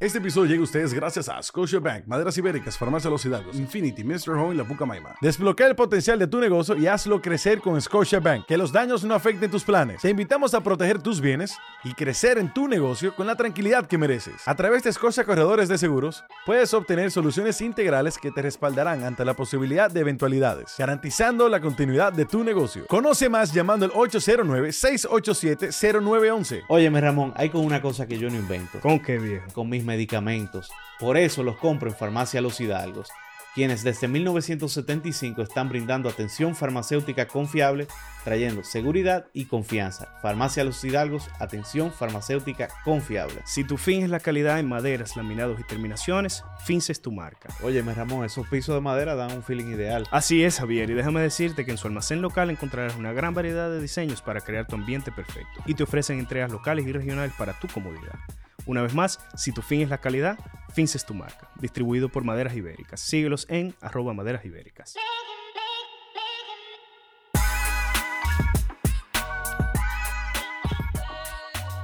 Este episodio llega a ustedes gracias a Scotiabank, Maderas Ibéricas, Farmacia Los Hidalgos, Infinity, Mr. Home y La Pucamaima. Desbloquea el potencial de tu negocio y hazlo crecer con Scotiabank. Que los daños no afecten tus planes. Te invitamos a proteger tus bienes y crecer en tu negocio con la tranquilidad que mereces. A través de Scotia Corredores de Seguros, puedes obtener soluciones integrales que te respaldarán ante la posibilidad de eventualidades, garantizando la continuidad de tu negocio. Conoce más llamando al 809-687-0911. Óyeme, Ramón, hay con una cosa que yo no invento. ¿Con qué viejo? Con mis medicamentos. Por eso los compro en Farmacia Los Hidalgos, quienes desde 1975 están brindando atención farmacéutica confiable, trayendo seguridad y confianza. Farmacia Los Hidalgos, atención farmacéutica confiable. Si tu fin es la calidad en maderas, laminados y terminaciones, Fins es tu marca. Óyeme, Ramón, esos pisos de madera dan un feeling ideal. Así es, Javier, y déjame decirte que en su almacén local encontrarás una gran variedad de diseños para crear tu ambiente perfecto y te ofrecen entregas locales y regionales para tu comodidad. Una vez más, si tu fin es la calidad, Fins es tu marca. Distribuido por Maderas Ibéricas. Síguelos en arroba maderas ibéricas.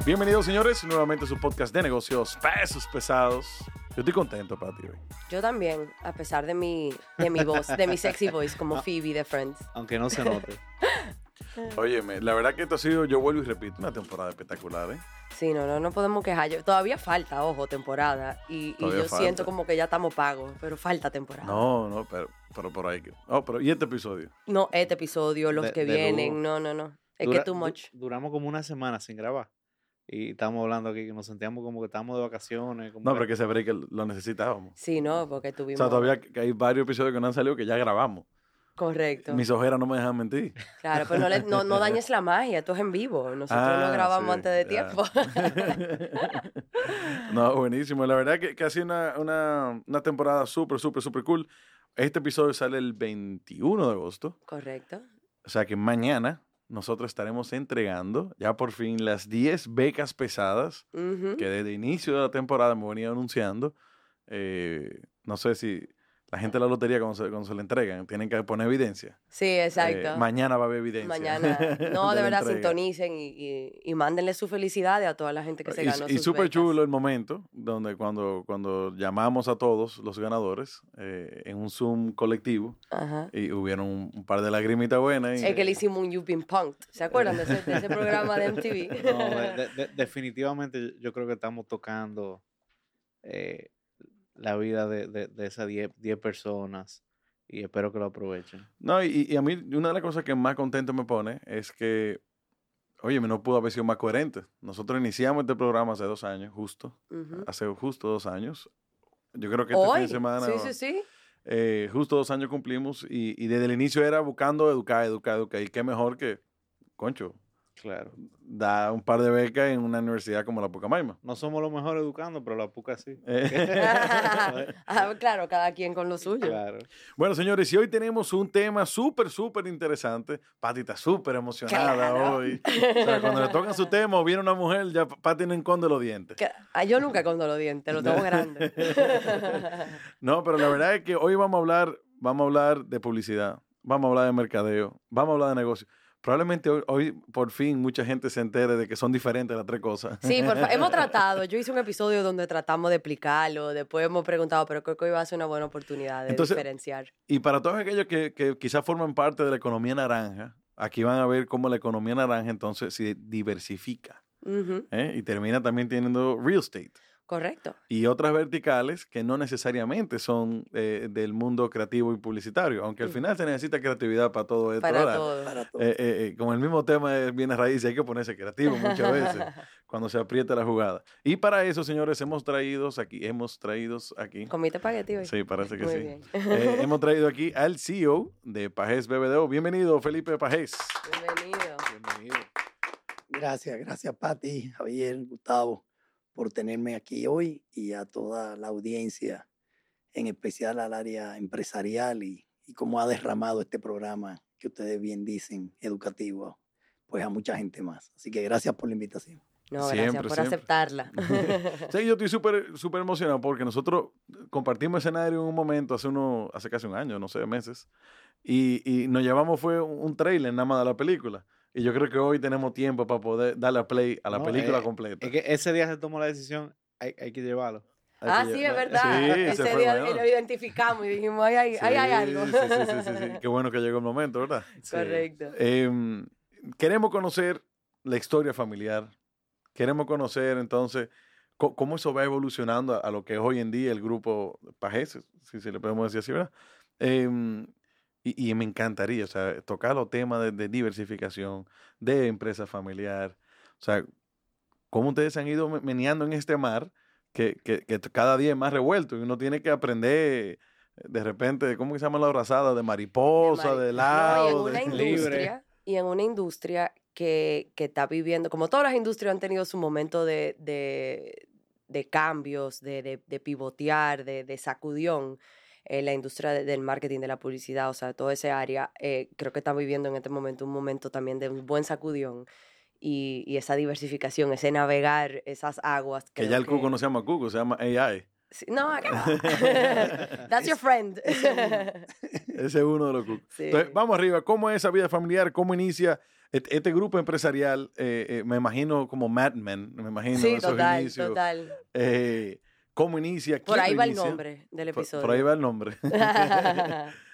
Bienvenidos, señores, nuevamente a su podcast de negocios Pesos Pesados. Yo estoy contento, Pati, hoy. Yo también, a pesar de mi, de mi voz, de mi sexy voice como Phoebe de Friends. Aunque no se note. Óyeme, la verdad que esto ha sido, yo vuelvo y repito, una temporada espectacular, ¿eh? Sí, no, no, no podemos quejar. Yo- todavía falta, ojo, temporada. Y, yo falta. siento como que ya estamos pagos, pero falta temporada. No, no, pero, pero por ahí. que- Oh, pero ¿y este episodio? No, este episodio, los De- que de vienen, no, no, no. Es Dura- que too du- much. duramos como una semana sin grabar. Y estamos hablando aquí que nos sentíamos como que estábamos de vacaciones. Como No, que- pero que ese break lo necesitábamos. Sí, no, porque O tuvimos... sea, todavía que hay varios episodios que no han salido que ya grabamos. Correcto. Mis ojeras no me dejan mentir. Claro, pero no, le- no, no dañes la magia, esto es en vivo. Nosotros Ah, no grabamos sí, antes de ya. tiempo. no, buenísimo. La verdad que, que ha sido una, una, una temporada súper, súper, súper cool. Este episodio sale el 21 de agosto. Correcto. O sea que mañana nosotros estaremos entregando ya por fin las 10 becas pesadas que desde inicio de la temporada me venía anunciando. Eh, no sé si la gente de la lotería cuando se, cuando se le entregan tienen que poner evidencia. Sí, Eh, exacto. mañana va a haber evidencia. Mañana. No, de verdad, entrega. sintonicen y, y, y mándenle su felicidad a toda la gente que se Y- ganó. Y, sus súper chulo el momento donde cuando, cuando llamamos a todos los ganadores eh, en un Zoom colectivo Ajá. y hubieron un, un par de lagrimitas buenas. y- Es que le hicimos un You've Been Punked. ¿Se acuerdan de ese, de ese programa de MTV? No, de- de- de- definitivamente yo creo que estamos tocando eh, la vida de, de- de esas 10 10 personas y espero que lo aprovechen. No, y, y a mí una de las cosas que más contento me pone es que, oye, no pudo haber sido más coherente. Nosotros iniciamos este programa hace dos años, justo, hace justo dos años. Yo creo que este fin de semana, Sí, sí, sí. eh, justo dos años cumplimos y, y desde el inicio era buscando educar, educar, educar. Y qué mejor que, concho, Claro. da un par de becas en una universidad como la Pucamaima. No somos los mejores educando, pero la puca sí. Eh, Ah, claro, cada quien con lo suyo. claro. Bueno, señores, y hoy tenemos un tema súper, súper interesante. Pati está súper emocionada Claro. hoy. O sea, cuando le tocan su tema o viene una mujer, ya Pati no esconde los dientes. Ah, yo nunca condo los dientes, los tengo grandes. No, pero la verdad es que hoy vamos a hablar, vamos a hablar de publicidad, vamos a hablar de mercadeo, vamos a hablar de negocio. Probablemente hoy, hoy, por fin mucha gente se entere de que son diferentes las tres cosas. Sí, por hemos tratado. Yo hice un episodio donde tratamos de explicarlo. Después hemos preguntado, pero creo que hoy va a ser una buena oportunidad de Entonces, diferenciar. Y para todos aquellos que, que quizás forman parte de la economía naranja, aquí van a ver cómo la economía naranja entonces se diversifica Ujú, ¿eh? y termina también teniendo real estate. Correcto. y otras verticales que no necesariamente son eh, del mundo creativo y publicitario, aunque al final se necesita creatividad para todo esto. Para ¿verdad? todo. Eh, eh, eh, como el mismo tema es bienes raíces, hay que ponerse creativo muchas veces cuando se aprieta la jugada. Y para eso, señores, hemos traído aquí, hemos traído aquí, ¿Comiste espagueti hoy? sí, parece que Muy sí. bien. Eh, hemos traído aquí al CEO de Pajés BBDO. Bienvenido, Felipe Pajés. Bienvenido. Bienvenido. Gracias, gracias Pati, Javier, Gustavo, por tenerme aquí hoy y a toda la audiencia, en especial al área empresarial y, y cómo ha derramado este programa que ustedes bien dicen, educativo, pues a mucha gente más. Así que gracias por la invitación. No, gracias Siempre, por siempre. aceptarla. Sí, yo estoy súper súper emocionado porque nosotros compartimos escenario en un momento, hace uno, hace casi un año, no sé, meses, y, y nos llevamos fue un trailer nada más de la película. Y yo creo que hoy tenemos tiempo para poder darle a play a la No, película eh, completa. Es que ese día se tomó la decisión, hay, hay que llevarlo. Ah, sí, es verdad. Sí, ese día lo identificamos y dijimos, ahí hay, ahí hay algo. Sí, sí, sí, sí, sí, sí. Qué bueno que llegó el momento, ¿verdad? Correcto. Em, queremos conocer la historia familiar. Queremos conocer entonces cómo eso va evolucionando a, a lo que es hoy en día el grupo Pajeses, si se le podemos decir así, ¿verdad? Em, y, y me encantaría, o sea, tocar los temas de, de diversificación, de empresa familiar. O sea, cómo ustedes se han ido me- meneando en este mar que, que- que cada día es más revuelto y uno tiene que aprender de repente, ¿cómo que se llama la abrazada? De mariposa, mari- de helado. en una de- industria, y en una industria que, que está viviendo, como todas las industrias han tenido su momento de, de, de cambios, de, de, de pivotear, de, de sacudión, eh, la industria de- del marketing, de la publicidad, o sea, toda esa área, eh, creo que están viviendo en este momento un momento también de un buen sacudión. Y, y esa diversificación, ese navegar esas aguas. Que ya el cuco no se llama cuco, se llama AI. Sí, no, ¿qué va? That's your friend. Ese es uno de los cucos. Sí. Entonces, vamos arriba. ¿Cómo es esa vida familiar? ¿Cómo inicia este grupo empresarial? Eh, eh, me imagino como Mad Men, me imagino Sí, esos total, inicios. total. ¿Cómo inicia? Por ¿Quién ahí va el nombre del episodio. Por, ahí va el nombre.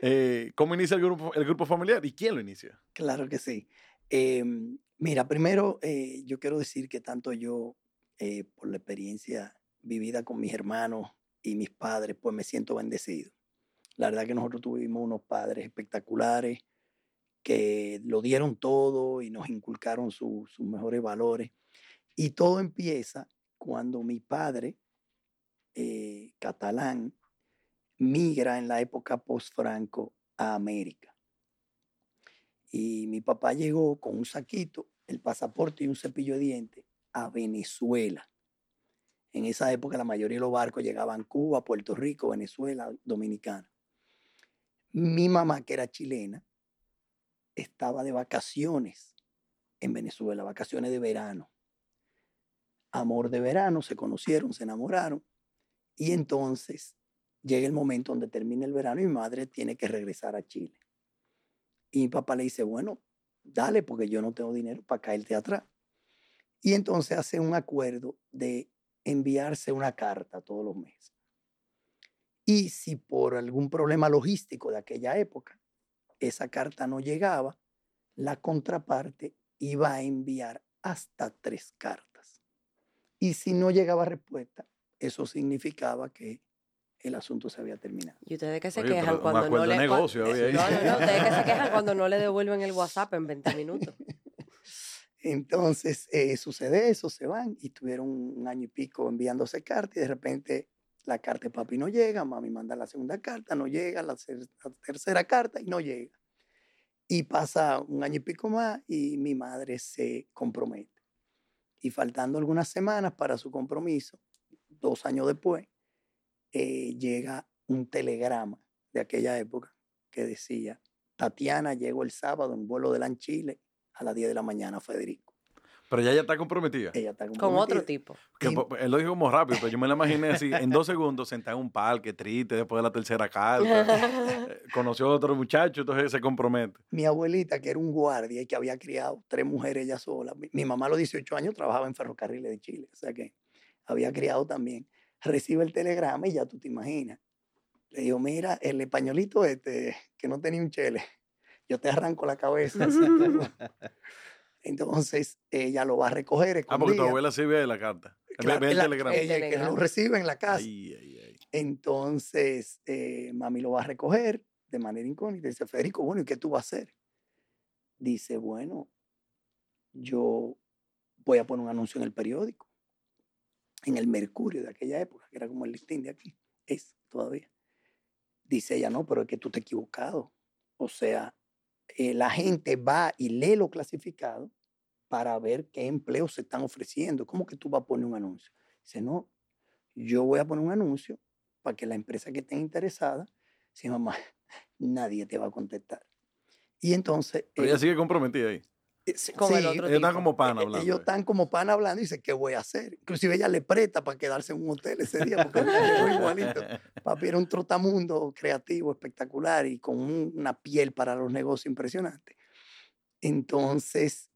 Eh, ¿Cómo inicia el grupo, el grupo familiar y quién lo inicia? Claro que sí. Em, mira, primero eh, yo quiero decir que tanto yo, eh, por la experiencia vivida con mis hermanos y mis padres, pues me siento bendecido. La verdad que nosotros tuvimos unos padres espectaculares que lo dieron todo y nos inculcaron su- sus mejores valores. Y todo empieza cuando mi padre, eh, catalán, migra en la época post-Franco a América. Y mi papá llegó con un saquito, el pasaporte y un cepillo de dientes a Venezuela. En esa época la mayoría de los barcos llegaban a Cuba, Puerto Rico, Venezuela, Dominicana. Mi mamá, que era chilena, estaba de vacaciones en Venezuela, vacaciones de verano. Amor de verano, se conocieron, se enamoraron. Y entonces llega el momento donde termina el verano y mi madre tiene que regresar a Chile. Y mi papá le dice, bueno, dale, porque yo no tengo dinero para caerte atrás. Y entonces hace un acuerdo de enviarse una carta todos los meses. Y si por algún problema logístico de aquella época esa carta no llegaba, la contraparte iba a enviar hasta tres cartas. Y si no llegaba respuesta, eso significaba que el asunto se había terminado. Y ustedes que se Oye, quejan cuando no le de cua- negocio había ahí. No, no, no, ustedes que se quejan cuando no le devuelven el WhatsApp en 20 minutos. Entonces eh, sucede eso, se van y tuvieron un año y pico enviándose cartas y de repente la carta de papi no llega, mami manda la segunda carta, no llega, la tercera carta y no llega. Y pasa un año y pico más y mi madre se compromete. Y faltando algunas semanas para su compromiso, dos años después, eh, llega un telegrama de aquella época que decía, Tatiana llegó el sábado en vuelo de LAN Chile a las 10 de la mañana, Federico. Pero ya ella está comprometida. Ella está Con otro comprometida. tipo. Que Y- po- él lo dijo como rápido, pero yo me la imaginé así, en dos segundos, sentada en un parque, triste, después de la tercera carta. Eh, Conoció a otro muchacho, entonces se compromete. Mi abuelita, que era un guardia y que había criado tres mujeres ella sola. Mi, mi mamá a los 18 años trabajaba en ferrocarriles de Chile, o sea que había criado también. Recibe el telegrama y ya tú te imaginas. Le digo, mira, el españolito este, que no tenía un chele, yo te arranco la cabeza. que- Entonces ella lo va a recoger. Ah, porque tu abuela sí ve la carta. Ve- Claro, ve el la- telegrama. Ella que telegrama. lo recibe en la casa. Ay, ay, ay. Entonces, eh, mami lo va a recoger de manera incógnita. Dice, Federico, bueno, ¿y qué tú vas a hacer? Dice, bueno, yo voy a poner un anuncio en el periódico, en el Mercurio de aquella época, que era como el listín de aquí, es todavía. Dice ella, no, pero es que tú te has equivocado. O sea, eh, la gente va y lee lo clasificado para ver qué empleos se están ofreciendo. ¿Cómo que tú vas a poner un anuncio? Dice, no, yo voy a poner un anuncio para que la empresa que esté interesada, si mamá, nadie te va a contestar. Y entonces... Pero eh, ella sigue comprometida ahí. Eh, sí, Con el sí, otro Ella está tipo. como pana hablando. Ellos están como pan hablando y dice, ¿qué voy a hacer? Inclusive ella le presta para quedarse en un hotel ese día, porque llegó igualito. Papi era un trotamundo creativo, espectacular y con un- una piel para los negocios impresionante. Entonces,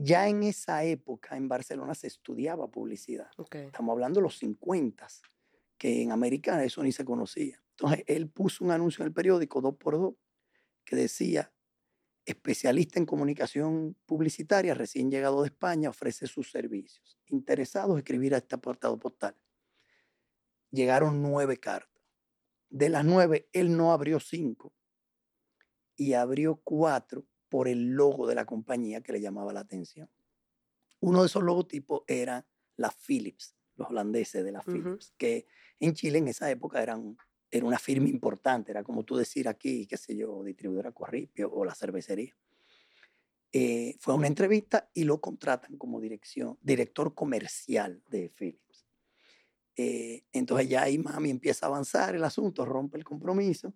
Ya en esa época en Barcelona se estudiaba publicidad. Ok. Estamos hablando de los 50, que en América eso ni se conocía. Entonces, él puso un anuncio en el periódico, dos por dos, que decía, especialista en comunicación publicitaria, recién llegado de España, ofrece sus servicios. Interesados, escribir a este apartado postal. Llegaron nueve cartas. De las nueve, él no abrió cinco y abrió cuatro por el logo de la compañía que le llamaba la atención. Uno de esos logotipos era la Philips, los holandeses de la Ujú. Philips, que en Chile en esa época eran, era una firma importante, era como tú decir aquí, qué sé yo, distribuidora Corripio o la cervecería. Eh, fue a una entrevista y lo contratan como dirección, director comercial de Philips. Eh, entonces ya ahí mami empieza a avanzar el asunto, rompe el compromiso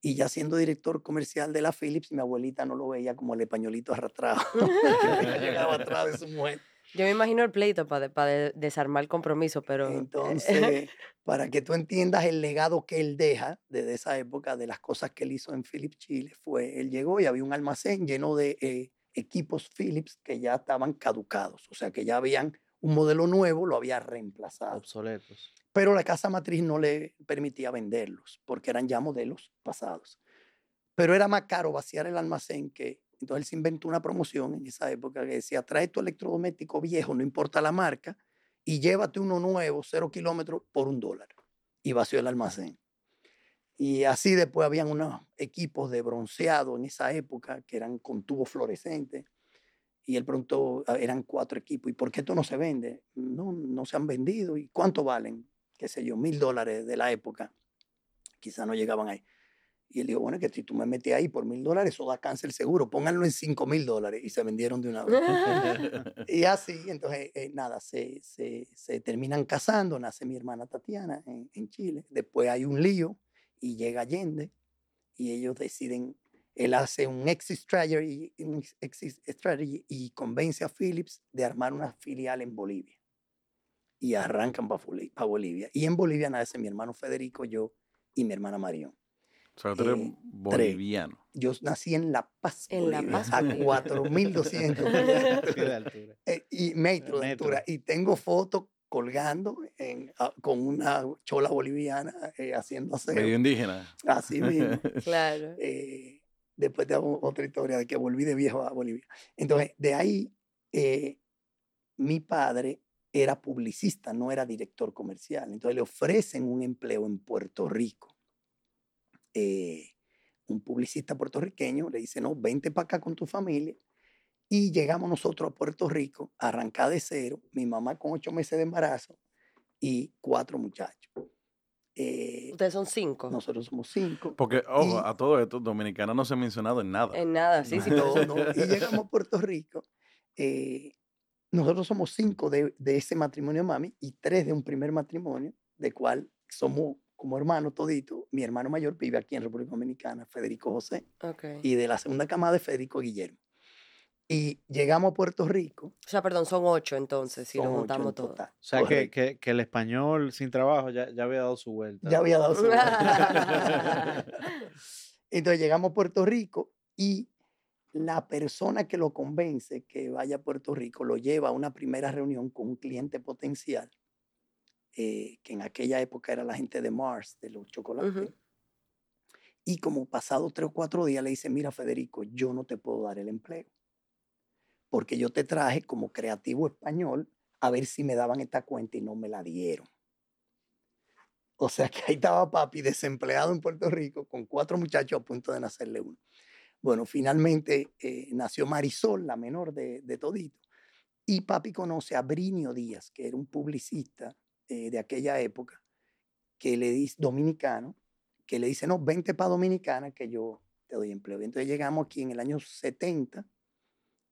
y ya siendo director comercial de la Philips, mi abuelita no lo veía como el españolito arrastrado llegaba atrás de su mujer. Yo me imagino el pleito para desarmar el compromiso, pero... Entonces, para que tú entiendas el legado que él deja desde esa época, de las cosas que él hizo en Philips Chile, fue, él llegó y había un almacén lleno de eh, equipos Philips que ya estaban caducados, o sea, que ya habían un modelo nuevo, lo había reemplazado. Obsoletos. Pero la casa matriz no le permitía venderlos, porque eran ya modelos pasados. Pero era más caro vaciar el almacén que... Entonces él se inventó una promoción en esa época que decía, trae tu electrodoméstico viejo, no importa la marca, y llévate uno nuevo, cero kilómetros, por un dólar. Y vació el almacén. Y así después habían unos equipos de bronceado en esa época que eran con tubos fluorescentes. Y él pronto eran cuatro equipos. ¿Y por qué esto no se vende? No, no se han vendido. ¿Y cuánto valen? Qué sé yo, mil dólares de la época. Quizá no llegaban ahí. Y él dijo, bueno, que si tú me metes ahí por mil dólares, eso da cáncer seguro. Pónganlo en cinco mil dólares. Y se vendieron de una vez. y así, entonces, eh, nada, se, se, se, terminan casando. Nace mi hermana Tatiana en, en, Chile. Después hay un lío y llega Allende. Y ellos deciden, él hace un exit strategy, un exit strategy y convence a Philips de armar una filial en Bolivia. Y arrancan para Bolivia. Y en Bolivia nace mi hermano Federico, yo y mi hermana Marión. O sea, tú eres eh, boliviano. Yo nací en La Paz. En Bolivia, La Paz. A 4.200 eh, y metro de altura. Y tengo fotos colgando en, a, con una chola boliviana eh, haciendo aseo. Medio indígena. Así mismo. Claro. Eh, después te hago otra historia de que volví de viejo a Bolivia. Entonces, de ahí, eh, mi padre era publicista, no era director comercial. Entonces, le ofrecen un empleo en Puerto Rico. Eh, un publicista puertorriqueño le dice, no, vente para acá con tu familia. Y llegamos nosotros a Puerto Rico, arrancada de cero, mi mamá con ocho meses de embarazo y cuatro muchachos. Eh, Ustedes son cinco. nosotros somos cinco. Porque, ojo, Y- a todo esto, Dominicana no se ha mencionado en nada. En nada, sí, sí. No, no. Y llegamos a Puerto Rico. eh, nosotros somos cinco de, de ese matrimonio mami y tres de un primer matrimonio, de cual somos como hermanos toditos. Mi hermano mayor vive aquí en República Dominicana, Federico José, Ok. y de la segunda camada de Federico Guillermo. Y llegamos a Puerto Rico. O sea, perdón, son ocho entonces, si en juntamos todo. total. O sea, que, que, que el español sin trabajo ya, ya había dado su vuelta. Ya había dado su vuelta. Entonces llegamos a Puerto Rico y la persona que lo convence que vaya a Puerto Rico lo lleva a una primera reunión con un cliente potencial, eh, que en aquella época era la gente de Mars, de los chocolates. Ujú. Y como pasado tres o cuatro días le dice, mira Federico, yo no te puedo dar el empleo, porque yo te traje como creativo español a ver si me daban esta cuenta y no me la dieron. O sea que ahí estaba papi desempleado en Puerto Rico con cuatro muchachos a punto de nacerle uno. Bueno, finalmente eh, nació Marisol, la menor de, de todito. Y papi conoce a Brinio Díaz, que era un publicista eh, de aquella época, que le dice, dominicano, que le dice, no, vente para Dominicana que yo te doy empleo. Y entonces llegamos aquí en el año 70,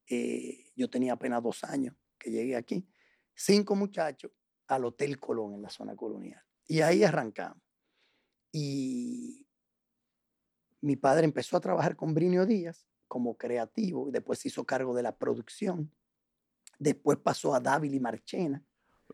eh, yo tenía apenas dos años que llegué aquí, cinco muchachos al Hotel Colón en la zona colonial. Y ahí arrancamos. Y mi padre empezó a trabajar con Brinio Díaz como creativo y después se hizo cargo de la producción. Después pasó a Dávila y Marchena.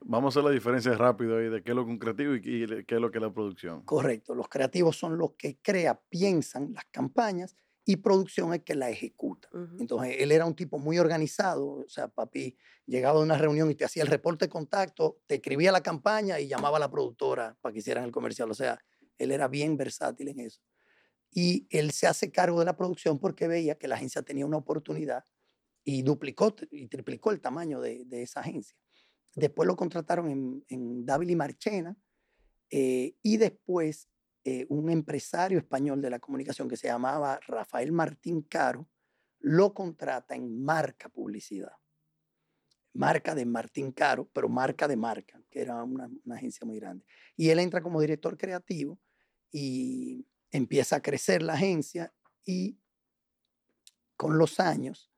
Vamos a hacer la diferencia rápido ahí de qué es lo que un creativo y qué es lo que es la producción. Correcto, los creativos son los que crean, piensan las campañas y producción es que la ejecuta. Entonces, él era un tipo muy organizado, o sea, papi llegaba a una reunión y te hacía el reporte de contacto, te escribía la campaña y llamaba a la productora para que hicieran el comercial. O sea, él era bien versátil en eso. Y él se hace cargo de la producción porque veía que la agencia tenía una oportunidad y duplicó y triplicó el tamaño de, de esa agencia. Después lo contrataron en, en Dávila y Marchena eh, y después eh, un empresario español de la comunicación que se llamaba Rafael Martín Caro lo contrata en Marca Publicidad. Marca de Martín Caro, pero marca de marca, que era una, una agencia muy grande. Y él entra como director creativo y empieza a crecer la agencia y con los años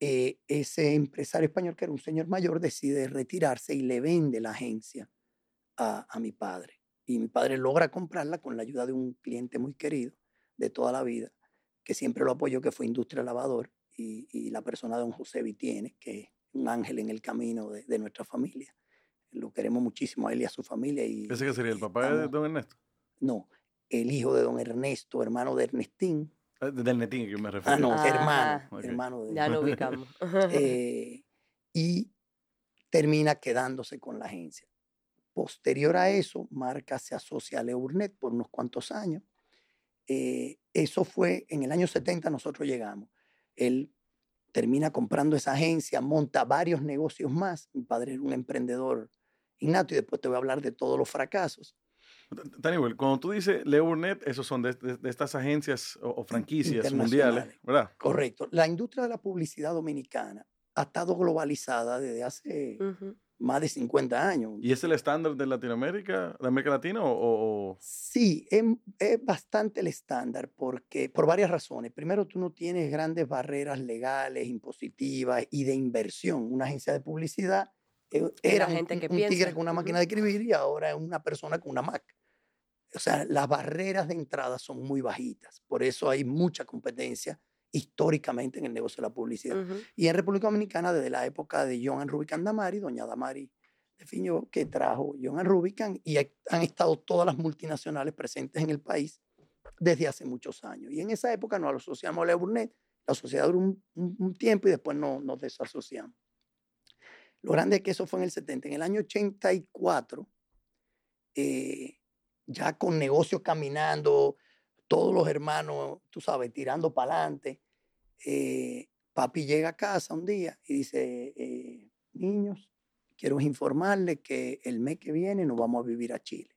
eh, ese empresario español, que era un señor mayor, decide retirarse y le vende la agencia a, a mi padre. Y mi padre logra comprarla con la ayuda de un cliente muy querido de toda la vida, que siempre lo apoyó, que fue Industria Lavador, y, y la persona de don José Vitienes, que es un ángel en el camino de, de nuestra familia. Lo queremos muchísimo a él y a su familia. Y, ¿Ese que sería el papá de don Ernesto? No, el hijo de don Ernesto, hermano de Ernestín. Eh, Del netín que me refiero. Ah, no, Ah, hermano, hermano de Ya lo ubicamos. eh, y termina quedándose con la agencia. Posterior a eso, Marca se asocia a Leurnet por unos cuantos años. Eh, eso fue en el año 70, nosotros llegamos. Él termina comprando esa agencia, monta varios negocios más. Mi padre era un emprendedor innato y después te voy a hablar de todos los fracasos. Taniel, cuando tú dices Leurnet, esos son de, de- de estas agencias o, o franquicias mundiales. ¿verdad? Correcto. La industria de la publicidad dominicana ha estado globalizada desde hace más de 50 años. ¿Y es el estándar de Latinoamérica, de América Latina o- Sí, es, es bastante el estándar porque, por varias razones. Primero, tú no tienes grandes barreras legales, impositivas y de inversión. Una agencia de publicidad era un, gente un- que un tigre con una máquina de escribir y ahora es una persona con una Mac. O sea, las barreras de entrada son muy bajitas. Por eso hay mucha competencia históricamente en el negocio de la publicidad. Y en República Dominicana, desde la época de Joan Rubicán Damari, doña Damari definió que trajo Joan Rubicán y ha- han estado todas las multinacionales presentes en el país desde hace muchos años. Y en esa época nos asociamos a la Burnet, la sociedad duró un, un- un tiempo y después no, nos desasociamos. Lo grande es que eso fue en el 70. En el año 84, eh, ya con negocios caminando, todos los hermanos, tú sabes, tirando para adelante, eh, papi llega a casa un día y dice, eh, niños, quiero informarles que el mes que viene nos vamos a vivir a Chile.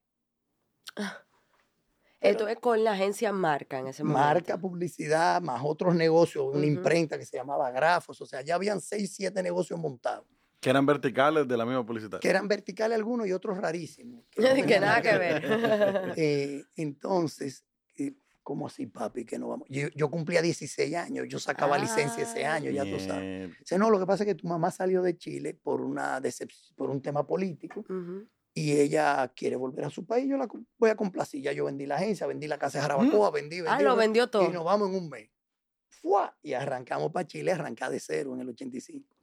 Esto es con la agencia Marca en ese momento. Marca, publicidad, más otros negocios, una imprenta que se llamaba Grafos, o sea, ya habían seis, siete negocios montados, que eran verticales de la misma publicidad? que eran verticales algunos y otros rarísimos. no que tenían nada que ver. Eh, entonces, eh, ¿cómo así, papi? Que no vamos? Yo, yo cumplía 16 años, yo sacaba licencia ese Ah, año, ya tú sabes. Mierda. Dice, no, lo que pasa es que tu mamá salió de Chile por, una por un tema político Ujú. y ella quiere volver a su país. Yo la voy a complacir. Ya yo vendí la agencia, vendí la casa de Jarabacoa, vendí, vendí. Ah, lo vendí, vendió Y todo. nos vamos en un mes. ¡Fua! Y arrancamos para Chile, arrancá de cero en el 85.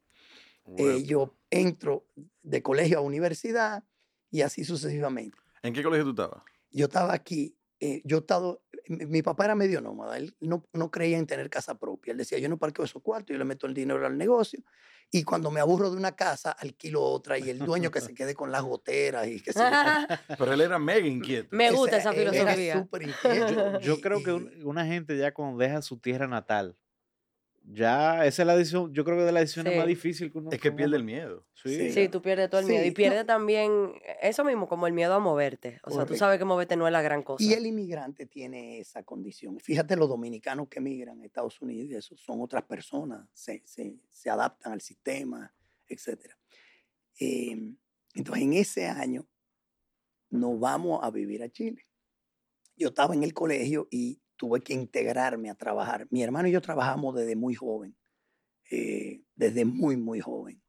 Eh, yo entro de colegio a universidad y así sucesivamente. ¿En qué colegio tú estabas? Yo estaba aquí, eh, yo estaba, mi, mi papá era medio nómada, él no, no creía en tener casa propia. Él decía, yo no parqueo esos cuartos, yo le meto el dinero al negocio. Y cuando me aburro de una casa, alquilo otra y el dueño que se quede con las goteras y que se... Pero él era mega inquieto. Me gusta esa era filosofía. súper inquieto. Yo y- creo que una gente ya cuando deja su tierra natal, ya esa es la decisión, yo creo que de las decisiones Sí. más difíciles que uno Es que pierde uno- el miedo. Sí. Sí, tú pierdes todo el miedo. Sí, Y no. pierde también eso mismo, como el miedo a moverte. O sea, tú sabes que moverte no es la gran cosa. Y el inmigrante tiene esa condición. Fíjate, los dominicanos que emigran a Estados Unidos, y eso son otras personas, se, se- se adaptan al sistema, etc. entonces, en ese año nos vamos a vivir a Chile. Yo estaba en el colegio y tuve que integrarme a trabajar. Mi hermano y yo trabajamos desde muy joven, eh, desde muy, muy joven.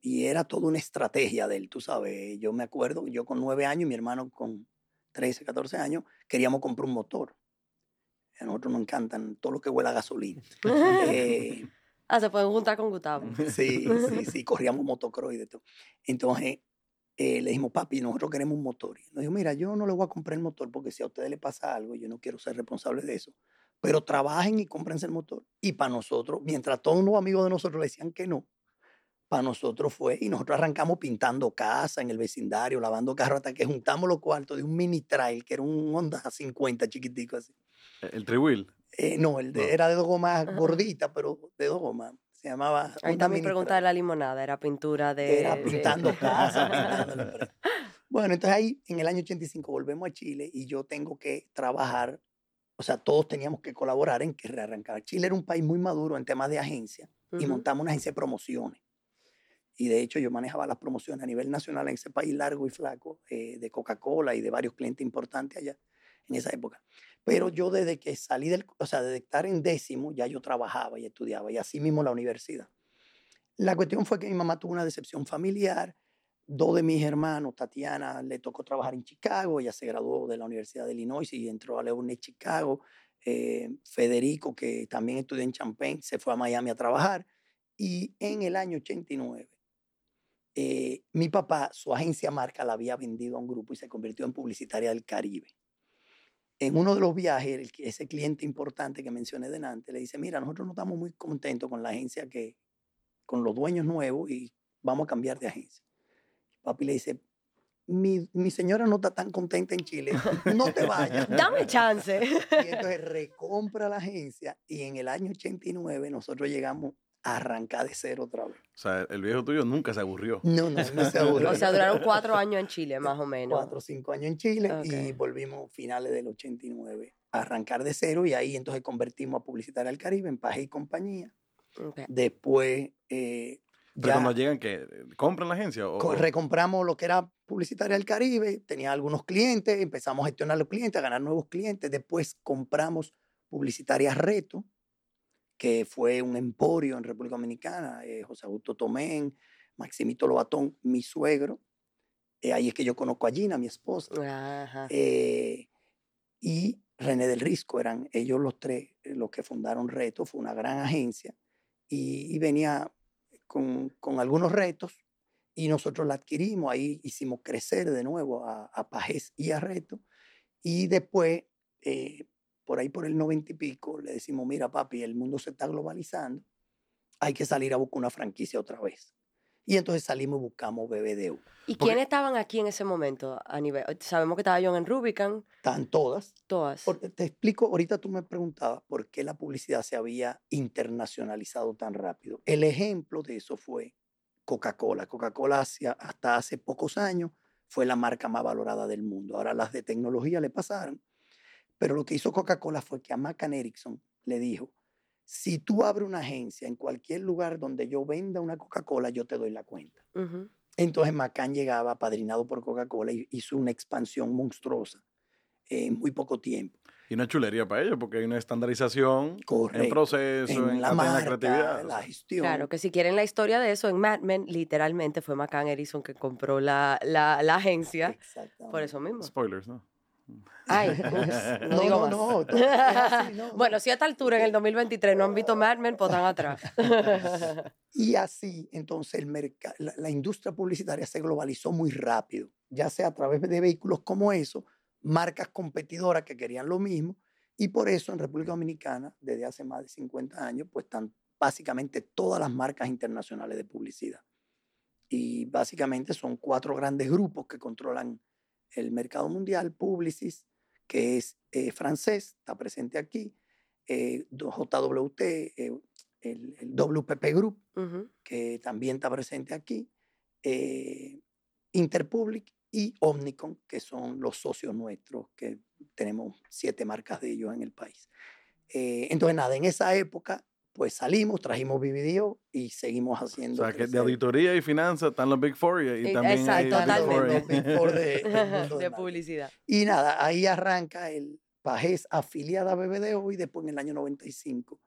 Y era toda una estrategia de él, tú sabes. Yo me acuerdo, yo con nueve años y mi hermano con 13, 14 años, queríamos comprar un motor. A nosotros nos encantan todo lo que huele a gasolina. Eh, ah, se pueden juntar con Gustavo. sí, sí, sí, corríamos motocross y de todo. Entonces, eh, le dijimos, papi, nosotros queremos un motor. Y nos dijo, mira, yo no le voy a comprar el motor porque si a ustedes le pasa algo, yo no quiero ser responsable de eso. pero trabajen y cómprense el motor. Y para nosotros, mientras todos unos amigos de nosotros le decían que no, para nosotros fue, y nosotros arrancamos pintando casa en el vecindario, lavando carro, hasta que juntamos los cuartos de un mini trail, que era un Honda 50 chiquitico así. El triwheel. Eh, no, el de, era de dos gomas gordita, pero de dos gomas. Se llamaba. Ahí está mi pregunta de la limonada, era pintura de. Era pintando casa, pintando Bueno, entonces ahí en el año 85 volvemos a Chile y yo tengo que trabajar. O sea, todos teníamos que colaborar en que rearrancar. Chile era un país muy maduro en temas de agencia y montamos una agencia de promociones. Y de hecho yo manejaba las promociones a nivel nacional en ese país largo y flaco eh, de Coca-Cola y de varios clientes importantes allá en esa época. Pero yo desde que salí del, o sea, desde estar en décimo, ya yo trabajaba y estudiaba, y así mismo la universidad. La cuestión fue que mi mamá tuvo una decepción familiar. Dos de mis hermanos, Tatiana, le tocó trabajar en Chicago, ella se graduó de la Universidad de Illinois y entró a Leone, Chicago. Eh, Federico, que también estudió en Champaign, se fue a Miami a trabajar. Y en el año 89, eh, mi papá, su agencia marca la había vendido a un grupo y se convirtió en publicitaria del Caribe en uno de los viajes, ese cliente importante que mencioné delante, le dice, mira, nosotros no estamos muy contentos con la agencia que, con los dueños nuevos y vamos a cambiar de agencia. papi le dice, mi, mi, señora no está tan contenta en Chile, no te vayas. Dame chance. Y entonces recompra la agencia y en el año 89 nosotros llegamos arrancar de cero otra vez. O sea, el viejo tuyo nunca se aburrió. No, no, no se aburrió. o sea, duraron cuatro años en Chile, más o menos. Cuatro o cinco años en Chile y volvimos finales del 89 a arrancar de cero y ahí entonces convertimos a Publicitaria al Caribe en Paje y Compañía. Después... Eh, Pero cuando llegan, que ¿Compran la agencia? O, recompramos lo que era Publicitaria al Caribe, tenía algunos clientes, empezamos a gestionar los clientes, a ganar nuevos clientes. Después compramos Publicitaria Reto, que fue un emporio en República Dominicana, eh, José Augusto Tomén, Maximito Lobatón, mi suegro. Eh, ahí es que yo conozco a Gina, mi esposa. Eh, y René del Risco, eran ellos los tres los que fundaron Reto, fue una gran agencia y, venía con, con, algunos retos y nosotros la adquirimos, ahí hicimos crecer de nuevo a, a Pajés y a Reto y después por ahí por el noventa y pico, le decimos, mira papi, el mundo se está globalizando, hay que salir a buscar una franquicia otra vez. Y entonces salimos y buscamos BBDU. ¿Y quiénes estaban aquí en ese momento? A nivel, sabemos que estaba John en Rubicon. Están todas. Todas. te explico, ahorita tú me preguntabas por qué la publicidad se había internacionalizado tan rápido. El ejemplo de eso fue Coca-Cola. Coca-Cola hasta hace pocos años fue la marca más valorada del mundo. Ahora las de tecnología le pasaron pero lo que hizo Coca-Cola fue que a Macan Erickson le dijo, si tú abres una agencia en cualquier lugar donde yo venda una Coca-Cola, yo te doy la cuenta. Entonces Macan llegaba, padrinado por Coca-Cola, y hizo una expansión monstruosa en muy poco tiempo. Y una chulería para ellos, porque hay una estandarización en proceso, en, la, marca, creatividad. la gestión. Claro, que si quieren la historia de eso, en Mad Men, literalmente fue Macan Erickson que compró la, la, la agencia. Por eso mismo. Spoilers, ¿no? Ay, no, digo no, no, Bueno, si a esta altura en el 2023 no han visto Mad Men, pues están atrás. y así, entonces, el la, la, industria publicitaria se globalizó muy rápido, ya sea a través de vehículos como eso, marcas competidoras que querían lo mismo, y por eso en República Dominicana, desde hace más de 50 años, pues están básicamente todas las marcas internacionales de publicidad. Y básicamente son cuatro grandes grupos que controlan el mercado mundial, Publicis, que es eh, francés, está presente aquí, eh, JWT, eh, el, WPP Group, que también está presente aquí, Interpublic y Omnicom, que son los socios nuestros, que tenemos siete marcas de ellos en el país. entonces, nada, en esa época pues salimos, trajimos BBDO y seguimos haciendo. O sea, que de auditoría y finanzas están los Big Four y, también Exacto, totalmente. Big Four de, de publicidad. Y nada, ahí arranca el Pajés afiliada a BBDO y después en el año 95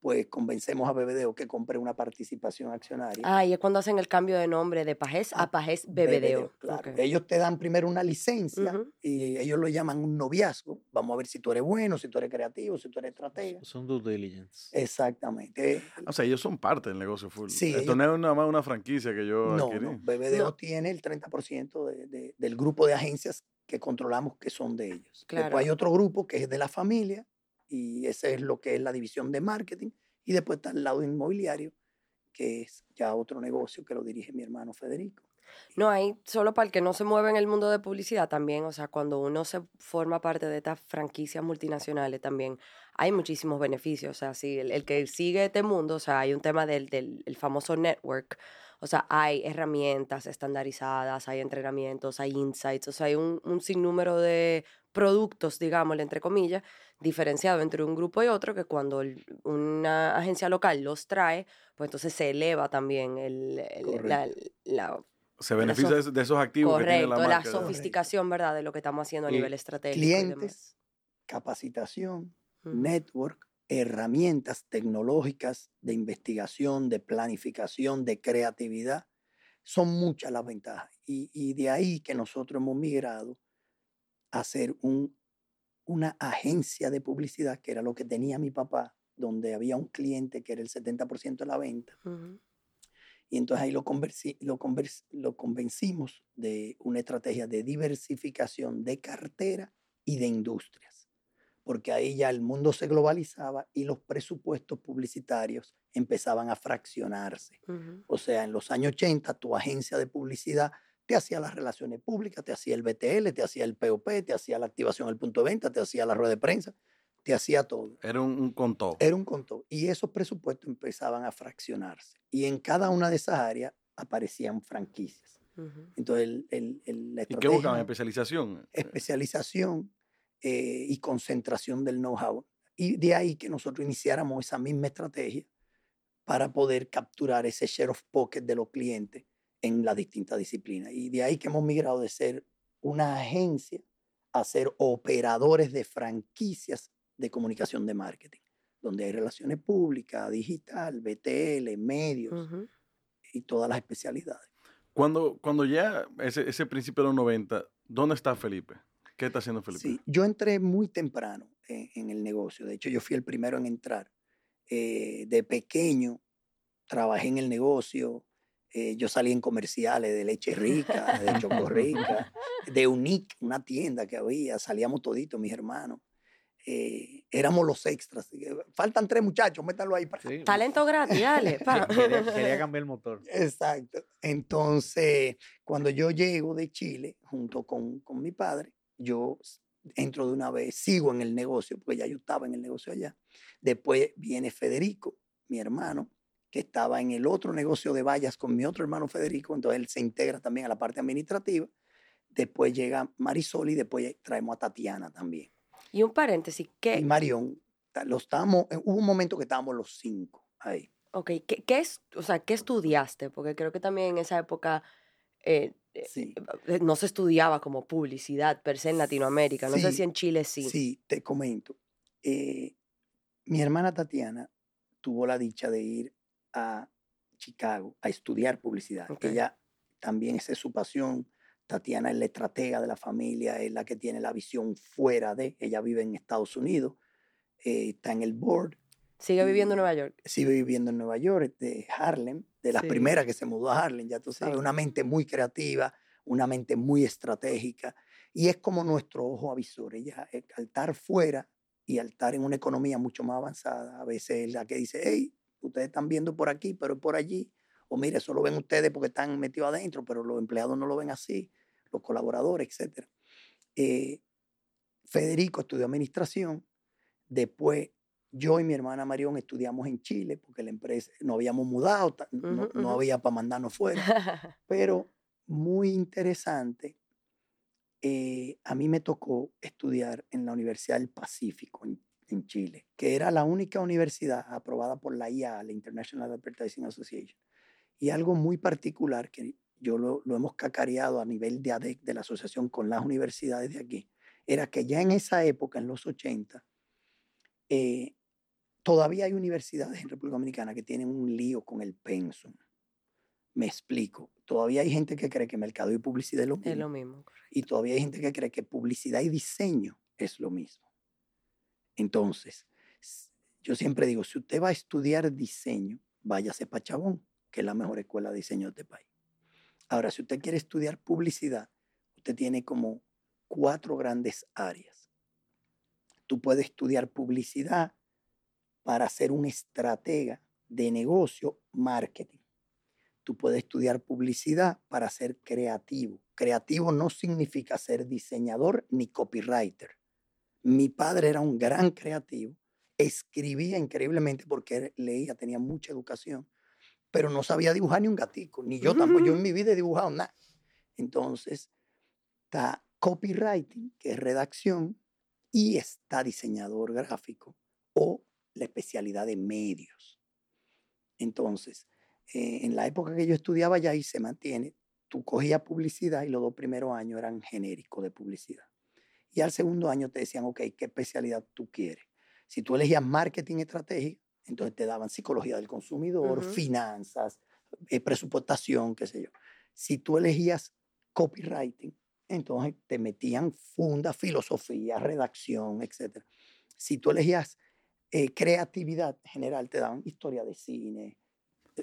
pues convencemos a BBDO que compre una participación accionaria. Ah, y es cuando hacen el cambio de nombre de Pajés a Pajés BBDO. claro. Ellos te dan primero una licencia y ellos lo llaman un noviazgo. Vamos a ver si tú eres bueno, si tú eres creativo, si tú eres estratega. Son due diligence. Exactamente. O sea, ellos son parte del negocio full. Sí, Esto no es nada más una franquicia que yo no, adquirí. No, BBDO tiene el 30% de, del grupo de agencias que controlamos que son de ellos. Claro. Después hay otro grupo que es de la familia Y ese es lo que es la división de marketing. Y después está el lado inmobiliario, que es ya otro negocio que lo dirige mi hermano Federico. No, hay solo para el que no se mueve en el mundo de publicidad también, o sea, cuando uno se forma parte de estas franquicias multinacionales también hay muchísimos beneficios, o sea, si el, que sigue este mundo, o sea, hay un tema del, del el famoso network, o sea, hay herramientas estandarizadas, hay entrenamientos, hay insights, o sea, hay un, un sinnúmero de productos, digámosle, entre comillas, diferenciado entre un grupo y otro, que cuando el- una agencia local los trae, pues entonces se eleva también el, el- la, la- Se beneficia de, de esos activos que tiene correcto, la sofisticación, ¿verdad?, de lo que estamos haciendo a Y nivel estratégico. Clientes, capacitación, network, herramientas tecnológicas de investigación, de planificación, de creatividad. Son muchas las ventajas. Y, y de ahí que nosotros hemos migrado a ser un, una agencia de publicidad, que era lo que tenía mi papá, donde había un cliente que era el 70% de la venta. Y entonces ahí lo, conversi- lo, convers- lo convencimos de una estrategia de diversificación de cartera y de industrias, porque ahí ya el mundo se globalizaba y los presupuestos publicitarios empezaban a fraccionarse. O sea, en los años 80 tu agencia de publicidad te hacía las relaciones públicas, te hacía el BTL, te hacía el POP, te hacía la activación del punto de venta, te hacía la rueda de prensa, te hacía todo. Era un, un contó. Era un control. Y esos presupuestos empezaban a fraccionarse. Y en cada una de esas áreas aparecían franquicias. Ujú. Entonces, el, el- el- la ¿Y qué buscaban? Especialización. especialización eh, y concentración del know-how. Y de ahí que nosotros iniciáramos esa misma estrategia para poder capturar ese share of pocket de los clientes en las distintas disciplinas. Y de ahí que hemos migrado de ser una agencia a ser operadores de franquicias de comunicación de marketing, donde hay relaciones públicas, digital, BTL, medios y todas las especialidades. Cuando, cuando ya ese, ese principio de los 90, ¿dónde está Felipe? ¿Qué está haciendo Felipe? Sí, yo entré muy temprano en, en el negocio. De hecho, yo fui el primero en entrar. Eh, de pequeño trabajé en el negocio. Eh, yo salí en comerciales de leche rica, de choco rica, de Unique, una tienda que había. Salíamos toditos, mis hermanos. Eh, éramos los extras. Faltan tres muchachos, métanlo ahí. Para... Sí. Talento gratis, dale. Quería, quería cambiar el motor. Exacto. Entonces, cuando yo llego de Chile junto con, con mi padre, yo entro de una vez, sigo en el negocio, porque ya yo estaba en el negocio allá. Después viene Federico, mi hermano, que estaba en el otro negocio de vallas con mi otro hermano Federico, entonces él se integra también a la parte administrativa. Después llega Marisol y después traemos a Tatiana también. Y un paréntesis, Y ¿qué, Marión, ta- los estábamos, eh, hubo un momento que estábamos los cinco ahí. okay, ¿qué, qué es, o sea, ¿qué estudiaste? Porque creo que también en esa época eh, eh, Sí. eh, no se estudiaba como publicidad per se en Latinoamérica. No sé Sí, si en Chile sí. Sí, te comento. Eh, mi hermana Tatiana tuvo la dicha de ir a Chicago a estudiar publicidad. Ok. Ella también, esa es su pasión. Tatiana es la estratega de la familia, es la que tiene la visión fuera de. Ella vive en Estados Unidos, eh, está en el board, Sigue viviendo en Nueva York. sigue viviendo en Nueva York, de Harlem, de las Sí. primeras que se mudó a Harlem, ya tú sabes, Sí. una mente muy creativa, una mente muy estratégica, y es como nuestro ojo avisor. Ella, eh, al estar fuera y al estar en una economía mucho más avanzada, a veces es la que dice, hey, ustedes están viendo por aquí, pero es por allí, o mire, eso lo ven ustedes porque están metidos adentro, pero los empleados no lo ven así, los colaboradores, etc. Federico estudió administración, después yo y mi hermana Marión estudiamos en Chile porque la empresa no habíamos mudado, no, había para mandarnos fuera, pero muy interesante. eh, a mí me tocó estudiar en la Universidad del Pacífico en, en Chile, que era la única universidad aprobada por la IA, la International Advertising Association. Y algo muy particular que yo lo, lo hemos cacareado a nivel de ADEC, de la asociación con las universidades de aquí, era que ya en esa época, en los 80, eh, todavía hay universidades en República Dominicana que tienen un lío con el pensum. Me explico. Todavía hay gente que cree que mercado y publicidad es lo mismo. es lo mismo. Y todavía hay gente que cree que publicidad y diseño es lo mismo. Entonces, yo siempre digo, si usted va a estudiar diseño, váyase para Chabón, que es la mejor escuela de diseño de este país. Ahora, si usted quiere estudiar publicidad, usted tiene como cuatro grandes áreas. Tú puedes estudiar publicidad para ser un estratega de negocio, marketing. Tú puedes estudiar publicidad para ser creativo. Creativo no significa ser diseñador ni copywriter. Mi padre era un gran creativo, escribía increíblemente porque leía, tenía mucha educación, pero no sabía dibujar ni un gatico, ni yo tampoco. Yo en mi vida he dibujado nada. Entonces, está copywriting, que es redacción, y está diseñador gráfico o la especialidad de medios. Entonces, eh, en la época que yo estudiaba ya ahí se mantiene, tú cogías publicidad y los dos primeros años eran genéricos de publicidad. Y al segundo año te decían, ok, ¿qué especialidad tú quieres? Si tú elegías marketing estratégico, entonces te daban psicología del consumidor, finanzas, eh, presupuestación, qué sé yo. Si tú elegías copywriting, entonces te metían funda, filosofía, redacción, etc. Si tú elegías eh, creatividad general, te daban historia de cine,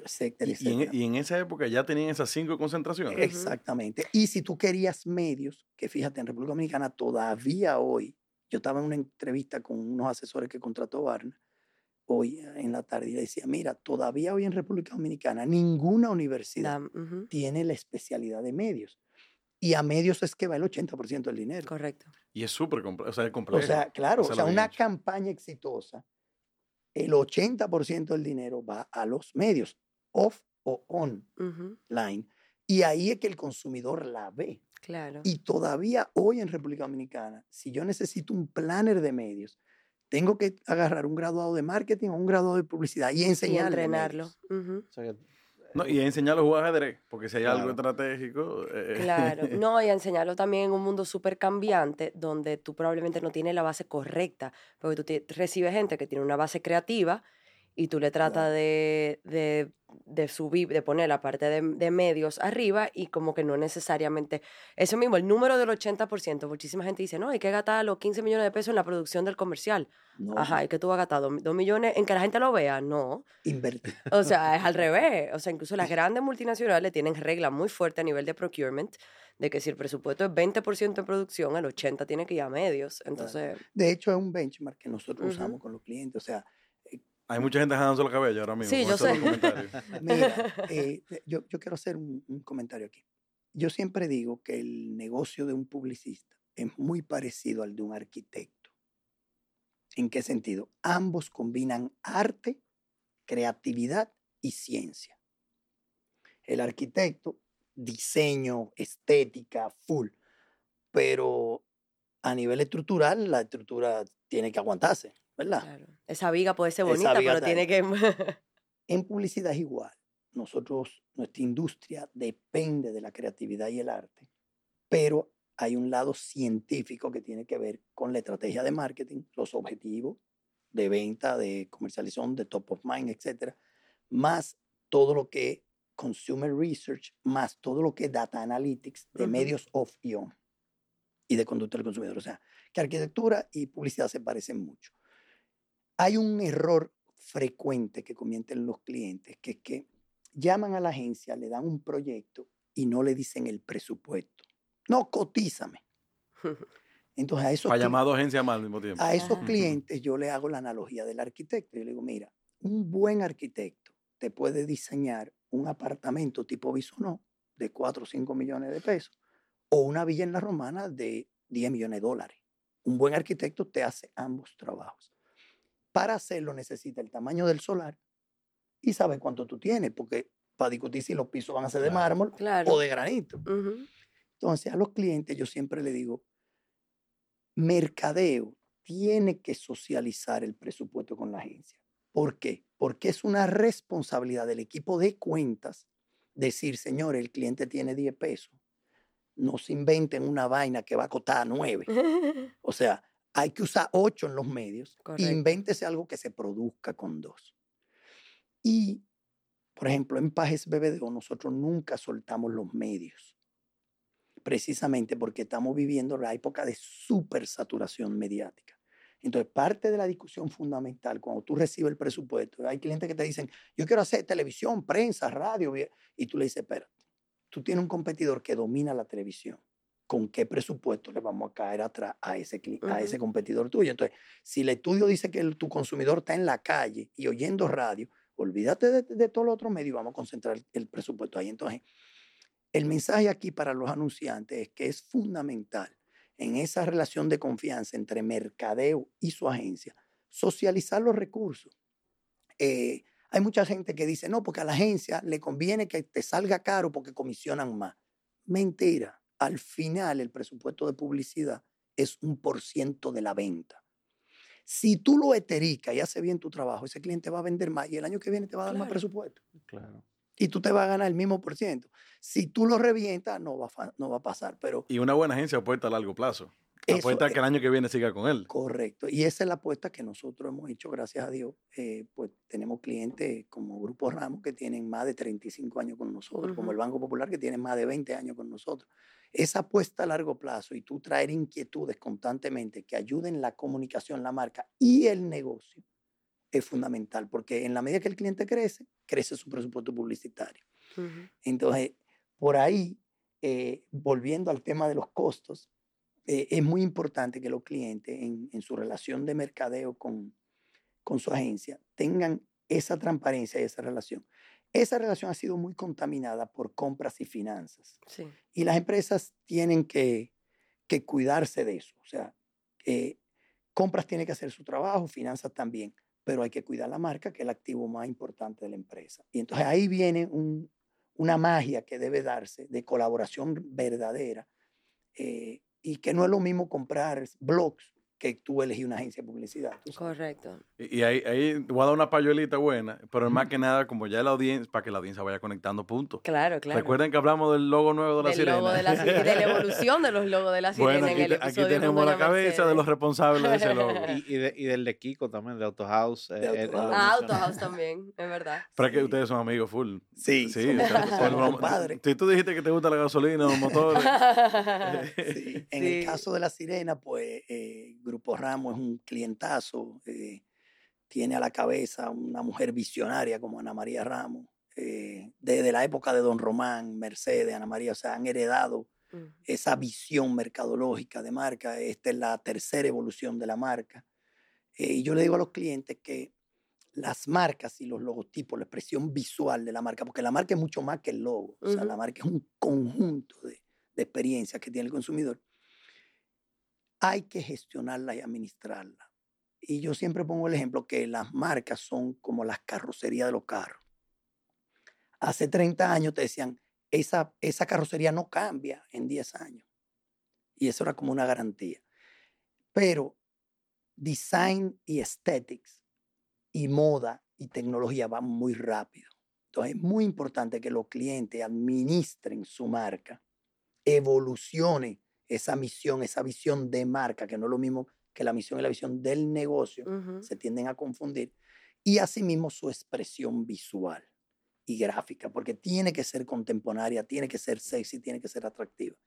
etcétera, y, en, y, en, esa época ya tenían esas cinco concentraciones. Exactamente. Y si tú querías medios, que fíjate, en República Dominicana todavía hoy, yo estaba en una entrevista con unos asesores que contrató Barna, hoy en la tarde y le decía, mira, todavía hoy en República Dominicana ninguna universidad tiene la especialidad de medios. Y a medios es que va el 80% del dinero. Correcto. Y es súper complejo. O sea, complejo. O sea, claro, o sea, una campaña exitosa, el 80% del dinero va a los medios, off o online. Y ahí es que el consumidor la ve. Claro. Y todavía hoy en República Dominicana, si yo necesito un planner de medios, tengo que agarrar un graduado de marketing o un graduado de publicidad y enseñarle. Y entrenarlo. no, y enseñarlo a jugar ajedrez, porque si hay algo estratégico. Eh, claro, no, y enseñarlo también en un mundo súper cambiante, donde tú probablemente no tienes la base correcta, porque tú recibes gente que tiene una base creativa y tú le tratas de, de, de, subir, de poner la parte de, de, medios arriba y como que no necesariamente, eso mismo, el número del 80%, muchísima gente dice, no, hay que gastar los 15 millones de pesos en la producción del comercial. Ajá, ¿y que tú vas a gastar? ¿Dos millones en que la gente lo vea? No. Invertir. O sea, es al revés. O sea, incluso las grandes multinacionales tienen reglas muy fuertes a nivel de procurement de que si el presupuesto es 20% en producción, el 80% tiene que ir a medios. Entonces... De hecho, es un benchmark que nosotros usamos con los clientes. O sea, hay mucha gente dejándose el cabello ahora mismo. Sí, yo sé. Mira, eh, yo, yo, quiero hacer un, un, comentario aquí. Yo siempre digo que el negocio de un publicista es muy parecido al de un arquitecto. ¿En qué sentido? Ambos combinan arte, creatividad y ciencia. El arquitecto, diseño, estética, full. Pero a nivel estructural, la estructura tiene que aguantarse. ¿Verdad? Esa viga puede ser bonita, pero tiene que... en publicidad es igual. Nosotros, nuestra industria depende de la creatividad y el arte, pero hay un lado científico que tiene que ver con la estrategia de marketing, los objetivos de venta, de comercialización, de top of mind, etcétera, más todo lo que es consumer research, más todo lo que es data analytics de medios off y on y de conducta del consumidor. O sea, que arquitectura y publicidad se parecen mucho. Hay un error frecuente que cometen los clientes, que es que llaman a la agencia, le dan un proyecto y no le dicen el presupuesto. No, cotízame. Entonces a esos, ha llamado agencia mal al mismo tiempo. A esos clientes yo le hago la analogía del arquitecto. Yo le digo, mira, un buen arquitecto te puede diseñar un apartamento tipo Bisonó de 4 o 5 millones de pesos o una villa en la romana de 10 millones de dólares. Un buen arquitecto te hace ambos trabajos. Para hacerlo necesita el tamaño del solar y sabe cuánto tú tienes, porque para discutir si los pisos van a ser de mármol o de granito. Entonces, a los clientes yo siempre le digo, mercadeo tiene que socializar el presupuesto con la agencia. ¿Por qué? Porque es una responsabilidad del equipo de cuentas decir, señor, el cliente tiene 10 pesos. No se inventen una vaina que va a costar 9. o sea, hay que usar ocho en los medios. invéntese algo que se produzca con dos. Y, por ejemplo, en Pajes BBDO nosotros nunca soltamos los medios. Precisamente porque estamos viviendo la época de supersaturación mediática. Entonces, parte de la discusión fundamental, cuando tú recibes el presupuesto, hay clientes que te dicen, yo quiero hacer televisión, prensa, radio, y tú le dices, espérate, tú tienes un competidor que domina la televisión con qué presupuesto le vamos a caer atrás a ese, a ese competidor tuyo. Entonces, si el estudio dice que tu consumidor está en la calle y oyendo radio, olvídate de, de todo lo otro medio y vamos a concentrar el presupuesto ahí. Entonces, el mensaje aquí para los anunciantes es que es fundamental en esa relación de confianza entre mercadeo y su agencia, socializar los recursos. Eh, hay mucha gente que dice, no, porque a la agencia le conviene que te salga caro porque comisionan más. Mentira al final el presupuesto de publicidad es un por ciento de la venta. Si tú lo etericas y haces bien tu trabajo, ese cliente va a vender más y el año que viene te va a dar más presupuesto. Claro. Y tú te vas a ganar el mismo por ciento. Si tú lo revientas, no va, no va a pasar. Pero, y una buena agencia apuesta a largo plazo. Apuesta que el año que viene siga con él. Correcto. Y esa es la apuesta que nosotros hemos hecho, gracias a Dios. Eh, pues tenemos clientes como Grupo Ramos que tienen más de 35 años con nosotros, como el Banco Popular que tiene más de 20 años con nosotros. Esa apuesta a largo plazo y tú traer inquietudes constantemente que ayuden la comunicación, la marca y el negocio es fundamental, porque en la medida que el cliente crece, crece su presupuesto publicitario. Entonces, por ahí, eh, volviendo al tema de los costos, eh, es muy importante que los clientes en, su relación de mercadeo con, con su agencia tengan esa transparencia y esa relación. Esa relación ha sido muy contaminada por compras y finanzas. Y las empresas tienen que, que, cuidarse de eso. O sea, eh, compras tiene que hacer su trabajo, finanzas también, pero hay que cuidar la marca, que es el activo más importante de la empresa. Y entonces ahí viene un, una magia que debe darse de colaboración verdadera eh, y que no es lo mismo comprar blogs que tú elegí una agencia de publicidad. Correcto. Y, ahí, ahí voy a dar una payuelita buena, pero más que nada, como ya la audiencia, para que la audiencia vaya conectando puntos. Claro, claro. Recuerden que hablamos del logo nuevo de la del sirena. Logo de la sirena, de la evolución de los logos de la sirena bueno, aquí, en el episodio aquí tenemos la cabeza de los responsables de ese logo. y, y, del de Kiko también, de Auto House. De eh, Auto House. ah, Auto House también, es verdad. Pero que ustedes son amigos full. Sí, sí. Somos, padres. Si tú dijiste que te gusta la gasolina, los motores. sí. En el caso de la sirena, pues eh, Grupo Ramos es un cliente eh, tiene a la cabeza una mujer visionaria como Ana María Ramos. Eh, desde la época de Don Román, Mercedes, Ana María, o sea, han heredado esa visión mercadológica de marca. Esta es la tercera evolución de la marca. Eh, y yo le digo a los clientes que las marcas y los logotipos, la expresión visual de la marca, porque la marca es mucho más que el logo, o sea, la marca es un conjunto de, de experiencias que tiene el consumidor, hay que gestionarla y administrarla. Y yo siempre pongo el ejemplo que las marcas son como las carrocerías de los carros. Hace 30 años te decían, esa, esa carrocería no cambia en 10 años. Y eso era como una garantía. Pero design y aesthetics y moda y tecnología van muy rápido. Entonces es muy importante que los clientes administren su marca, evolucione esa misión, esa visión de marca, que no es lo mismo que la misión y la visión del negocio se tienden a confundir, y asimismo su expresión visual y gráfica, porque tiene que ser contemporánea, tiene que ser sexy, tiene que ser atractiva.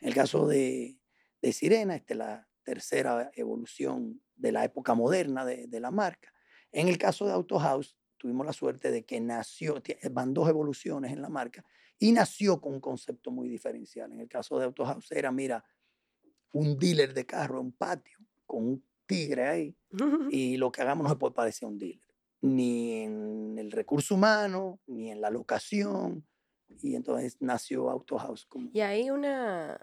En el caso de, de Sirena, esta es la tercera evolución de la época moderna de, de la marca. En el caso de Auto House, tuvimos la suerte de que nació, van dos evoluciones en la marca, y nació con un concepto muy diferencial. En el caso de Auto House era, mira, un dealer de carro, un patio, con un tigre ahí y lo que hagamos no se puede parecer a un dealer, ni en el recurso humano, ni en la locación. Y entonces nació Auto House. Como... Y ahí una...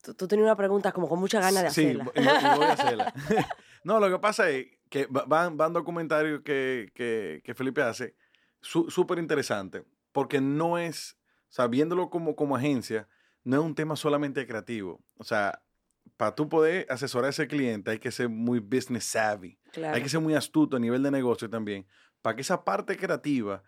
Tú, tenías una pregunta como con mucha ganas de hacerla. Sí, voy a hacerla. no, lo que pasa es que van, van documentarios que, que, que Felipe hace súper interesante, porque no es, sea, viéndolo como, como agencia, no es un tema solamente creativo. O sea, para tú poder asesorar a ese cliente hay que ser muy business savvy. Hay que ser muy astuto a nivel de negocio también. Para que esa parte creativa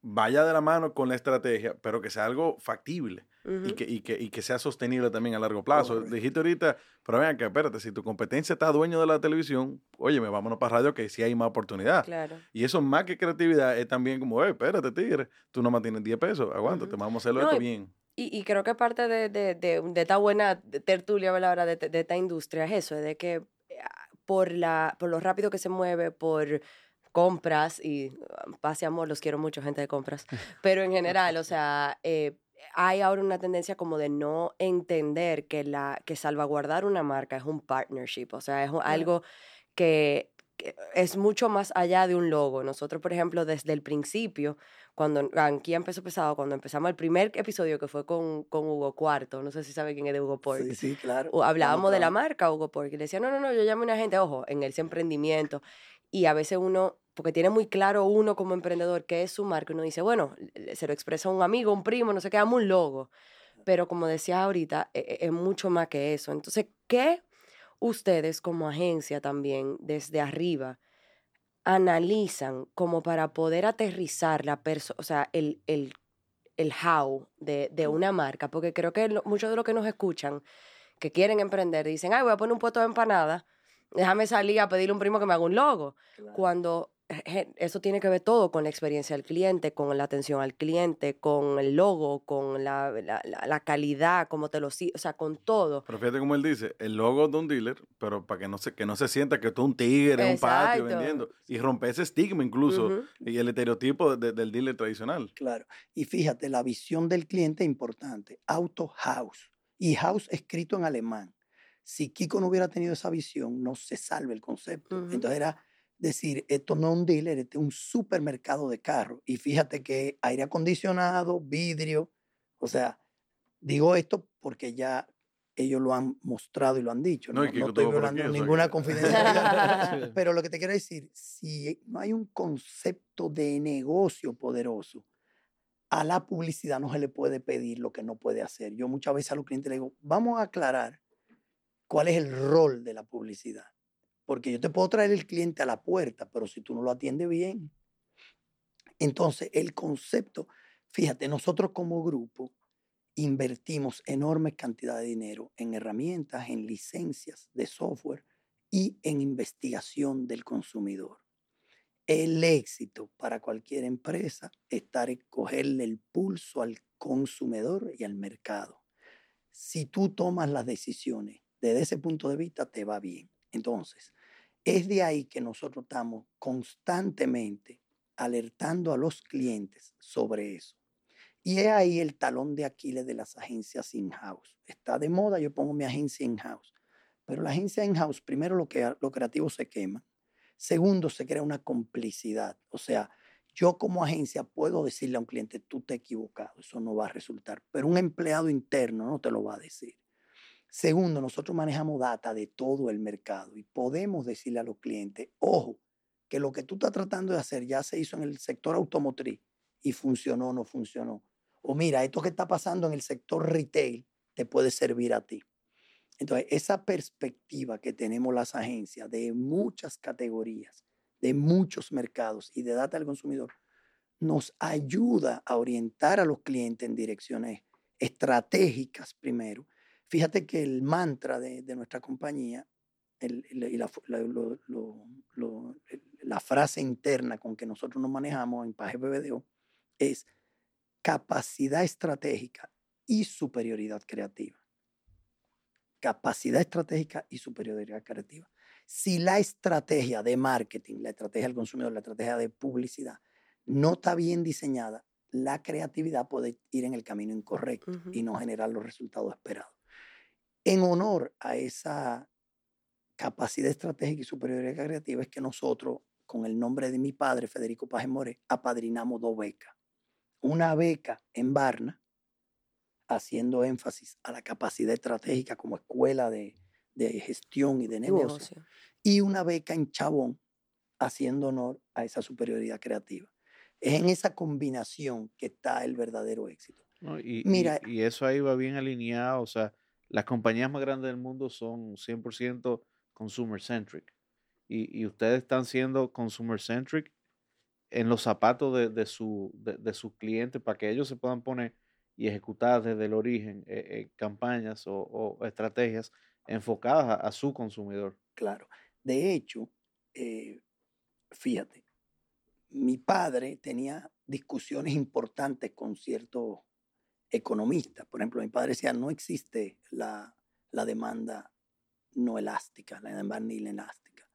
vaya de la mano con la estrategia, pero que sea algo factible y, que, y, que, y, que, sea sostenible también a largo plazo. Dijiste ahorita, pero vean que espérate, si tu competencia está dueño de la televisión, óyeme, vámonos para radio que sí hay más oportunidad. Y eso más que creatividad es también como, espérate, tigre, tú nomás tienes 10 pesos, aguántate, vamos a hacerlo esto bien. Y, y, creo que parte de, de, de, de esta buena tertulia, ¿verdad? De, de, esta industria es eso, de que eh, por, la, por lo rápido que se mueve, por compras, y pase amor, los quiero mucho, gente de compras, pero en general, o sea, eh, hay ahora una tendencia como de no entender que, la, que salvaguardar una marca es un partnership, o sea, es algo que, es mucho más allá de un logo. Nosotros, por ejemplo, desde el principio, cuando aquí empezó pesado, cuando empezamos el primer episodio que fue con, con Hugo Cuarto, no sé si sabe quién es de Hugo Pork. Sí, sí, claro. Hablábamos de la marca Hugo Pork y le decía, no, no, no, yo llamo a una gente, ojo, en el emprendimiento. Y a veces uno porque tiene muy claro uno como emprendedor qué es su marca, uno dice, bueno, se lo expresa un amigo, un primo, no sé qué, un logo. Pero como decía ahorita, e, e, es, mucho más que eso. Entonces, ¿qué ustedes como agencia también desde arriba analizan como para poder aterrizar la o sea, el, el, el how de, de, una marca? Porque creo que muchos de los que nos escuchan que quieren emprender dicen, ay, voy a poner un puesto de empanada, déjame salir a pedirle a un primo que me haga un logo. Cuando eso tiene que ver todo con la experiencia del cliente, con la atención al cliente, con el logo, con la, la, calidad, como te lo o sea, con todo. Pero fíjate como él dice, el logo de un dealer, pero para que no se, que no se sienta que tú un tigre en un patio vendiendo. Y rompe ese estigma incluso y el estereotipo del dealer tradicional. Claro. Y fíjate, la visión del cliente es importante. Auto House. Y House escrito en alemán. Si Kiko no hubiera tenido esa visión, no se salve el concepto. Entonces era decir, esto no es un dealer, este es un supermercado de carros. Y fíjate que aire acondicionado, vidrio, o sea, digo esto porque ya ellos lo han mostrado y lo han dicho. No, no, estoy violando ninguna confidencialidad. pero lo que te quiero decir, si no hay un concepto de negocio poderoso, a la publicidad no se le puede pedir lo que no puede hacer. Yo muchas veces a los clientes les digo, vamos a aclarar cuál es el rol de la publicidad. Porque yo te puedo traer el cliente a la puerta, pero si tú no lo atiendes bien. Entonces, el concepto, fíjate, nosotros como grupo invertimos enormes cantidades de dinero en herramientas, en licencias de software y en investigación del consumidor. El éxito para cualquier empresa está en cogerle el pulso al consumidor y al mercado. Si tú tomas las decisiones desde ese punto de vista, te va bien. Entonces, es de ahí que nosotros estamos constantemente alertando a los clientes sobre eso. Y es ahí el talón de Aquiles de las agencias in-house. Está de moda, yo pongo mi agencia in-house. Pero la agencia in-house, primero lo, que, lo creativo se quema. Segundo, se crea una complicidad. O sea, yo como agencia puedo decirle a un cliente, tú te has equivocado, eso no va a resultar. Pero un empleado interno no te lo va a decir. Segundo, nosotros manejamos data de todo el mercado y podemos decirle a los clientes, ojo, que lo que tú estás tratando de hacer ya se hizo en el sector automotriz y funcionó o no funcionó. O mira, esto que está pasando en el sector retail te puede servir a ti. Entonces, esa perspectiva que tenemos las agencias de muchas categorías, de muchos mercados y de data del consumidor, nos ayuda a orientar a los clientes en direcciones estratégicas primero Fíjate que el mantra de, nuestra compañía y la, frase interna con que nosotros nos manejamos en Paje BBDO es capacidad estratégica y superioridad creativa. Capacidad estratégica y superioridad creativa. Si la estrategia de marketing, la estrategia del consumidor, la estrategia de publicidad no está bien diseñada, la creatividad puede ir en el camino incorrecto y no generar los resultados esperados. En honor a esa capacidad estratégica y superioridad creativa es que nosotros, con el nombre de mi padre, Federico Paje More, apadrinamos dos becas. Una beca en Barna, haciendo énfasis a la capacidad estratégica como escuela de, gestión y de negocio, y una beca en Chabón, haciendo honor a esa superioridad creativa. Es en esa combinación que está el verdadero éxito. y, Mira, y, eso ahí va bien alineado, o sea, las compañías más grandes del mundo son 100% consumer centric. Y, ustedes están siendo consumer centric en los zapatos de, de, su, de, sus clientes para que ellos se puedan poner y ejecutar desde el origen eh, eh, campañas o, estrategias enfocadas a, su consumidor. Claro. De hecho, eh, fíjate, mi padre tenía discusiones importantes con ciertos economista. Por ejemplo, mi padre decía, no existe la, la demanda no elástica, la demanda inelástica.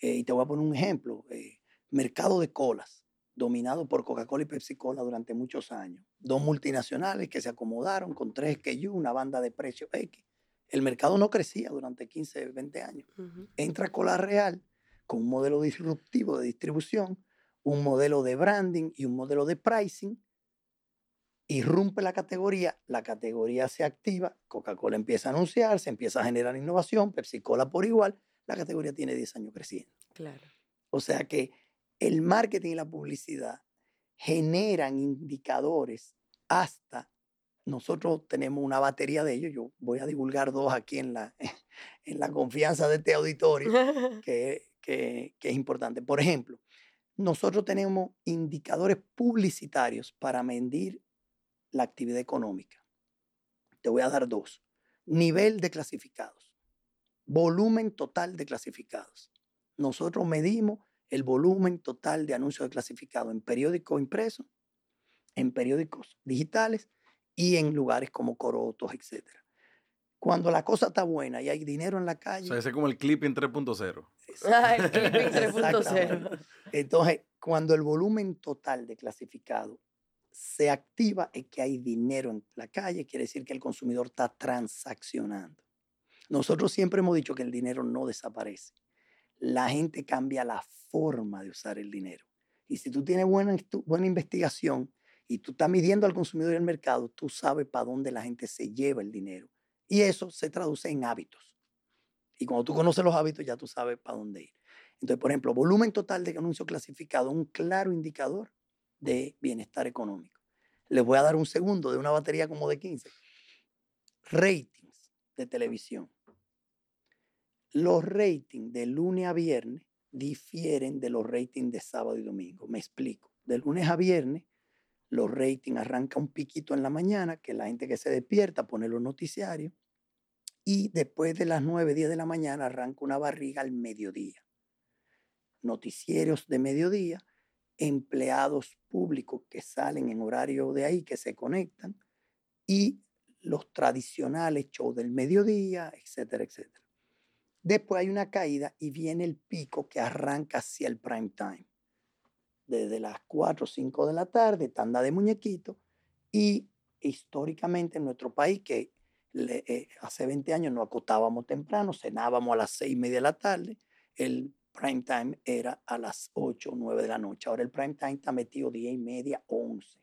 Eh, y te voy a poner un ejemplo. Eh, mercado de colas, dominado por Coca-Cola y Pepsi-Cola durante muchos años. dos multinacionales que se acomodaron con tres que una banda de precios X. El mercado no crecía durante 15, 20 años. Entra Cola Real con un modelo disruptivo de distribución, un modelo de branding y un modelo de pricing. Irrumpe la categoría, la categoría se activa, Coca-Cola empieza a anunciar, se empieza a generar innovación, Pepsi-Cola por igual, la categoría tiene 10 años creciendo. Claro. O sea que el marketing y la publicidad generan indicadores hasta nosotros tenemos una batería de ellos. Yo voy a divulgar dos aquí en la, en la confianza de este auditorio, que, que, que, es importante. Por ejemplo, nosotros tenemos indicadores publicitarios para medir la actividad económica. Te voy a dar dos. Nivel de clasificados. Volumen total de clasificados. Nosotros medimos el volumen total de anuncios de clasificados en periódicos impresos, en periódicos digitales y en lugares como Corotos, etc. Cuando la cosa está buena y hay dinero en la calle. O sea, ese es como el clipping 3.0. Ah, el clipping 3.0. Entonces, cuando el volumen total de clasificado se activa, es que hay dinero en la calle, quiere decir que el consumidor está transaccionando. Nosotros siempre hemos dicho que el dinero no desaparece. La gente cambia la forma de usar el dinero. Y si tú tienes buena, buena investigación y tú estás midiendo al consumidor y al mercado, tú sabes para dónde la gente se lleva el dinero. Y eso se traduce en hábitos. Y cuando tú conoces los hábitos, ya tú sabes para dónde ir. Entonces, por ejemplo, volumen total de anuncio clasificado, un claro indicador de bienestar económico. Les voy a dar un segundo de una batería como de 15. Ratings de televisión. Los ratings de lunes a viernes difieren de los ratings de sábado y domingo. Me explico. De lunes a viernes, los ratings arranca un piquito en la mañana, que la gente que se despierta pone los noticiarios, y después de las 9, 10 de la mañana arranca una barriga al mediodía. Noticieros de mediodía, empleados públicos que salen en horario de ahí, que se conectan, y los tradicionales shows del mediodía, etcétera, etcétera. Después hay una caída y viene el pico que arranca hacia el prime time desde las 4 o 5 de la tarde, tanda de muñequitos, y históricamente en nuestro país, que eh, hace 20 años nos acotábamos temprano, cenábamos a las 6 y media de la tarde, el prime time era a las 8 o 9 de la noche. Ahora el prime time está metido 10 y media, 11.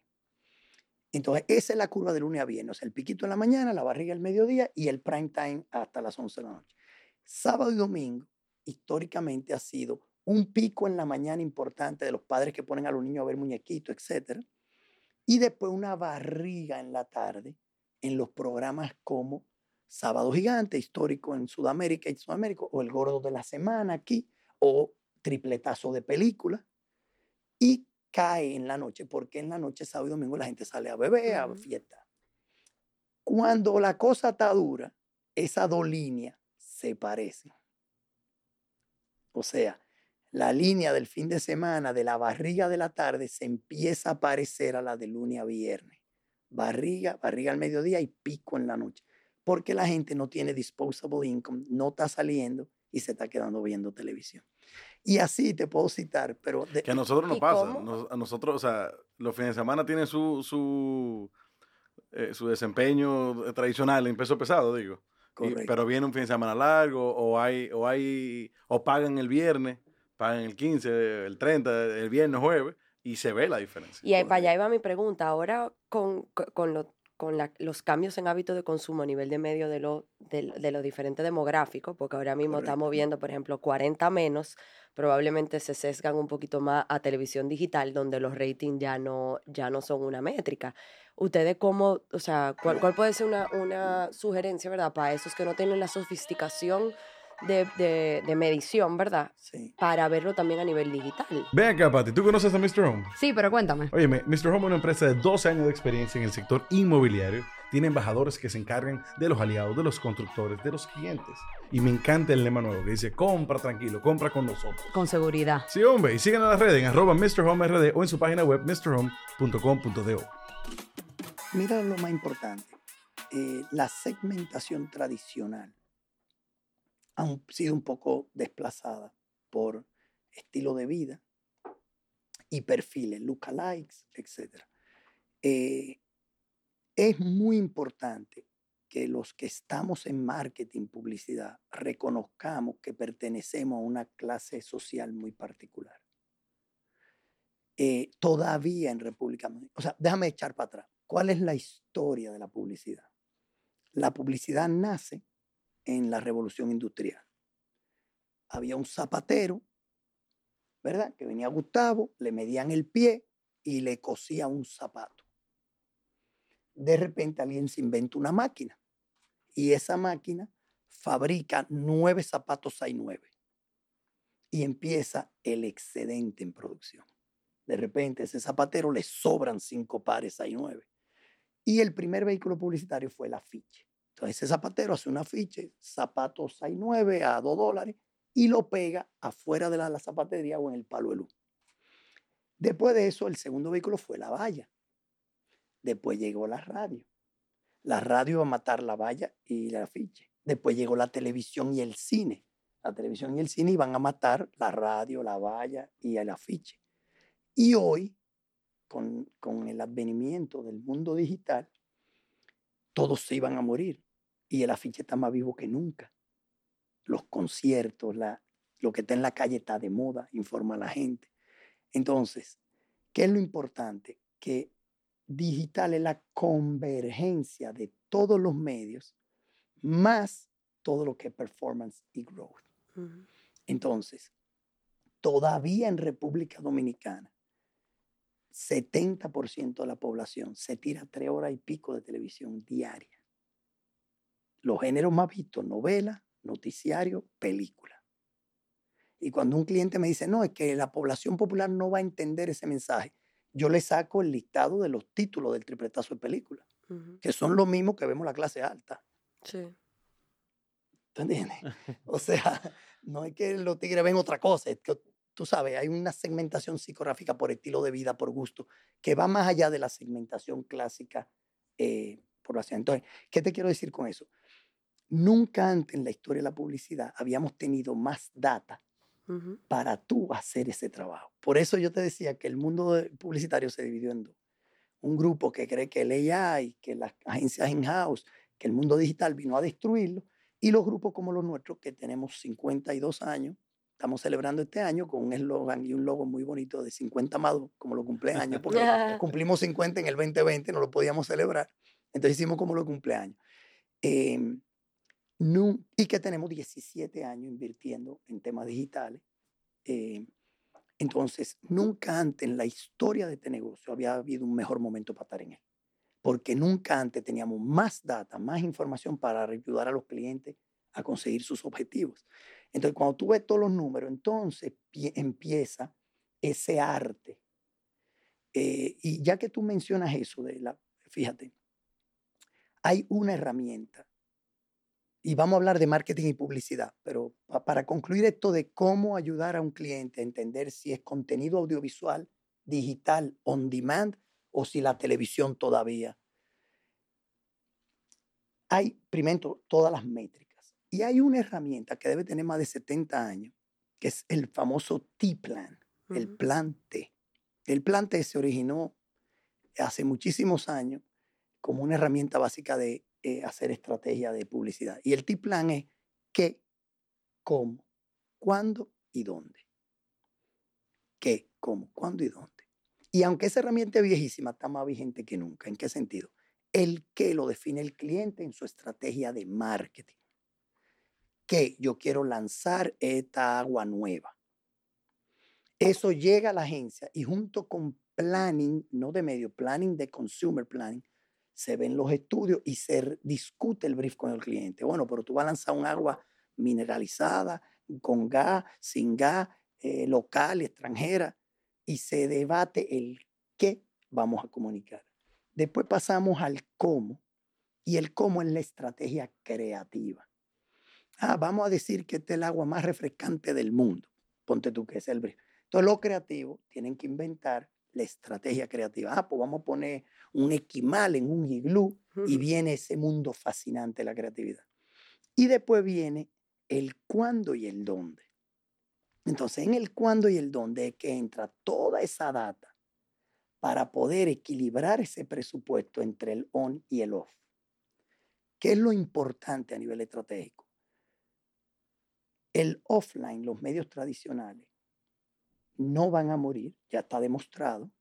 Entonces, esa es la curva de lunes a viernes. el piquito en la mañana, la barriga el mediodía y el prime time hasta las 11 de la noche. Sábado y domingo, históricamente ha sido un pico en la mañana importante de los padres que ponen a los niños a ver muñequitos, etc. Y después una barriga en la tarde en los programas como Sábado Gigante, histórico en Sudamérica y Sudamérica, o El Gordo de la Semana aquí, o Tripletazo de Película. Y cae en la noche, porque en la noche, sábado y domingo, la gente sale a beber, a fiesta. Cuando la cosa está dura, esas dos líneas se parecen. O sea, la línea del fin de semana, de la barriga de la tarde, se empieza a parecer a la de lunes a viernes. Barriga, barriga al mediodía y pico en la noche. Porque la gente no tiene disposable income, no está saliendo y se está quedando viendo televisión. Y así te puedo citar, pero... que a nosotros no pasa. a nosotros, o sea, los fines de semana tienen su, su, eh, su desempeño tradicional en peso pesado, digo. pero viene un fin de semana largo o hay, o hay, o pagan el viernes pagan el 15, el 30, el viernes, jueves, y se ve la diferencia. Y ahí, para allá iba mi pregunta. Ahora, con, con, lo, con los cambios en hábitos de consumo a nivel de medio de lo, de, de lo diferente demográfico, porque ahora mismo estamos viendo, por ejemplo, 40 menos, probablemente se sesgan un poquito más a televisión digital, donde los ratings ya no, ya no son una métrica. ¿Ustedes cómo, o sea, cuál, cuál puede ser una, una sugerencia, verdad, para esos que no tienen la sofisticación? De, de, medición, ¿verdad? Sí. Para verlo también a nivel digital. Ven acá, Pati, ¿tú conoces a Mr. Home? Sí, pero cuéntame. Oye, Mr. Home es una empresa de 12 años de experiencia en el sector inmobiliario. Tiene embajadores que se encargan de los aliados, de los constructores, de los clientes. Y me encanta el lema nuevo que dice, compra tranquilo, compra con nosotros. Con seguridad. Sí, hombre. Y sigan a las redes en arroba MrHomeRD o en su página web mrhome.com.do. Mira lo más importante. Eh, la segmentación tradicional han sido un poco desplazadas por estilo de vida y perfiles, lookalikes, etc. Eh, es muy importante que los que estamos en marketing, publicidad, reconozcamos que pertenecemos a una clase social muy particular. Eh, todavía en República Dominicana, o sea, déjame echar para atrás. ¿Cuál es la historia de la publicidad? La publicidad nace en la revolución industrial. Había un zapatero, ¿verdad? Que venía Gustavo, le medían el pie y le cosía un zapato. De repente alguien se inventa una máquina y esa máquina fabrica nueve zapatos 6-9 y empieza el excedente en producción. De repente ese zapatero le sobran cinco pares 6-9 y el primer vehículo publicitario fue el afiche. Entonces ese zapatero hace un afiche, zapatos 6-9 a 2 dólares y lo pega afuera de la, la zapatería o en el palo de luz. Después de eso, el segundo vehículo fue la valla. Después llegó la radio. La radio iba a matar la valla y el afiche. Después llegó la televisión y el cine. La televisión y el cine iban a matar la radio, la valla y el afiche. Y hoy, con, con el advenimiento del mundo digital, todos se iban a morir. Y el afiche está más vivo que nunca. Los conciertos, la, lo que está en la calle está de moda, informa a la gente. Entonces, ¿qué es lo importante? Que digital es la convergencia de todos los medios más todo lo que es performance y growth. Entonces, todavía en República Dominicana, 70% de la población se tira tres horas y pico de televisión diaria. Los géneros más vistos, novela, noticiario, película. Y cuando un cliente me dice, no, es que la población popular no va a entender ese mensaje, yo le saco el listado de los títulos del tripletazo de película, que son los mismos que vemos la clase alta. Sí. ¿Tú entiendes? o sea, no es que los tigres ven otra cosa, es que tú sabes, hay una segmentación psicográfica por estilo de vida, por gusto, que va más allá de la segmentación clásica eh, población. Entonces, ¿qué te quiero decir con eso? Nunca antes en la historia de la publicidad habíamos tenido más data para tú hacer ese trabajo. Por eso yo te decía que el mundo publicitario se dividió en dos. Un grupo que cree que el AI, que las agencias in-house, que el mundo digital vino a destruirlo, y los grupos como los nuestros, que tenemos 52 años, estamos celebrando este año con un eslogan y un logo muy bonito de 50 amados, como lo cumpleaños, porque cumplimos 50 en el 2020, no lo podíamos celebrar. Entonces hicimos como lo cumpleaños. Eh, y que tenemos 17 años invirtiendo en temas digitales. Eh, entonces, nunca antes en la historia de este negocio había habido un mejor momento para estar en él. Porque nunca antes teníamos más data, más información para ayudar a los clientes a conseguir sus objetivos. Entonces, cuando tú ves todos los números, entonces empieza ese arte. Eh, y ya que tú mencionas eso de la, fíjate, hay una herramienta y vamos a hablar de marketing y publicidad, pero para concluir esto de cómo ayudar a un cliente a entender si es contenido audiovisual, digital, on demand o si la televisión todavía. Hay, primero, todas las métricas. Y hay una herramienta que debe tener más de 70 años, que es el famoso T-Plan, el plan T. El plan T se originó hace muchísimos años como una herramienta básica de eh, hacer estrategia de publicidad. Y el T-Plan es qué, cómo, cuándo y dónde. ¿Qué, cómo, cuándo y dónde? Y aunque esa herramienta es viejísima, está más vigente que nunca. ¿En qué sentido? El qué lo define el cliente en su estrategia de marketing. Que yo quiero lanzar esta agua nueva. Eso llega a la agencia y junto con planning, no de medio, planning de consumer planning, se ven los estudios y se discute el brief con el cliente. Bueno, pero tú vas a lanzar un agua mineralizada, con gas, sin gas, eh, local, extranjera, y se debate el qué vamos a comunicar. Después pasamos al cómo, y el cómo es la estrategia creativa. Ah, vamos a decir que este es el agua más refrescante del mundo. Ponte tú que es el brief. Entonces, los creativos tienen que inventar la estrategia creativa. Ah, pues vamos a poner un esquimal en un iglú y viene ese mundo fascinante de la creatividad. Y después viene el cuándo y el dónde. Entonces, en el cuándo y el dónde es que entra toda esa data para poder equilibrar ese presupuesto entre el on y el off. ¿Qué es lo importante a nivel estratégico? El offline, los medios tradicionales, no van a morir, ya está demostrado.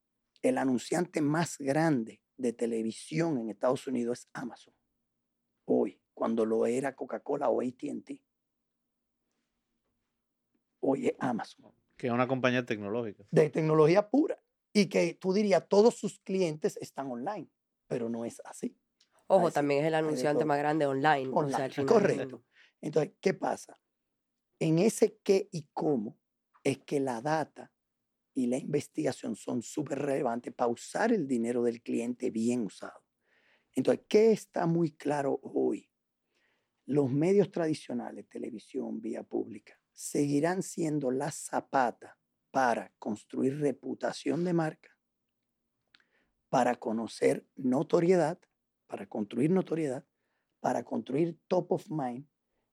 El anunciante más grande de televisión en Estados Unidos es Amazon. Hoy, cuando lo era Coca-Cola o ATT. Hoy es Amazon. Que es una compañía tecnológica. De tecnología pura. Y que tú dirías, todos sus clientes están online, pero no es así. Ojo, Así, también es el anunciante más grande online. o sea, Online, correcto. Entonces, ¿qué pasa? En ese qué y cómo es que la data y la investigación son súper relevantes para usar el dinero del cliente bien usado. Entonces, ¿qué está muy claro hoy? Los medios tradicionales, televisión, vía pública, seguirán siendo la zapata para construir reputación de marca, para conocer notoriedad, para construir notoriedad, para construir top of mind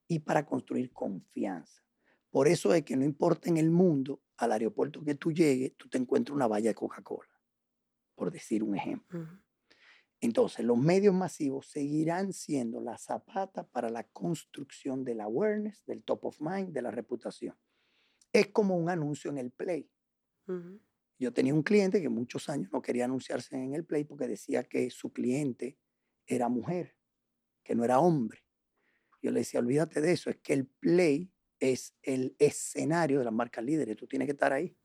y para construir confianza. Por eso es que no importa en el mundo, al aeropuerto que tú llegues, tú te encuentras una valla de Coca-Cola, por decir un ejemplo. Entonces, los medios masivos seguirán siendo la zapata para la construcción del awareness, del top of mind, de la reputación. Es como un anuncio en el Play. Yo tenía un cliente que muchos años no quería anunciarse en el Play porque decía que su cliente era mujer, que no era hombre. Yo le decía, olvídate de eso, es que el Play es el escenario de las marcas líderes, tú tienes que estar ahí.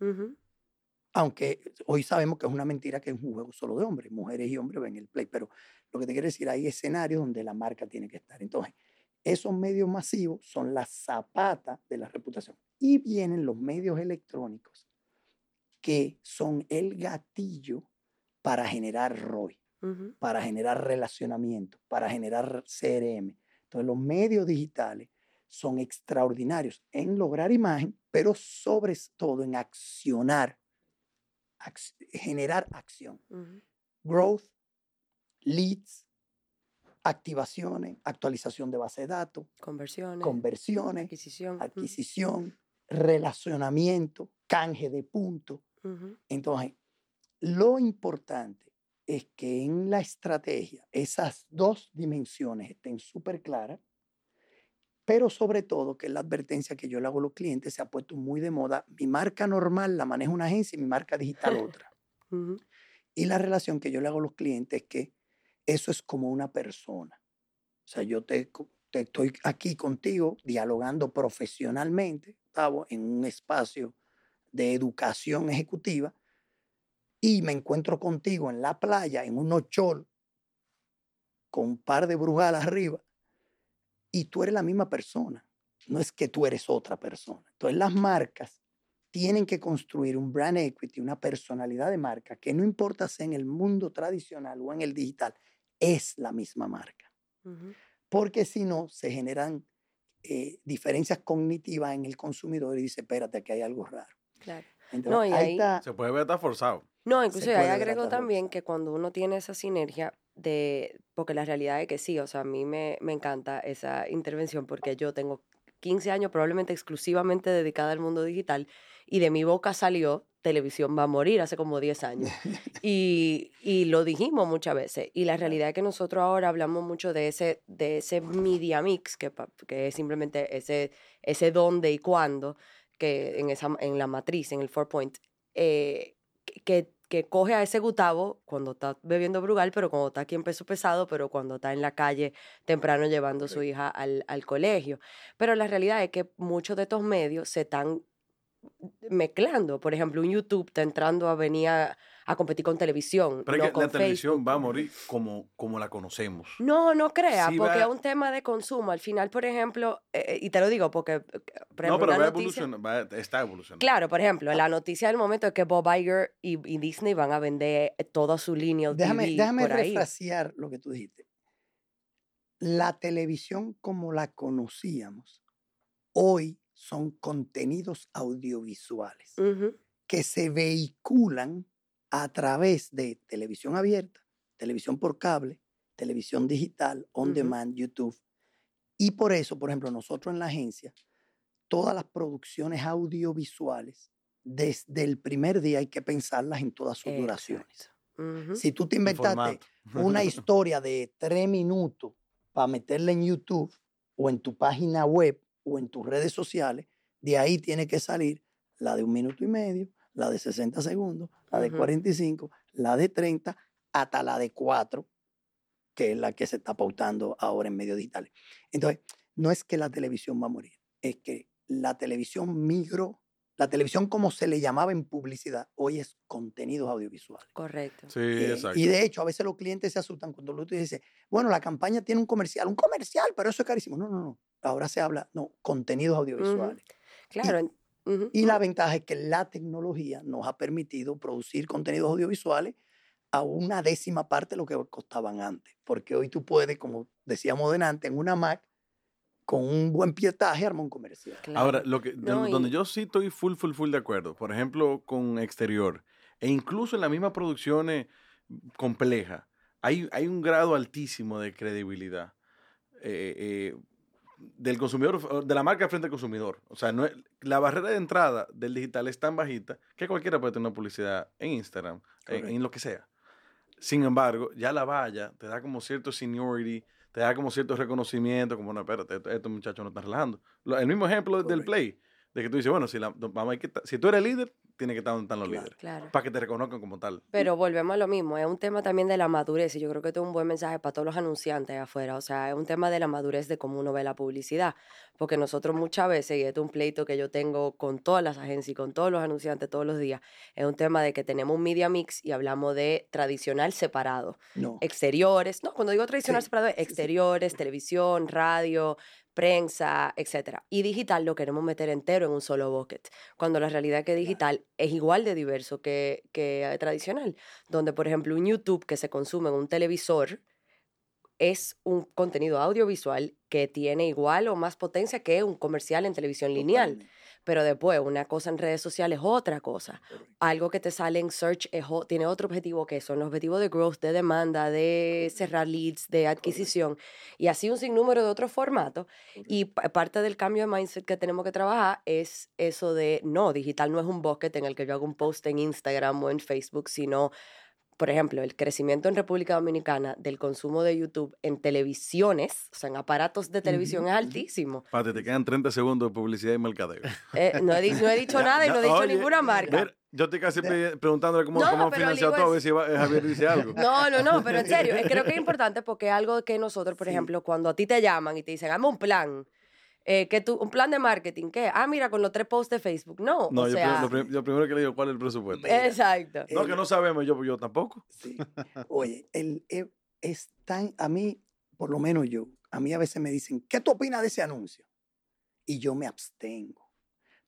Aunque hoy sabemos que es una mentira que es un juego solo de hombres, mujeres y hombres ven el Play, pero lo que te quiero decir, hay escenarios donde la marca tiene que estar. Entonces, esos medios masivos son la zapata de la reputación. Y vienen los medios electrónicos que son el gatillo para generar ROI, para generar relacionamiento, para generar CRM. Entonces, los medios digitales son extraordinarios en lograr imagen, pero sobre todo en accionar, ac- generar acción. Growth, leads, activaciones, actualización de base de datos, Conversiones. conversiones, Adquisición. adquisición, relacionamiento, canje de puntos. Entonces, lo importante es que en la estrategia esas dos dimensiones estén súper claras, pero sobre todo que la advertencia que yo le hago a los clientes se ha puesto muy de moda. Mi marca normal la maneja una agencia y mi marca digital otra. Y la relación que yo le hago a los clientes es que eso es como una persona. O sea, yo te, te estoy aquí contigo dialogando profesionalmente, Gustavo, en un espacio de educación ejecutiva y me encuentro contigo en la playa, en un ochol, con un par de brujalas arriba, y tú eres la misma persona. No es que tú eres otra persona. Entonces las marcas tienen que construir un brand equity, una personalidad de marca, que no importa si en el mundo tradicional o en el digital, es la misma marca. Porque si no, se generan eh, diferencias cognitivas en el consumidor y dice, espérate, que hay algo raro. Claro. Entonces, No, y ahí ahí- está. Se puede ver hasta forzado. No, incluso ahí agrego también que cuando uno tiene esa sinergia de, porque la realidad es que sí, o sea, a mí me, me encanta esa intervención porque yo tengo 15 años probablemente exclusivamente dedicada al mundo digital y de mi boca salió televisión va a morir hace como 10 años. Y, y lo dijimos muchas veces. Y la realidad es que nosotros ahora hablamos mucho de ese, de ese media mix, que, que es simplemente ese, ese dónde y cuándo, que en, esa, en la matriz, en el four point, eh, que- que, coge a ese Gustavo cuando está bebiendo Brugal, pero cuando está aquí en peso pesado, pero cuando está en la calle temprano llevando a su hija al, al colegio. Pero la realidad es que muchos de estos medios se están mezclando. Por ejemplo, un YouTube está entrando a venir a, a competir con televisión. Pero no es que la con televisión Facebook. va a morir como, como la conocemos. No, no crea, Sí porque va- es un tema de consumo. Al final, por ejemplo, eh, y te lo digo porque, eh, por no, pero va a noticia- evolucionar, va- está evolucionando. Claro, por ejemplo, la noticia del momento es que Bob Iger y, y Disney van a vender toda su línea Déjame, TV déjame por ahí. refrasear lo que tú dijiste. La televisión como la conocíamos, hoy son contenidos audiovisuales que se vehiculan a través de televisión abierta, televisión por cable, televisión digital, on demand, YouTube. Y por eso, por ejemplo, nosotros en la agencia, todas las producciones audiovisuales, desde el primer día hay que pensarlas en todas sus duraciones. Si tú te inventaste una historia de tres minutos para meterla en YouTube o en tu página web o en tus redes sociales, de ahí tiene que salir la de un minuto y medio, la de 60 segundos, la de Ujú. 45, la de 30, hasta la de 4, que es la que se está pautando ahora en medios digitales. Entonces, no es que la televisión va a morir, es que la televisión migró, la televisión como se le llamaba en publicidad, hoy es contenidos audiovisuales. Correcto. Sí, Eh, exacto. y de hecho, a veces los clientes se asustan cuando tú dices, bueno, la campaña tiene un comercial, un comercial, pero eso es carísimo. No, no, no. Ahora se habla, no, contenidos audiovisuales. Claro. Y la ventaja es que la tecnología nos ha permitido producir contenidos audiovisuales a una décima parte de lo que costaban antes. Porque hoy tú puedes, como decíamos delante, en una Mac, con un buen pietaje, armar un comercial. Claro. Ahora, lo que, y- donde yo sí estoy full, full, full de acuerdo, por ejemplo, con exterior, e incluso en las mismas producciones complejas, hay, hay un grado altísimo de credibilidad eh, eh, del consumidor, de la marca frente al consumidor. O sea, no es- la barrera de entrada del digital es tan bajita que cualquiera puede tener una publicidad en Instagram, en, lo que sea. Sin embargo, ya la valla te da como cierto seniority, te da como cierto reconocimiento, como, no, espérate, esto- estos muchachos no están relajando. Lo- el mismo ejemplo del play, de que tú dices, bueno, si, la, vamos, hay que si tú eres líder, tiene que estar donde están los Claro. líderes, Claro. para que te reconozcan como tal. Pero volvemos a lo mismo, es un tema también de la madurez y yo creo que esto es un buen mensaje para todos los anunciantes afuera, o sea, es un tema de la madurez de cómo uno ve la publicidad, porque nosotros muchas veces, y esto es un pleito que yo tengo con todas las agencias y con todos los anunciantes todos los días, es un tema de que tenemos un media mix y hablamos de tradicional separado, No. exteriores, no, cuando digo tradicional Sí, separado, es sí, sí. exteriores, televisión, radio, prensa, etcétera. Y digital lo queremos meter entero en un solo bucket, cuando la realidad es que digital es igual de diverso que, que tradicional, donde por ejemplo un YouTube que se consume en un televisor es un contenido audiovisual que tiene igual o más potencia que un comercial en televisión lineal, Totalmente. Pero después una cosa en redes sociales es otra cosa. Algo que te sale en search es tiene otro objetivo que son los objetivos de growth, de demanda, de cerrar leads, de adquisición y así un sinnúmero de otros formatos. Y pa- parte del cambio de mindset que tenemos que trabajar es eso de no, digital no es un bucket en el que yo hago un post en Instagram o en Facebook, sino por ejemplo, el crecimiento en República Dominicana del consumo de YouTube en televisiones, o sea, en aparatos de televisión es altísimo. Pate, te quedan 30 segundos de publicidad y mercadeo. Eh, no, he, di- no he dicho nada y no he dicho Oye, ninguna marca. Mira, yo estoy casi preguntándole cómo, No, cómo han financiado todo, a ver si va- eh, Javier dice algo. No, no, no, pero en serio, eh, creo que es importante porque es algo que nosotros, por Sí. ejemplo, cuando a ti te llaman y te dicen, hazme un plan, eh, que tú, un plan de marketing, ¿qué? Ah, mira, con los tres posts de Facebook. No, No, o yo, sea, pri- lo, prim- yo primero que le digo, ¿cuál es el presupuesto? Mira, exacto. No, el- que no sabemos, yo, yo tampoco. Sí. Oye, el, e- es tan, a mí, por lo menos yo, a mí a veces me dicen, ¿qué tú opinas de ese anuncio? Y yo me abstengo.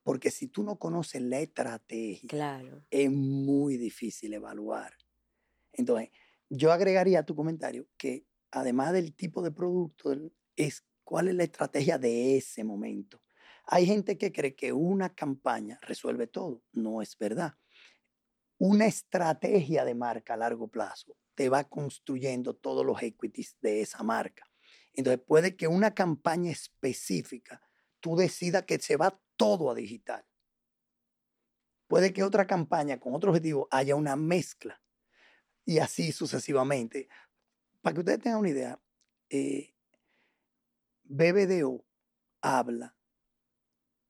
Porque si tú no conoces la estrategia, Claro. es muy difícil evaluar. Entonces, yo agregaría a tu comentario que además del tipo de producto, es cuál es la estrategia de ese momento. Hay gente que cree que una campaña resuelve todo. No es verdad. Una estrategia de marca a largo plazo te va construyendo todos los equities de esa marca. Entonces, puede que una campaña específica tú decidas que se va todo a digital. Puede que otra campaña con otro objetivo haya una mezcla y así sucesivamente. Para que ustedes tengan una idea, eh, BBDO habla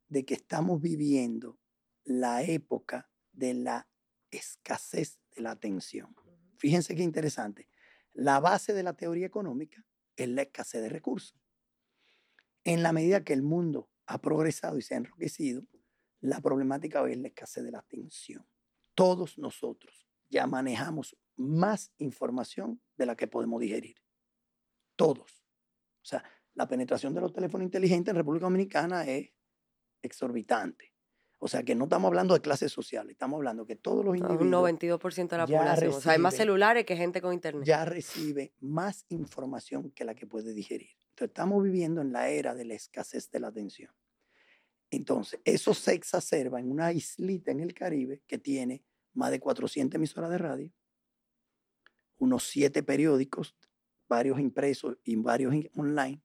de que estamos viviendo la época de la escasez de la atención. Fíjense qué interesante. La base de la teoría económica es la escasez de recursos. En la medida que el mundo ha progresado y se ha enriquecido, la problemática hoy es la escasez de la atención. Todos nosotros ya manejamos más información de la que podemos digerir. Todos. O sea, la penetración de los teléfonos inteligentes en República Dominicana es exorbitante. O sea, que no estamos hablando de clases sociales, estamos hablando que todos los Un individuos 92% de la población. O sea, hay más recibe- celulares que gente con internet. ya recibe más información que la que puede digerir. Entonces, estamos viviendo en la era de la escasez de la atención. Entonces, eso se exacerba en una islita en el Caribe que tiene más de 400 emisoras de radio, unos siete periódicos, varios impresos y varios in- online,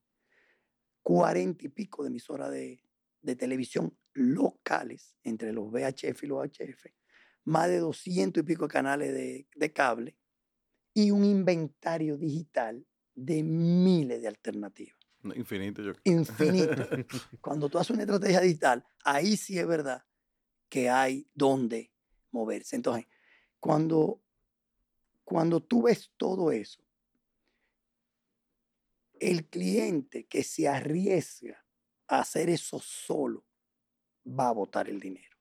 40 y pico de emisoras de, de televisión locales, entre los VHF y los HF, más de 200 y pico de canales de, de cable y un inventario digital de miles de alternativas. No, Infinito, yo Infinito. Cuando tú haces una estrategia digital, ahí sí es verdad que hay donde moverse. Entonces, cuando, cuando tú ves todo eso, el cliente que se arriesga a hacer eso solo va a botar el dinero.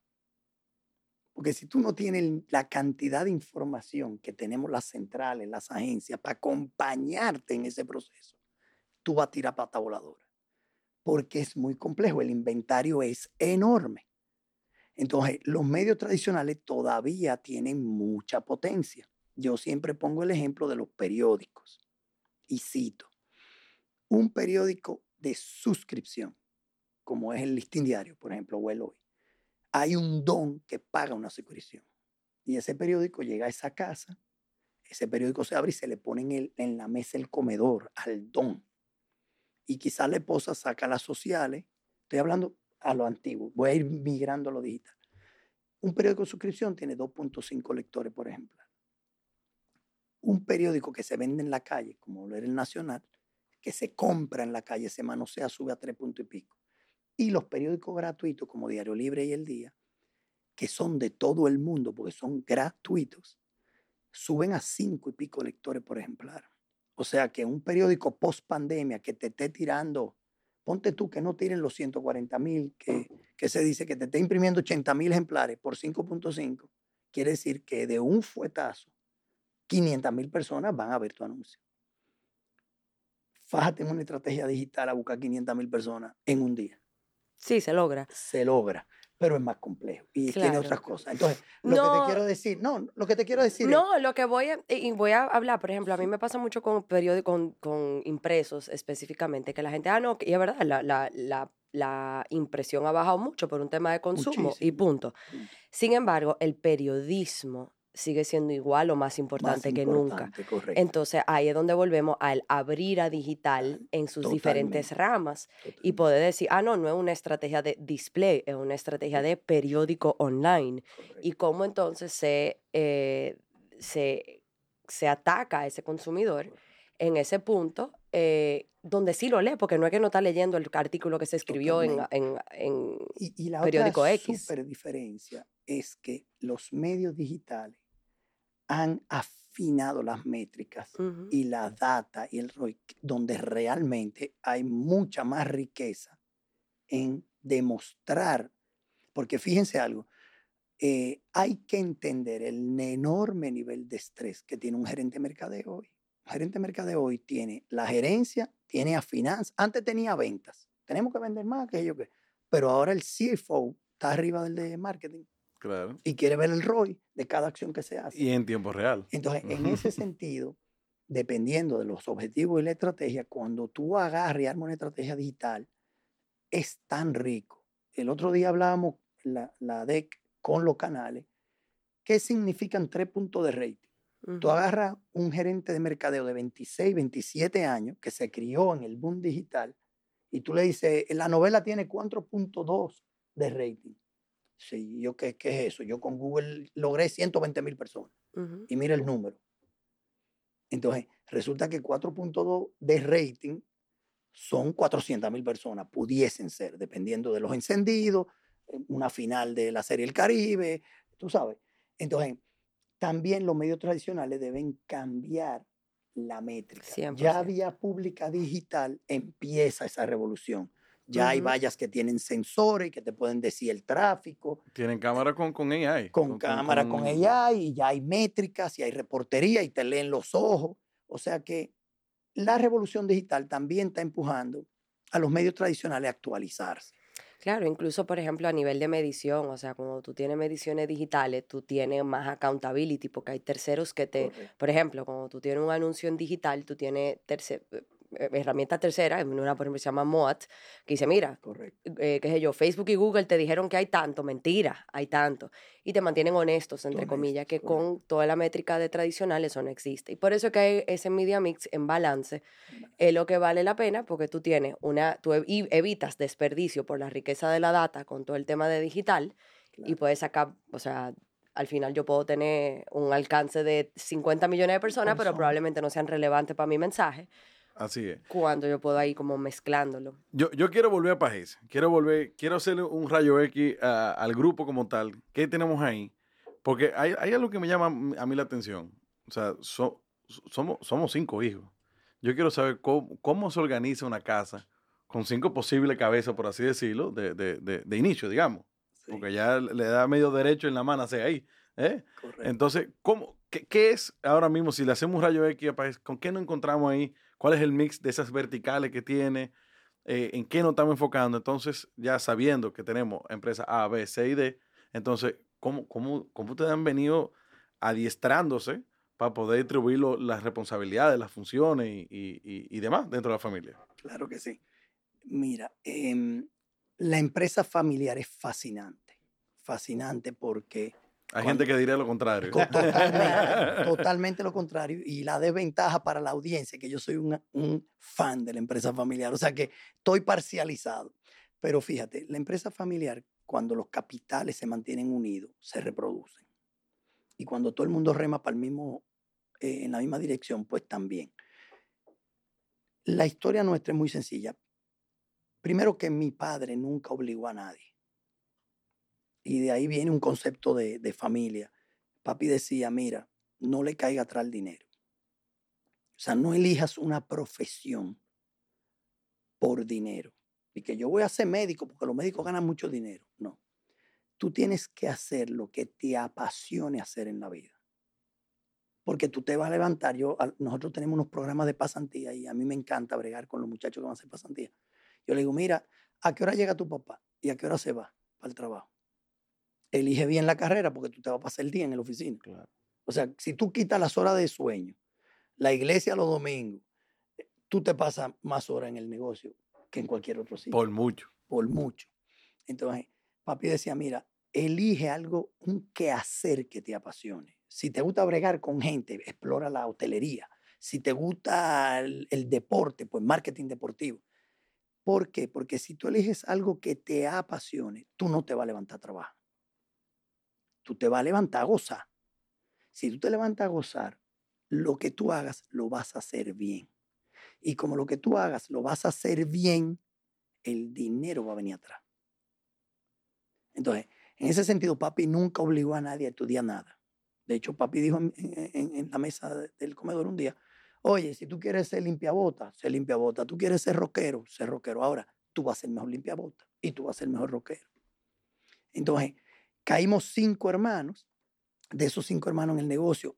Porque si tú no tienes la cantidad de información que tenemos las centrales, las agencias, para acompañarte en ese proceso, tú vas a tirar pata voladora. Porque es muy complejo, el inventario es enorme. Entonces, los medios tradicionales todavía tienen mucha potencia. Yo siempre pongo el ejemplo de los periódicos y cito, un periódico de suscripción, como es el listín diario, por ejemplo, o el hoy, hay un don que paga una suscripción. Y ese periódico llega a esa casa, ese periódico se abre y se le pone en, el- en la mesa el comedor al don. Y quizás la esposa saca las sociales, estoy hablando a lo antiguo, voy a ir migrando a lo digital. Un periódico de suscripción tiene 2.5 lectores por ejemplo. Un periódico que se vende en la calle, como lo era el Nacional, que se compra en la calle, se manosea, sube a 3 puntos y pico. Y los periódicos gratuitos como Diario Libre y El Día, que son de todo el mundo porque son gratuitos, suben a 5 y pico lectores por ejemplar. O sea que un periódico post pandemia que te esté tirando, ponte tú que no tiren los 140 mil, que, que se dice que te esté imprimiendo 80 mil ejemplares por 5.5, quiere decir que de un fuetazo, 500 mil personas van a ver tu anuncio. Fájate en una estrategia digital a buscar 500 mil personas en un día. Sí, se logra. Se logra, pero es más complejo y tiene otras cosas. Entonces, lo que No. te quiero decir, no, lo que te quiero decir es, No, lo que voy a, y voy a hablar, por ejemplo, a mí me pasa mucho con periódicos, con, con impresos específicamente, que la gente, ah, no, que- y es verdad, la, la, la, la impresión ha bajado mucho por un tema de consumo y Muchísimo. punto. Punto. Sin embargo, el periodismo sigue siendo igual o más importante más que nunca. correcto, Entonces ahí es donde volvemos al abrir a digital en sus diferentes Totalmente. ramas y poder decir, ah, no, no es una estrategia de display, es una estrategia de periódico online correcto. y cómo entonces se, eh, se, se ataca a ese consumidor en ese punto eh, donde sí lo lee, porque no es que no está leyendo el artículo que se escribió en, en, en- Y, y la periódico otra X. super diferencia es que los medios digitales han afinado las métricas y la data y el ROI, donde realmente hay mucha más riqueza en demostrar, porque fíjense algo, eh, hay que entender el enorme nivel de estrés que tiene un gerente de mercadeo hoy. Un gerente de mercadeo hoy tiene la gerencia, tiene a finanzas, antes tenía ventas, tenemos que vender más que ellos, que- pero ahora el CFO está arriba del de marketing Claro. y quiere ver el ROI de cada acción que se hace. Y en tiempo real. Entonces, en ese sentido, dependiendo de los objetivos y la estrategia, cuando tú agarras y armas una estrategia digital, es tan rico. El otro día hablábamos la, la DEC con los canales. ¿Qué significan tres puntos de rating? Tú agarras un gerente de mercadeo de 26, 27 años que se crió en el boom digital y tú le dices, la novela tiene 4.2 de rating. Sí, yo qué, qué es eso? Yo con Google logré 120 mil personas y mira el número. Entonces, resulta que 4.2 de rating son 400 mil personas, pudiesen ser, dependiendo de los encendidos, eh, una final de la Serie El Caribe, tú sabes. Entonces, también los medios tradicionales deben cambiar la métrica. 100%. Ya vía pública digital empieza esa revolución. Ya hay Ujú. vallas que tienen sensores que te pueden decir el tráfico, Tienen cámara con, con AI. con, cámara, con, AI, y ya hay métricas, y hay reportería, y te leen los ojos. O sea que la revolución digital también está empujando a los medios tradicionales a actualizarse. Claro, incluso por ejemplo a nivel de medición, o sea, cuando tú tienes mediciones digitales, tú tienes más accountability porque hay terceros que te, por ejemplo, cuando tú tienes un anuncio en digital, tú tienes tercer, eh, herramienta tercera, en una por ejemplo se llama MOAT, que dice, mira, Correcto. eh, qué sé yo, Facebook y Google te dijeron que hay tanto, mentira, hay tanto. Y te mantienen honestos, entre comillas, que Honestos, con toda la métrica de tradicional eso no existe. Y por eso es que hay ese media mix en balance es lo que vale la pena porque tú tienes una, tú ev- y evitas desperdicio por la riqueza de la data con todo el tema de digital y Claro. puedes sacar, o sea, al final yo puedo tener un alcance de 50 millones de personas, pero probablemente no sean relevantes para mi mensaje, Así es. cuando yo puedo ahí como mezclándolo. Yo, yo quiero volver a País. Quiero volver, quiero hacerle un rayo X a- al grupo como tal. ¿Qué tenemos ahí? Porque hay, hay algo que me llama a mí la atención. O sea, so- somos, somos cinco hijos. Yo quiero saber cómo, cómo se organiza una casa con cinco posibles cabezas, por así decirlo, de, de- de- de inicio, digamos. Sí, Porque ya le da medio derecho en la mano hacia ahí. ¿eh? Entonces, ¿cómo, qué, qué es ahora mismo, si le hacemos un rayo X a País, con qué nos encontramos ahí? ¿Cuál es el mix de esas verticales que tiene? Eh, ¿En qué nos estamos enfocando? Entonces, ya sabiendo que tenemos empresas A, B, C y D, entonces, ¿cómo, cómo, cómo ustedes han venido adiestrándose para poder distribuir las responsabilidades, las funciones y, y- y- y demás dentro de la familia? Claro que sí. Mira, em, la empresa familiar es fascinante. Fascinante porque Hay Cuando- gente que diría lo contrario. co- totalmente, totalmente lo contrario. Y la desventaja para la audiencia, que yo soy un, un fan de la empresa familiar. O sea que estoy parcializado. Pero fíjate, la empresa familiar, cuando los capitales se mantienen unidos, se reproducen. Y cuando todo el mundo rema para el mismo, eh, en la misma dirección, pues también. La historia nuestra es muy sencilla. Primero que mi padre nunca obligó a nadie. Y de ahí viene un concepto de, de familia. Papi decía, mira, no le caiga atrás el dinero. O sea, no elijas una profesión por dinero. Y que yo voy a ser médico porque los médicos ganan mucho dinero. No. Tú tienes que hacer lo que te apasione hacer en la vida. Porque tú te vas a levantar. Yo, nosotros tenemos unos programas de pasantía y a mí me encanta bregar con los muchachos que van a hacer pasantía. Yo le digo, mira, ¿a qué hora llega tu papá? ¿Y a qué hora se va para el trabajo? Elige bien la carrera porque tú te vas a pasar el día en la oficina. Claro. O sea, si tú quitas las horas de sueño, la iglesia los domingos, eh, tú te pasas más horas en el negocio que en cualquier otro sitio, Por por, mucho. mucho. Entonces, papi decía, mira, elige algo, un quehacer que te apasione. Si te gusta bregar con gente, explora la hotelería. Si te gusta el, el deporte, pues marketing deportivo. ¿Por qué? Porque si tú eliges algo que te apasione, tú no te vas a levantar a trabajar. Tú te vas a levantar a gozar. Si tú te levantas a gozar, lo que tú hagas lo vas a hacer bien. Y como lo que tú hagas lo vas a hacer bien, el dinero va a venir atrás. Entonces, en ese sentido, papi nunca obligó a nadie a estudiar nada. De hecho, papi dijo en, la mesa de- del comedor un día, oye, si tú quieres ser limpiabota, sé limpiabota. Tú quieres ser rockero, sé rockero. Ahora, tú vas a ser mejor limpiabota y tú vas a ser mejor rockero. Entonces, caímos cinco hermanos. De esos cinco hermanos en el negocio,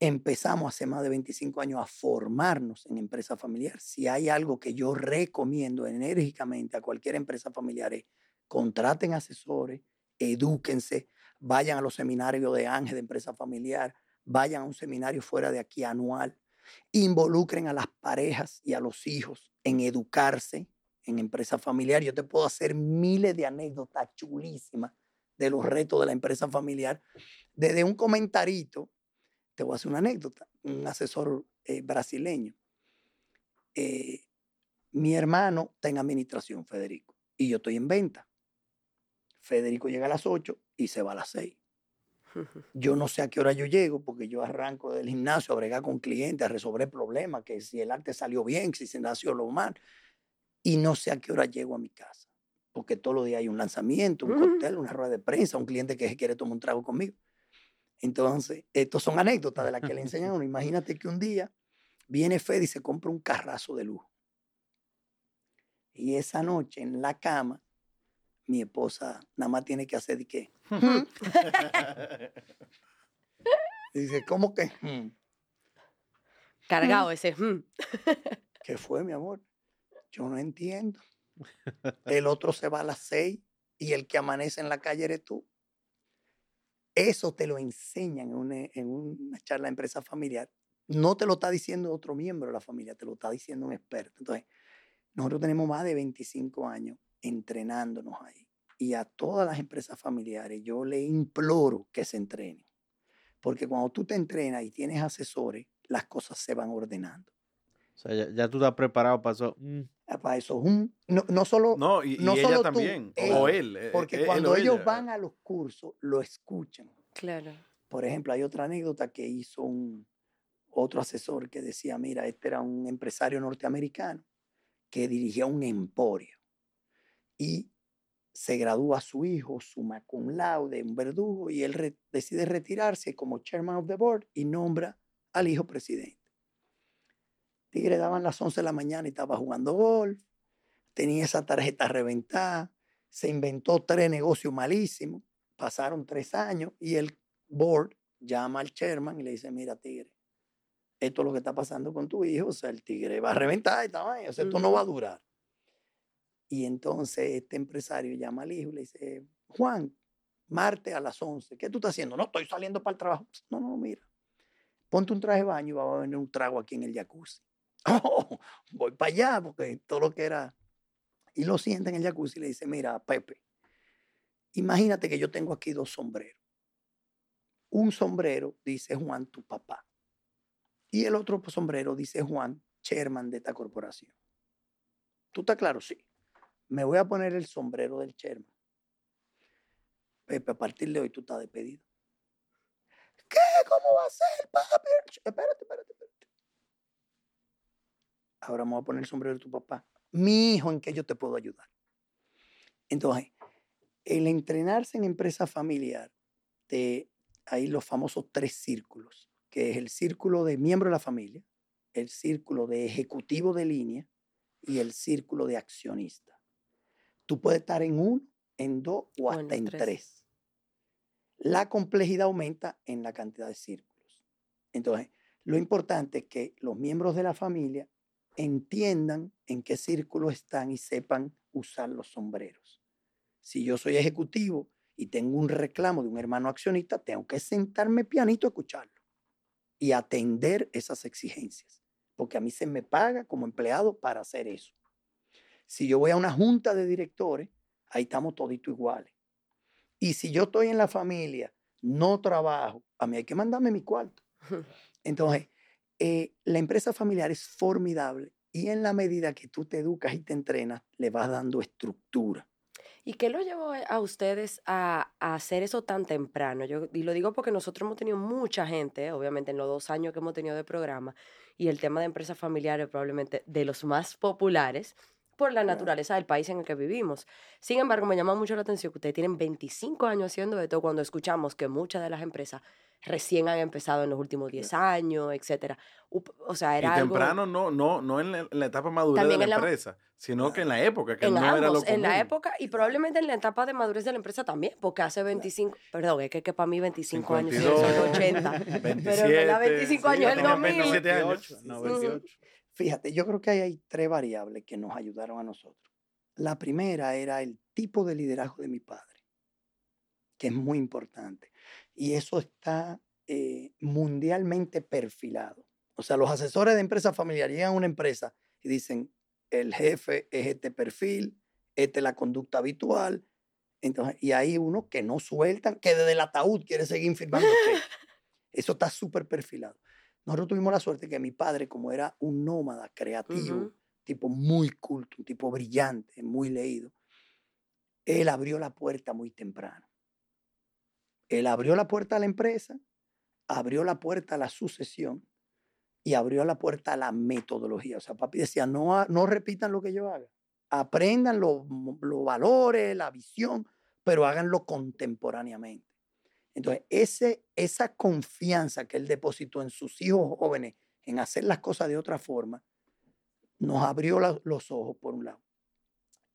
empezamos hace más de 25 años a formarnos en empresa familiar. Si hay algo que yo recomiendo enérgicamente a cualquier empresa familiar es contraten asesores, edúquense, vayan a los seminarios de Ángel de empresa familiar, vayan a un seminario fuera de aquí anual, involucren a las parejas y a los hijos en educarse en empresa familiar. Yo te puedo hacer miles de anécdotas chulísimas de los retos de la empresa familiar. Desde un comentarito, te voy a hacer una anécdota, un asesor eh, brasileño. Eh, mi hermano está en administración, Federico, y yo estoy en venta. Federico llega a las 8 y se va a las 6. Yo no sé a qué hora yo llego porque yo arranco del gimnasio a bregar con clientes, a resolver problemas, que si el arte salió bien, si se nació lo mal. Y no sé a qué hora llego a mi casa. Porque todos los días hay un lanzamiento, un Ujú. cóctel, una rueda de prensa, un cliente que se quiere tomar un trago conmigo. Entonces, estos son anécdotas de las que le enseñan a uno. Imagínate que un día viene Fede y se compra un carrazo de lujo. Y esa noche en la cama, mi esposa nada más tiene que hacer de qué. Dice, ¿cómo que? "Hmm"? Cargado ese. "Hmm". ¿Qué fue, mi amor? Yo no entiendo. El otro se va a las seis y el que amanece en la calle eres tú. Eso te lo enseñan en una, en una charla de empresa familiar. No te lo está diciendo otro miembro de la familia, te lo está diciendo un experto. Entonces, nosotros tenemos más de 25 años entrenándonos ahí. Y a todas las empresas familiares yo le imploro que se entrenen. Porque cuando tú te entrenas y tienes asesores, las cosas se van ordenando. O sea, ya, tú estás preparado para eso. Mm, Para eso es un... No, no solo... No, y, y No ella solo tú, también. o él. eh, Porque él cuando ellos ella. van a los cursos, lo escuchan. Claro. Por ejemplo, hay otra anécdota que hizo un otro asesor que decía, mira, este era un empresario norteamericano que dirigía un emporio y se gradúa su hijo, summa cum laude, un verdugo, y él re- decide retirarse como chairman of the board y nombra al hijo presidente. Tigre daban las 11 de la mañana y estaba jugando golf, tenía esa tarjeta reventada, se inventó tres negocios malísimos, pasaron tres años y el board llama al chairman y le dice, mira, Tigre, esto es lo que está pasando con tu hijo, o sea, el tigre va a reventar esta vaina, o sea, esto no va a durar. Y entonces este empresario llama al hijo y le dice, Juan, martes a las 11, ¿qué tú estás haciendo? No, estoy saliendo para el trabajo. No, no, mira, ponte un traje de baño y vamos a venir un trago aquí en el jacuzzi. Oh, voy para allá porque todo lo que era... Y lo sienta en el jacuzzi y le dice, mira, Pepe, imagínate que yo tengo aquí dos sombreros. Un sombrero dice Juan, tu papá. Y el otro sombrero dice Juan, chairman de esta corporación. ¿Tú estás claro? Sí. Me voy a poner el sombrero del chairman. Pepe, a partir de hoy tú estás despedido. ¿Qué? ¿Cómo va a ser, papi? Espérate, espérate. Ahora me voy a poner el sombrero de tu papá. Mi hijo, ¿en qué yo te puedo ayudar? Entonces, el entrenarse en empresa familiar, ahí los famosos tres círculos, que es el círculo de miembro de la familia, el círculo de ejecutivo de línea y el círculo de accionista. Tú puedes estar en uno, en dos o hasta en los en tres. tres. La complejidad aumenta en la cantidad de círculos. Entonces, lo importante es que los miembros de la familia entiendan en qué círculo están y sepan usar los sombreros. Si yo soy ejecutivo y tengo un reclamo de un hermano accionista, tengo que sentarme pianito a escucharlo y atender esas exigencias, porque a mí se me paga como empleado para hacer eso. Si yo voy a una junta de directores, ahí estamos toditos iguales. Y si yo estoy en la familia, no trabajo, a mí hay que mandarme mi cuarto. Entonces, eh, la empresa familiar es formidable y en la medida que tú te educas y te entrenas, le vas dando estructura. ¿Y qué lo llevó a ustedes a, a hacer eso tan temprano? Yo, y lo digo porque nosotros hemos tenido mucha gente, obviamente en los dos años que hemos tenido de programa, y el tema de empresas familiares probablemente de los más populares por la naturaleza del país en el que vivimos. Sin embargo, me llama mucho la atención que ustedes tienen 25 años haciendo esto cuando escuchamos que muchas de las empresas recién han empezado en los últimos 10 años, etcétera. O sea, Y era algo... temprano no, no, no en la, en la etapa madura de la la- empresa, sino que en la época, que en no era lo ambos, común. en la época y probablemente en la etapa de madurez de la empresa también, porque hace 25, perdón, es que, que para mí 25 años son 52, 80. 27, Pero en verdad 25 sí, años el tenía 2000. 27 años. 28, no, Ujú. 28. Fíjate, yo creo que ahí hay tres variables que nos ayudaron a nosotros. La primera era el tipo de liderazgo de mi padre, que es muy importante. Y eso está eh, mundialmente perfilado. O sea, los asesores de empresas familiares llegan a una empresa y dicen, el jefe es este perfil, esta es la conducta habitual. Entonces, y hay unos que no sueltan, que desde el ataúd quiere seguir firmando. Eso está súper perfilado. Nosotros tuvimos la suerte que mi padre, como era un nómada creativo, tipo muy culto, un tipo brillante, muy leído, él abrió la puerta muy temprano. Él abrió la puerta a la empresa, abrió la puerta a la sucesión y abrió la puerta a la metodología. O sea, papi decía, no, no repitan lo que yo haga. Aprendan los valores, la visión, pero háganlo contemporáneamente. Entonces, ese, esa confianza que él depositó en sus hijos jóvenes en hacer las cosas de otra forma, nos abrió los ojos por un lado.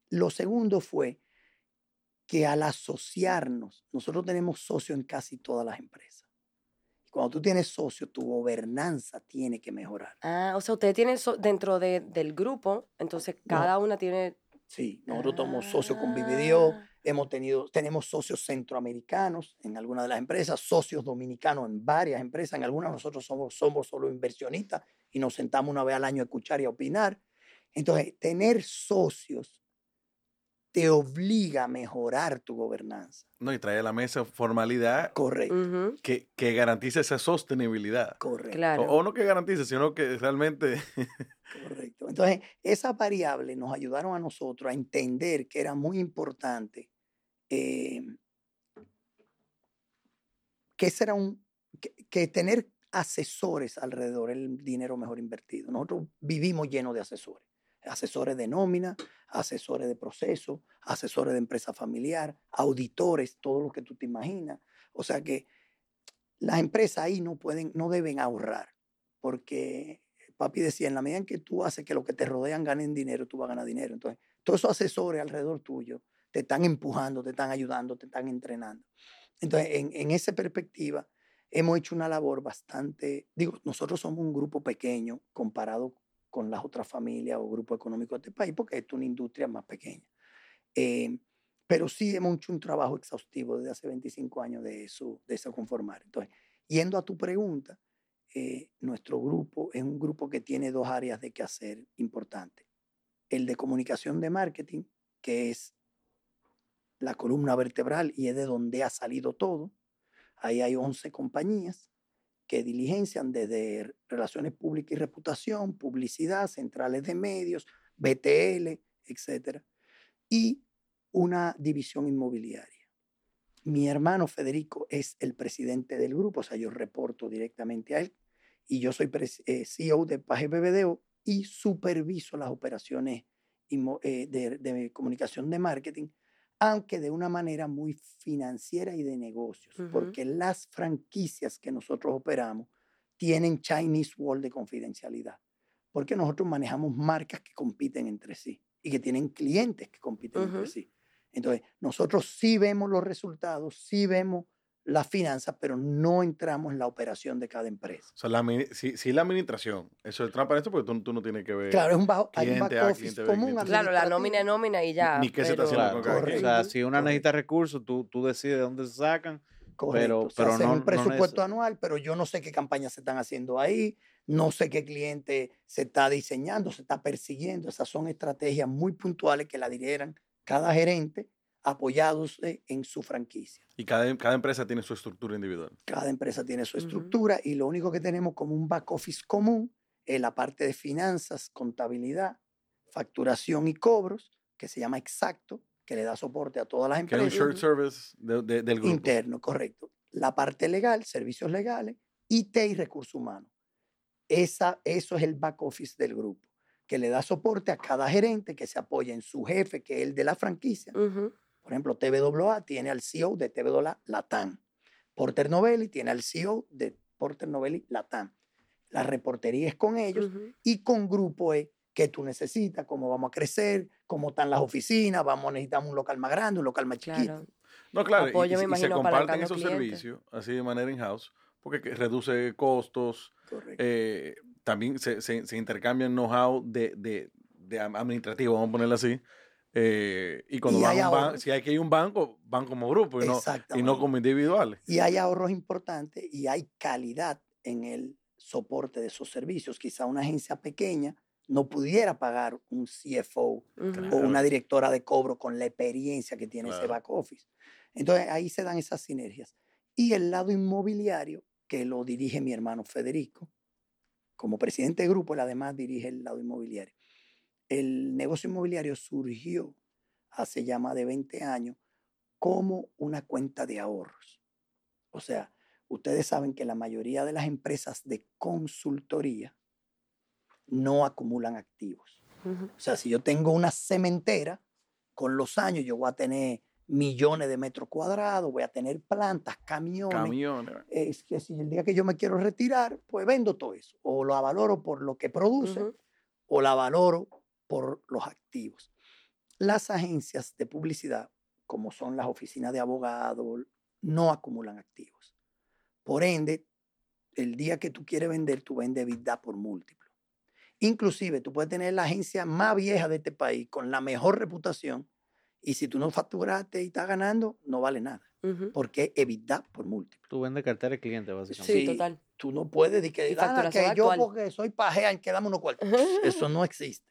Lo segundo fue que al asociarnos, nosotros tenemos socios en casi todas las empresas. Y Cuando tú tienes socios, tu gobernanza tiene que mejorar. Ah, o sea, ustedes tienen so- dentro de- del grupo, entonces cada una tiene... Sí, nosotros somos socios con Vividio, Ah, hemos tenido, tenemos socios centroamericanos en algunas de las empresas, socios dominicanos en varias empresas, en algunas nosotros somos, somos solo inversionistas y nos sentamos una vez al año a escuchar y a opinar. Entonces, tener socios te obliga a mejorar tu gobernanza. No, y trae a la mesa formalidad Correcto, que, que garantice esa sostenibilidad. correcto. Claro. O, o no que garantice, sino que realmente Correcto. Entonces, esas variables nos ayudaron a nosotros a entender que era muy importante eh, que será un, que, que tener asesores alrededor el dinero mejor invertido. Nosotros vivimos llenos de asesores. Asesores de nómina, asesores de proceso, asesores de empresa familiar, auditores, todo lo que tú te imaginas. O sea que las empresas ahí no pueden, no deben ahorrar, porque papi decía, en la medida en que tú haces que los que te rodean ganen dinero, tú vas a ganar dinero. Entonces, todos esos asesores alrededor tuyo te están empujando, te están ayudando, te están entrenando. Entonces, en, en esa perspectiva, hemos hecho una labor bastante, digo, nosotros somos un grupo pequeño comparado con las otras familias o grupos económicos de este país, porque es una industria más pequeña. Eh, pero sí hemos hecho un trabajo exhaustivo desde hace 25 años de eso, de eso conformar. Entonces, yendo a tu pregunta, eh, nuestro grupo es un grupo que tiene dos áreas de quehacer importantes. El de comunicación de marketing, que es la columna vertebral y es de donde ha salido todo. Ahí hay 11 compañías que diligencian desde relaciones públicas y reputación, publicidad, centrales de medios, BTL, etc. Y una división inmobiliaria. Mi hermano Federico es el presidente del grupo, o sea, yo reporto directamente a él y yo soy eh, CEO de Paje BBDO y superviso las operaciones eh, de, de, comunicación de marketing, aunque de una manera muy financiera y de negocios, uh -huh. porque las franquicias que nosotros operamos tienen Chinese Wall de confidencialidad, porque nosotros manejamos marcas que compiten entre sí y que tienen clientes que compiten uh -huh. entre sí. Entonces, nosotros sí vemos los resultados, sí vemos las finanzas, pero no entramos en la operación de cada empresa. O sea, la, sí, sí, la administración, eso es transparente porque tú, tú, no tienes que ver. Claro, es un bajo, hay un back office común. Claro, la nómina es nómina y ya. Ni qué se está haciendo claro, con O sea, si una necesita recursos, tú, tú decides de dónde se sacan. Correcto. Pero, pero no, un presupuesto no anual, pero yo no sé qué campañas se están haciendo ahí, no sé qué cliente se está diseñando, se está persiguiendo. Esas son estrategias muy puntuales que la dirigen cada gerente apoyados en su franquicia. Y cada, cada, empresa tiene su estructura individual. Cada empresa tiene su estructura uh -huh. y lo único que tenemos como un back office común es la parte de finanzas, contabilidad, facturación y cobros, que se llama Exacto, que le da soporte a todas las empresas. Que es un shared service de, de, del grupo. Interno, correcto. La parte legal, servicios legales, IT y recursos humanos. Esa, eso es el back office del grupo, que le da soporte a cada gerente que se apoya en su jefe, que es el de la franquicia. Uh -huh por ejemplo, TWA tiene al CEO de TWA Latam. Porter Novelli tiene al CEO de Porter Novelli Latam. La reportería es con ellos uh -huh. y con Grupo E que tú necesitas, cómo vamos a crecer, cómo están las oficinas, vamos a necesitar un local más grande, un local más chiquito. Claro. No, claro, Apoyo, y, me y, imagino, se comparten esos servicios así de manera in-house porque reduce costos, eh, también se, se, se intercambian know-how de, de, de administrativo, vamos a ponerlo así, eh, y cuando y van un ban si hay que ir a un banco, van como grupo y no, y no como individuales. Y hay ahorros importantes y hay calidad en el soporte de esos servicios. Quizá una agencia pequeña no pudiera pagar un CFO o una directora de cobro con la experiencia que tiene claro. ese back office. Entonces ahí se dan esas sinergias. Y el lado inmobiliario, que lo dirige mi hermano Federico, como presidente de grupo, él además dirige el lado inmobiliario el negocio inmobiliario surgió hace ya más de 20 años como una cuenta de ahorros. O sea, ustedes saben que la mayoría de las empresas de consultoría no acumulan activos. Uh -huh. O sea, si yo tengo una cementera, con los años yo voy a tener millones de metros cuadrados, voy a tener plantas, camiones. Camiones. Es que si el día que yo me quiero retirar, pues vendo todo eso. O lo avaloro por lo que produce, uh -huh. o la valoro por los activos. Las agencias de publicidad, como son las oficinas de abogados, no acumulan activos. Por ende, el día que tú quieres vender, tú vendes vida por múltiplo. Inclusive, tú puedes tener la agencia más vieja de este país con la mejor reputación y si tú no facturaste y estás ganando, no vale nada. Uh -huh. Porque es EBITDA por múltiplo. Tú vendes cartera de cliente, básicamente. Sí, total. Tú no puedes decir que, ah, que yo porque soy pajea, que dame unos cuartos. Eso no existe.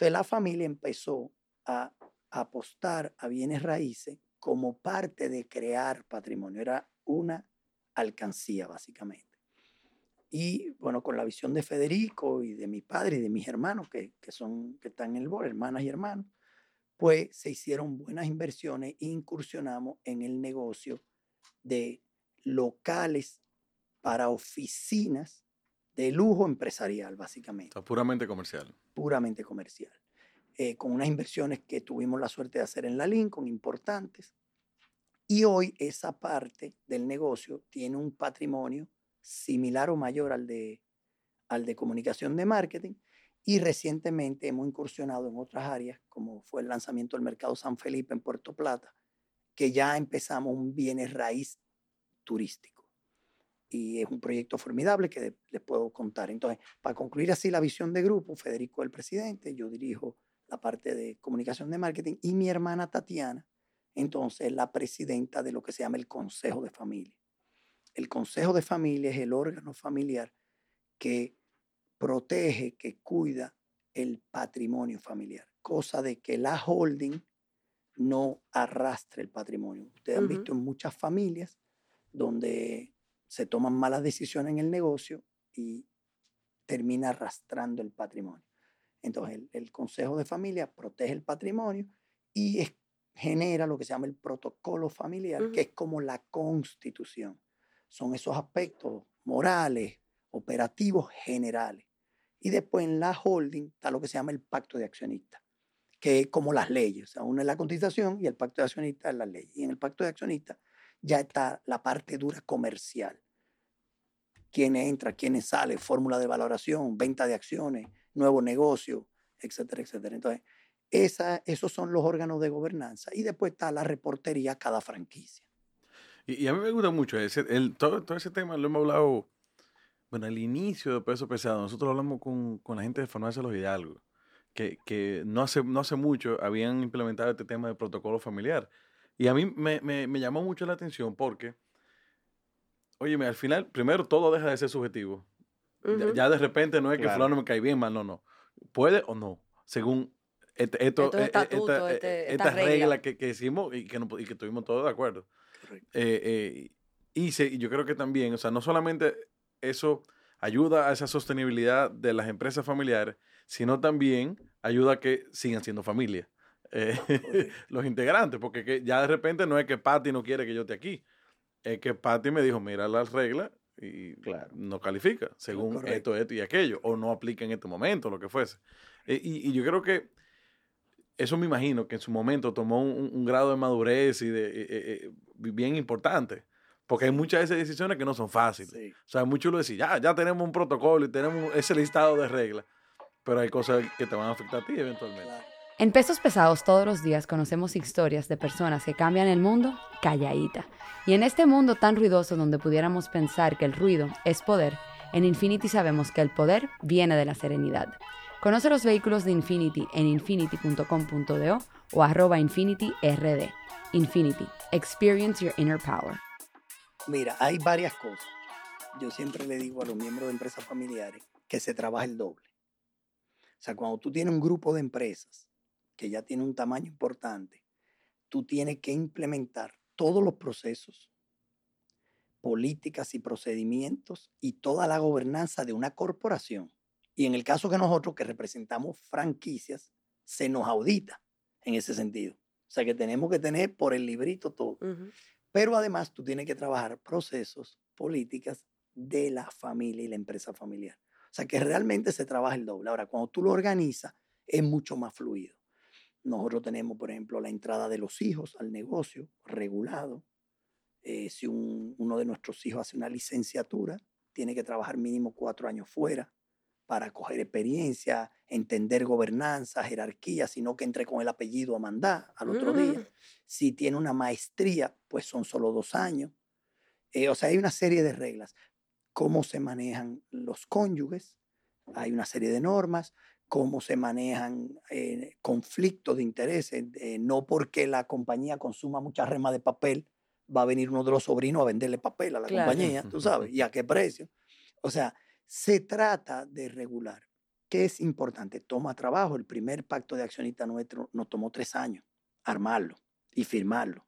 Entonces la familia empezó a apostar a bienes raíces como parte de crear patrimonio. Era una alcancía, básicamente. Y bueno, con la visión de Federico y de mi padre y de mis hermanos, que, que, son, que están en el board, hermanas y hermanos, pues se hicieron buenas inversiones e incursionamos en el negocio de locales para oficinas de lujo empresarial, básicamente. Puramente comercial. Puramente comercial. Eh, con unas inversiones que tuvimos la suerte de hacer en la Lincoln, importantes. Y hoy esa parte del negocio tiene un patrimonio similar o mayor al de, al de comunicación de marketing. Y recientemente hemos incursionado en otras áreas, como fue el lanzamiento del mercado San Felipe en Puerto Plata, que ya empezamos un bienes raíz turístico. Y es un proyecto formidable que les puedo contar. Entonces, para concluir así la visión de grupo, Federico el presidente, yo dirijo la parte de comunicación de marketing y mi hermana Tatiana, entonces es la presidenta de lo que se llama el Consejo de Familia. El Consejo de Familia es el órgano familiar que protege, que cuida el patrimonio familiar, cosa de que la holding no arrastre el patrimonio. Ustedes han visto en muchas familias donde se toman malas decisiones en el negocio y termina arrastrando el patrimonio. Entonces, el, Consejo de Familia protege el patrimonio y genera lo que se llama el protocolo familiar, que es como la constitución. Son esos aspectos morales, operativos, generales. Y después en la holding está lo que se llama el pacto de accionistas, que es como las leyes. O sea, uno es la constitución y el pacto de accionistas es la ley. Y en el pacto de accionistas ya está la parte dura comercial. Quién entra, quién sale, fórmula de valoración, venta de acciones, nuevo negocio, etcétera, etcétera. Entonces, esos son los órganos de gobernanza. Y después está la reportería cada franquicia. Y, a mí me gusta mucho ese, todo, ese tema, lo hemos hablado, bueno, al inicio de Peso Pesado, nosotros hablamos con, con la gente de Farmacia Los Hidalgo, que, que, no, hace, no hace mucho habían implementado este tema de protocolo familiar. Y a mí me, me, me llamó mucho la atención porque, óyeme, al final, primero todo deja de ser subjetivo. ya, de repente no es que fulano me cae bien, mal, no, no. Puede o no, según este, esto, e, e, este, esta, regla, que, que, hicimos y que, y que estuvimos todos de acuerdo. Eh, eh, y, yo creo que también, o sea, no solamente eso ayuda a esa sostenibilidad de las empresas familiares, sino también ayuda a que sigan siendo familia. Eh, los integrantes, porque ya de repente no es que Patty no quiere que yo esté aquí, es que Patty me dijo, mira las reglas y no califica, según esto, esto y aquello, o no aplica en este momento, lo que fuese. y, yo creo que eso me imagino que en su momento tomó un, grado de madurez y de, eh, eh, eh, bien importante. Porque hay muchas de esas decisiones que no son fáciles. O sea, muchos lo decir, ya, ya tenemos un protocolo y tenemos ese listado de reglas, pero hay cosas que te van a afectar a ti eventualmente. En Pesos Pesados todos los días conocemos historias de personas que cambian el mundo calladita. Y en este mundo tan ruidoso donde pudiéramos pensar que el ruido es poder, en Infinity sabemos que el poder viene de la serenidad. Conoce los vehículos de Infinity en infinity.com.do o arroba InfinityRD. Infinity, experience your inner power. Mira, hay varias cosas. Yo siempre le digo a los miembros de empresas familiares que se trabaja el doble. O sea, cuando tú tienes un grupo de empresas que ya tiene un tamaño importante, tú tienes que implementar todos los procesos, políticas y procedimientos y toda la gobernanza de una corporación y en el caso que nosotros, que representamos franquicias, se nos audita en ese sentido. O sea que tenemos que tener por el librito todo. Pero además tú tienes que trabajar procesos, políticas de la familia y la empresa familiar. O sea que realmente se trabaja el doble. Ahora, cuando tú lo organizas, es mucho más fluido. Nosotros tenemos, por ejemplo, la entrada de los hijos al negocio regulado. Eh, si uno de nuestros hijos hace una licenciatura, tiene que trabajar mínimo cuatro años fuera para coger experiencia, entender gobernanza, jerarquía, sino que entre con el apellido a mandar al otro día. Mm. Si tiene una maestría, pues son solo dos años. Eh, o sea, hay una serie de reglas. Cómo se manejan los cónyuges, hay una serie de normas, cómo se manejan eh, conflictos de intereses. Eh, no porque la compañía consuma mucha rema de papel, va a venir uno de los sobrinos a venderle papel a la compañía, tú sabes, y a qué precio. O sea, se trata de regular. ¿Qué es importante? Toma trabajo. El primer pacto de accionista nuestro nos tomó tres años armarlo y firmarlo.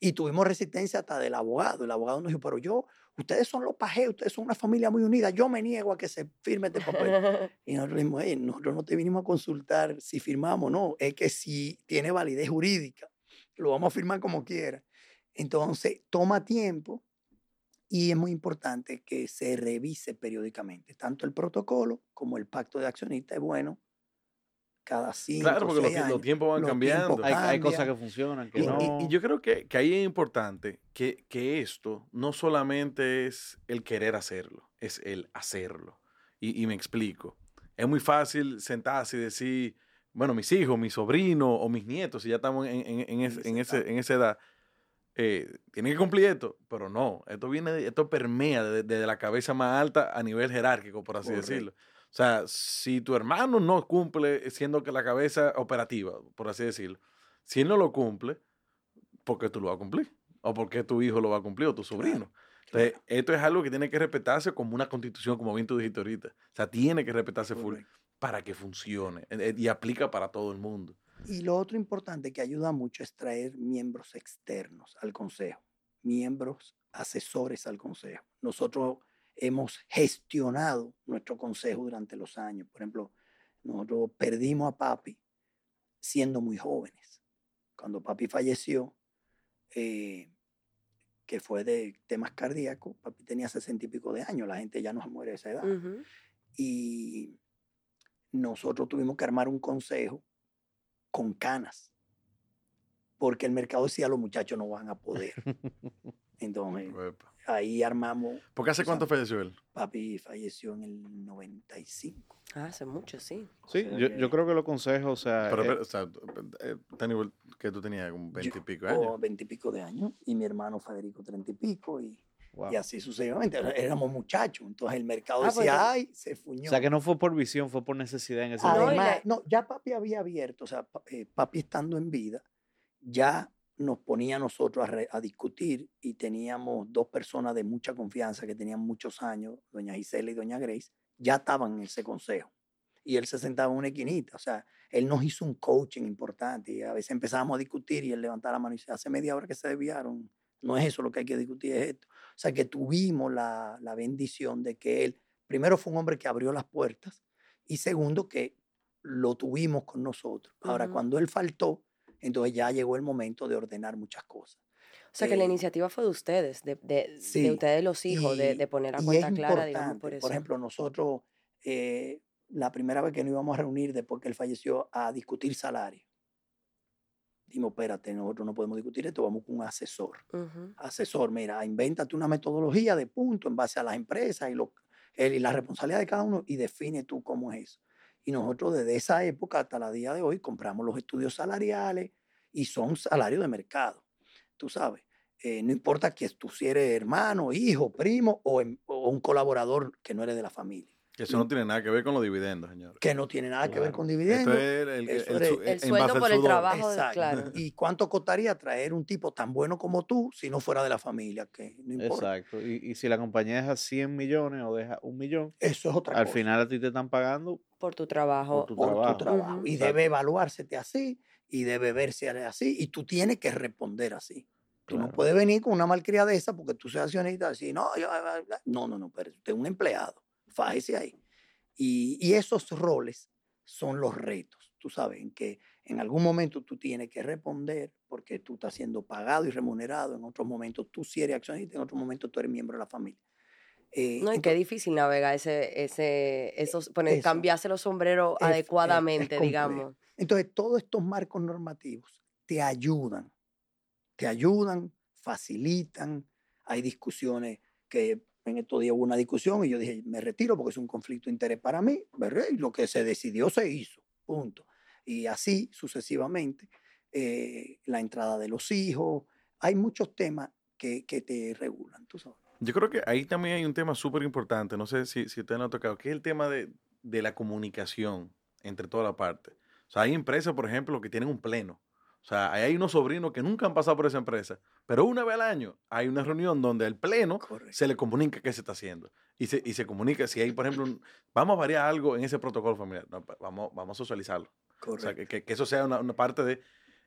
Y tuvimos resistencia hasta del abogado. El abogado nos dijo, pero yo, ustedes son los pajes, ustedes son una familia muy unida, yo me niego a que se firme este papel. y nosotros dijimos, nosotros no te vinimos a consultar si firmamos, no, es que si tiene validez jurídica, lo vamos a firmar como quiera. Entonces, toma tiempo, Y es muy importante que se revise periódicamente, tanto el protocolo como el pacto de accionistas es bueno cada cinco Claro, porque los, seis los años. tiempos van los cambiando. tiempos Hay, hay cosas que funcionan, que Y, y- no. y yo creo que, que ahí es importante que, que esto no solamente es el querer hacerlo, es el hacerlo. Y, y me explico. Es muy fácil sentarse y decir, bueno, mis hijos, mis sobrinos o mis nietos, si ya estamos en, en- en es- en ese- en esa edad, eh, tienen que cumplir esto, pero no, esto viene, de- esto permea desde, desde la cabeza más alta a nivel jerárquico, por así Correcto. decirlo. O sea, si tu hermano no cumple siendo que la cabeza operativa, por así decirlo, si él no lo cumple, ¿por qué tú lo vas a cumplir? ¿O por qué tu hijo lo va a cumplir o tu sobrino? Entonces, Claro. esto es algo que tiene que respetarse como una constitución, como bien tú dijiste ahorita. O sea, tiene que respetarse full para que funcione y aplica para todo el mundo. Y lo otro importante que ayuda mucho es traer miembros externos al consejo, miembros asesores al consejo. Nosotros hemos gestionado nuestro consejo durante los años. Por ejemplo, nosotros perdimos a papi siendo muy jóvenes. Cuando papi falleció, eh, que fue de temas cardíacos, papi tenía sesenta y pico de años, la gente ya no se muere a esa edad y nosotros tuvimos que armar un consejo con canas, porque el mercado decía los muchachos no van a poder. Entonces, Uepa. Ahí armamos, ¿Porque hace O sea, cuánto falleció él? papi falleció en el 95. Ah, hace mucho, sí. Sí, sea yo, que- yo creo que los consejos, o sea, Pero, eh, pero, o sea, eh, que tú tenías como veinte y pico años. O 20 y pico de años, y mi hermano Federico 30 y pico, y, wow. y así sucesivamente. Éramos muchachos, entonces el mercado Ah, pues decía, ay, se fuñó. O sea, que no fue por visión, fue por necesidad en ese momento. Además, la- no, ya papi había abierto, o sea, eh, papi estando en vida, ya nos ponía a nosotros a, re- a discutir y teníamos dos personas de mucha confianza que tenían muchos años, doña Gisela y doña Grace, ya estaban en ese consejo. Y él se sentaba en una esquinita, o sea, él nos hizo un coaching importante y a veces empezábamos a discutir y él levantaba la mano y decía, hace media hora que se desviaron, no es eso lo que hay que discutir, es esto. O sea, que tuvimos la, la bendición de que él, primero fue un hombre que abrió las puertas y segundo que lo tuvimos con nosotros. Ahora, cuando él faltó, entonces ya llegó el momento de ordenar muchas cosas. O sea, que la Eh, iniciativa fue de ustedes, de, de, sí, de ustedes los hijos, de, y- de poner a cuenta clara, digamos, por eso. ejemplo, nosotros, eh, la primera vez que nos íbamos a reunir después que él falleció a discutir salario, dijimos, espérate, nosotros no podemos discutir esto, vamos con un asesor. Ujú. Asesor, mira, invéntate una metodología de punto en base a las empresas y, lo, el- y la responsabilidad de cada uno y define tú cómo es eso. Y nosotros desde esa época hasta la día de hoy compramos los estudios salariales y son salarios de mercado, tú sabes. Eh, no importa que tú si eres hermano, hijo, primo o, em- o un colaborador que no eres de la familia, eso no tiene nada que ver con los dividendos, señores. que no tiene nada que ver con Esto dividendos. es el, Eso el sueldo al por el trabajo, Exacto. claro. ¿Y cuánto costaría traer un tipo tan bueno como tú si no fuera de la familia? Que no importa. Exacto. Y, y si la compañía deja 100 millones o deja un millón, Eso es otra al cosa. final a ti te están pagando Por tu trabajo. por tu por trabajo. tu trabajo. Ujú. Y Exacto. debe evaluársete así y debe verse así y tú tienes que responder así. Tú no puedes venir con una malcriadeza porque tú seas accionista y decir, no, yo- no, no, no, pero usted es un empleado, fájese ahí. Y, y esos roles son los retos, tú sabes, en que en algún momento tú tienes que responder porque tú estás siendo pagado y remunerado, en otros momentos tú sí eres accionista, en otros momentos tú eres miembro de la familia. Eh, No, y qué difícil navegar ese, ese, esos, poner, Eso. cambiarse los sombreros Es- es- es adecuadamente, complejo. digamos. Entonces, todos estos marcos normativos te ayudan, te ayudan, facilitan. Hay discusiones que en estos días hubo una discusión y yo dije, me retiro porque es un conflicto de interés para mí, ¿verdad? Y lo que se decidió se hizo, punto. Y así sucesivamente, eh, la entrada de los hijos, hay muchos temas que, que te regulan, tú sabes. Yo creo que ahí también hay un tema súper importante, no sé si, si usted lo ha tocado, que es el tema de, de la comunicación entre todas las partes. O sea, hay empresas, por ejemplo, que tienen un pleno. O sea, ahí hay unos sobrinos que nunca han pasado por esa empresa, pero una vez al año hay una reunión donde el pleno Correcto. se le comunica qué se está haciendo. Y se, y se comunica si hay, por ejemplo, un- vamos a variar algo en ese protocolo familiar. No, pa- vamos, vamos a socializarlo. O Correcto. sea, que, que- que eso sea una, una parte de...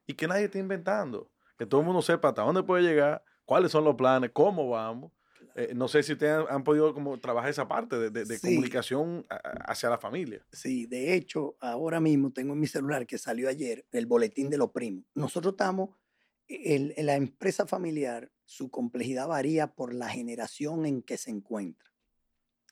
Y que nadie esté inventando. Que todo el mundo sepa hasta dónde puede llegar, cuáles son los planes, cómo vamos. Eh, no sé si ustedes han, han podido como trabajar esa parte de, de- de Sí. comunicación a- hacia la familia. Sí, de hecho, ahora mismo tengo en mi celular que salió ayer el boletín de los primos. Nosotros estamos el- la empresa familiar, su complejidad varía por la generación en que se encuentra.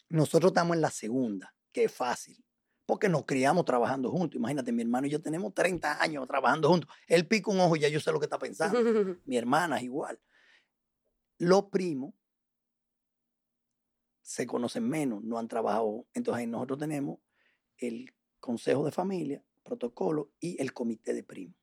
Nosotros estamos en la segunda, que es fácil, porque nos criamos trabajando juntos. Imagínate, mi hermano y yo tenemos 30 años trabajando juntos. Él pica un ojo y ya yo sé lo que está pensando. Mi hermana es igual. Los primos se conocen menos, no han trabajado. Entonces ahí nosotros tenemos el consejo de familia, protocolo y el comité de primos.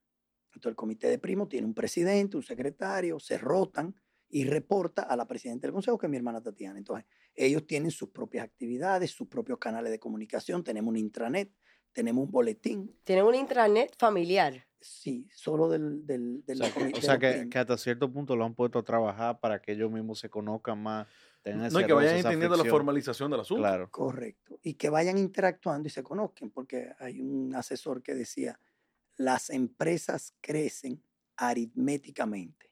Entonces el comité de primos tiene un presidente, un secretario, se rotan y reporta a la presidenta del consejo, que es mi hermana Tatiana. Entonces ellos tienen sus propias actividades, sus propios canales de comunicación, tenemos un intranet, tenemos un boletín, Tienen un intranet familiar. sí, solo del, del, O sea, comité o sea de que, primos. que hasta cierto punto lo han puesto a trabajar para que ellos mismos se conozcan más. Tengan No, y que vayan entendiendo la formalización del asunto. Claro. Correcto. Y que vayan interactuando y se conozcan, porque hay un asesor que decía, las empresas crecen aritméticamente.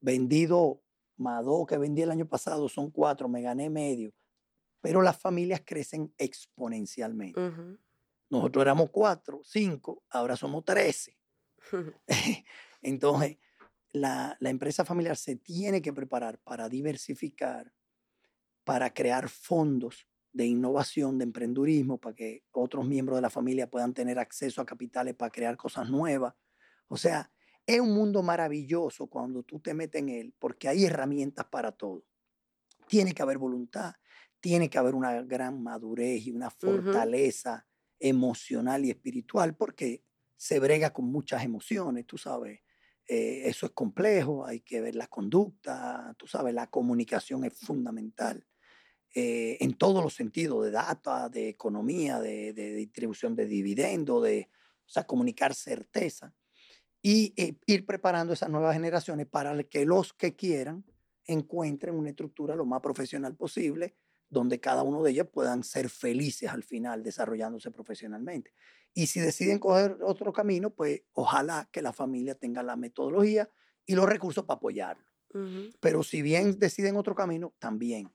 Vendido más dos que vendí el año pasado son cuatro, me gané medio, pero las familias crecen exponencialmente. Nosotros éramos cuatro, cinco, ahora somos trece. Entonces, la, la empresa familiar se tiene que preparar para diversificar, para crear fondos de innovación, de emprendurismo, para que otros miembros de la familia puedan tener acceso a capitales para crear cosas nuevas. O sea, es un mundo maravilloso cuando tú te metes en él, porque hay herramientas para todo. Tiene que haber voluntad, tiene que haber una gran madurez y una fortaleza emocional y espiritual, porque se brega con muchas emociones, tú sabes. Eh, eso es complejo, hay que ver la conducta, tú sabes, la comunicación es fundamental eh, en todos los sentidos, de data, de economía, de, de distribución de dividendos, de o sea, comunicar certeza y eh, ir preparando esas nuevas generaciones para que los que quieran encuentren una estructura lo más profesional posible, donde cada uno de ellos puedan ser felices al final desarrollándose profesionalmente. Y si deciden coger otro camino, pues ojalá que la familia tenga la metodología y los recursos para apoyarlo. Ujú. Pero si bien deciden otro camino, también.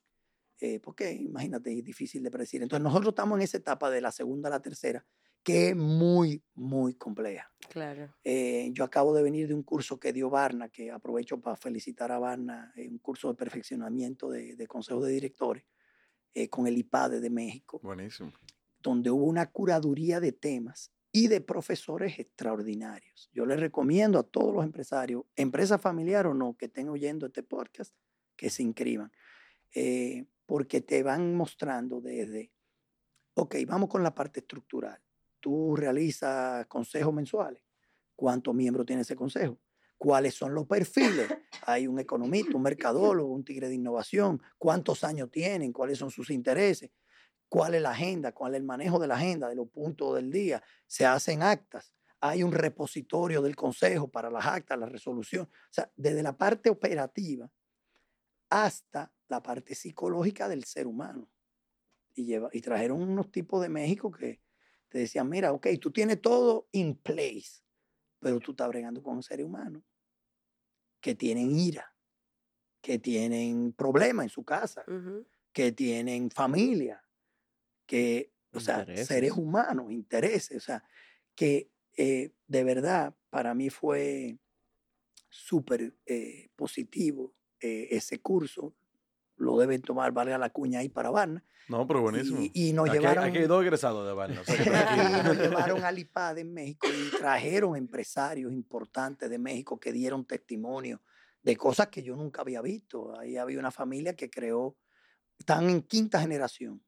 Eh, porque imagínate, es difícil de predecir. Entonces nosotros estamos en esa etapa de la segunda a la tercera, que es muy, muy compleja. Claro. Eh, yo acabo de venir de un curso que dio Barna, que aprovecho para felicitar a Barna, eh, un curso de perfeccionamiento de, de consejo de directores eh, con el IPADE de México, Buenísimo. donde hubo una curaduría de temas y de profesores extraordinarios. Yo les recomiendo a todos los empresarios, empresa familiar o no, que estén oyendo este podcast, que se inscriban, eh, porque te van mostrando desde, ok, vamos con la parte estructural. Tú realizas consejos mensuales. ¿Cuántos miembros tiene ese consejo? ¿Cuáles son los perfiles? Hay un economista, un mercadólogo, un tigre de innovación. ¿Cuántos años tienen? ¿Cuáles son sus intereses? ¿Cuál es la agenda? ¿Cuál es el manejo de la agenda, de los puntos del día? Se hacen actas. Hay un repositorio del consejo para las actas, la resolución. O sea, desde la parte operativa hasta la parte psicológica del ser humano. Y, lleva, y trajeron unos tipos de México que te decían, mira, ok, tú tienes todo in place, pero tú estás bregando con seres humanos que tienen ira, que tienen problemas en su casa, que tienen familia, que, o sea, seres humanos, intereses, o sea, que eh, de verdad para mí fue súper eh, positivo eh, ese curso. Lo deben tomar, valga la cuña ahí para Varna. No, pero buenísimo. Y, y nos aquí, llevaron, aquí hay dos egresados de Barna. o sea que y nos llevaron al IPAD en México y trajeron empresarios importantes de México que dieron testimonio de cosas que yo nunca había visto. Ahí había una familia que creó, están en quinta generación.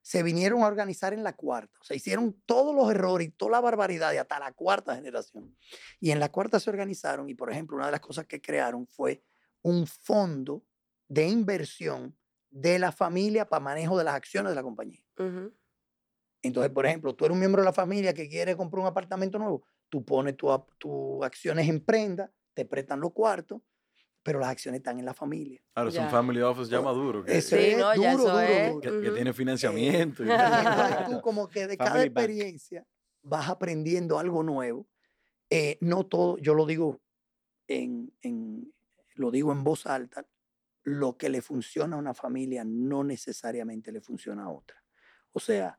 Se vinieron a organizar en la cuarta. O sea, hicieron todos los errores y toda la barbaridad de hasta la cuarta generación. Y en la cuarta se organizaron y, por ejemplo, una de las cosas que crearon fue un fondo de inversión de la familia para manejo de las acciones de la compañía. Entonces, por ejemplo, tú eres un miembro de la familia que quiere comprar un apartamento nuevo, tú pones tus tus acciones en prenda, te prestan los cuartos, pero las acciones están en la familia. Ahora es un family office ya maduro. Que, Eso Sí, es no, ya duro, eso duro, es. duro. que- tiene financiamiento. y- Y entonces tú como que de cada bank. experiencia vas aprendiendo algo nuevo. Eh, no todo, yo lo digo en, en- lo digo en voz alta, lo que le funciona a una familia no necesariamente le funciona a otra. O sea,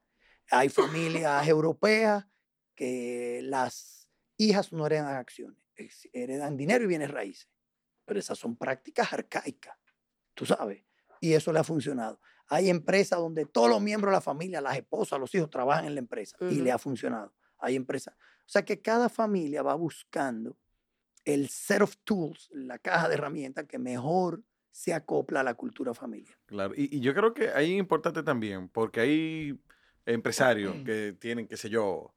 hay familias europeas que las hijas no heredan acciones. heredan dinero y bienes raíces. Pero esas son prácticas arcaicas, tú sabes. Y eso le ha funcionado. Hay empresas donde todos los miembros de la familia, las esposas, los hijos trabajan en la empresa y le ha funcionado. Hay empresas. O sea que cada familia va buscando el set of tools, la caja de herramientas que mejor se acopla a la cultura familiar. Claro, y, y yo creo que ahí es importante también, porque hay empresarios que tienen, qué sé yo,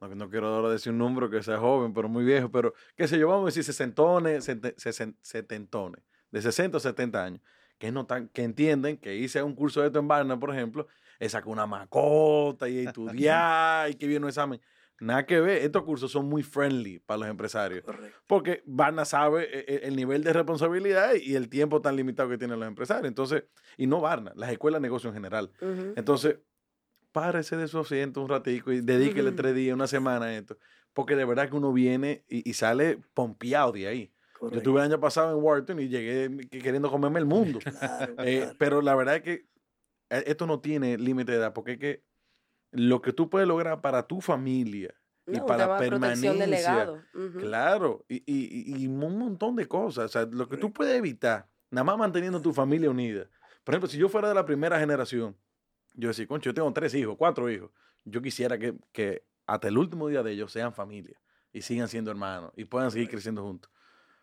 no, no quiero ahora decir un número que sea joven, pero muy viejo, pero qué sé yo, vamos a decir sesentones, sete- sesen- setentones, de 60 o 70 años, que, no tan, que entienden que hice un curso de esto en Barna, por ejemplo, es sacar una mascota y estudiar y que viene un examen. Nada que ver, estos cursos son muy friendly para los empresarios. Correcto. Porque Barna sabe eh, eh, el nivel de responsabilidad y el tiempo tan limitado que tienen los empresarios. Entonces, y no Barna, las escuelas de negocio en general. Entonces, párese de su asiento un ratico y dedíquele tres días, una semana a esto. Porque de verdad que uno viene y, y sale pompeado de ahí. Yo estuve el año pasado en Wharton y llegué que- queriendo comerme el mundo. Claro, Eh, claro. Pero la verdad es que esto no tiene límite de edad, porque es que lo que tú puedes lograr para tu familia y No, para permanencia, legado. Ujú. Claro, y, y- y un montón de cosas. O sea, lo que tú puedes evitar, nada más manteniendo tu familia unida. Por ejemplo, si yo fuera de la primera generación, yo decía, concho, yo tengo tres hijos, cuatro hijos. Yo quisiera que, que hasta el último día de ellos sean familia y sigan siendo hermanos y puedan seguir creciendo juntos.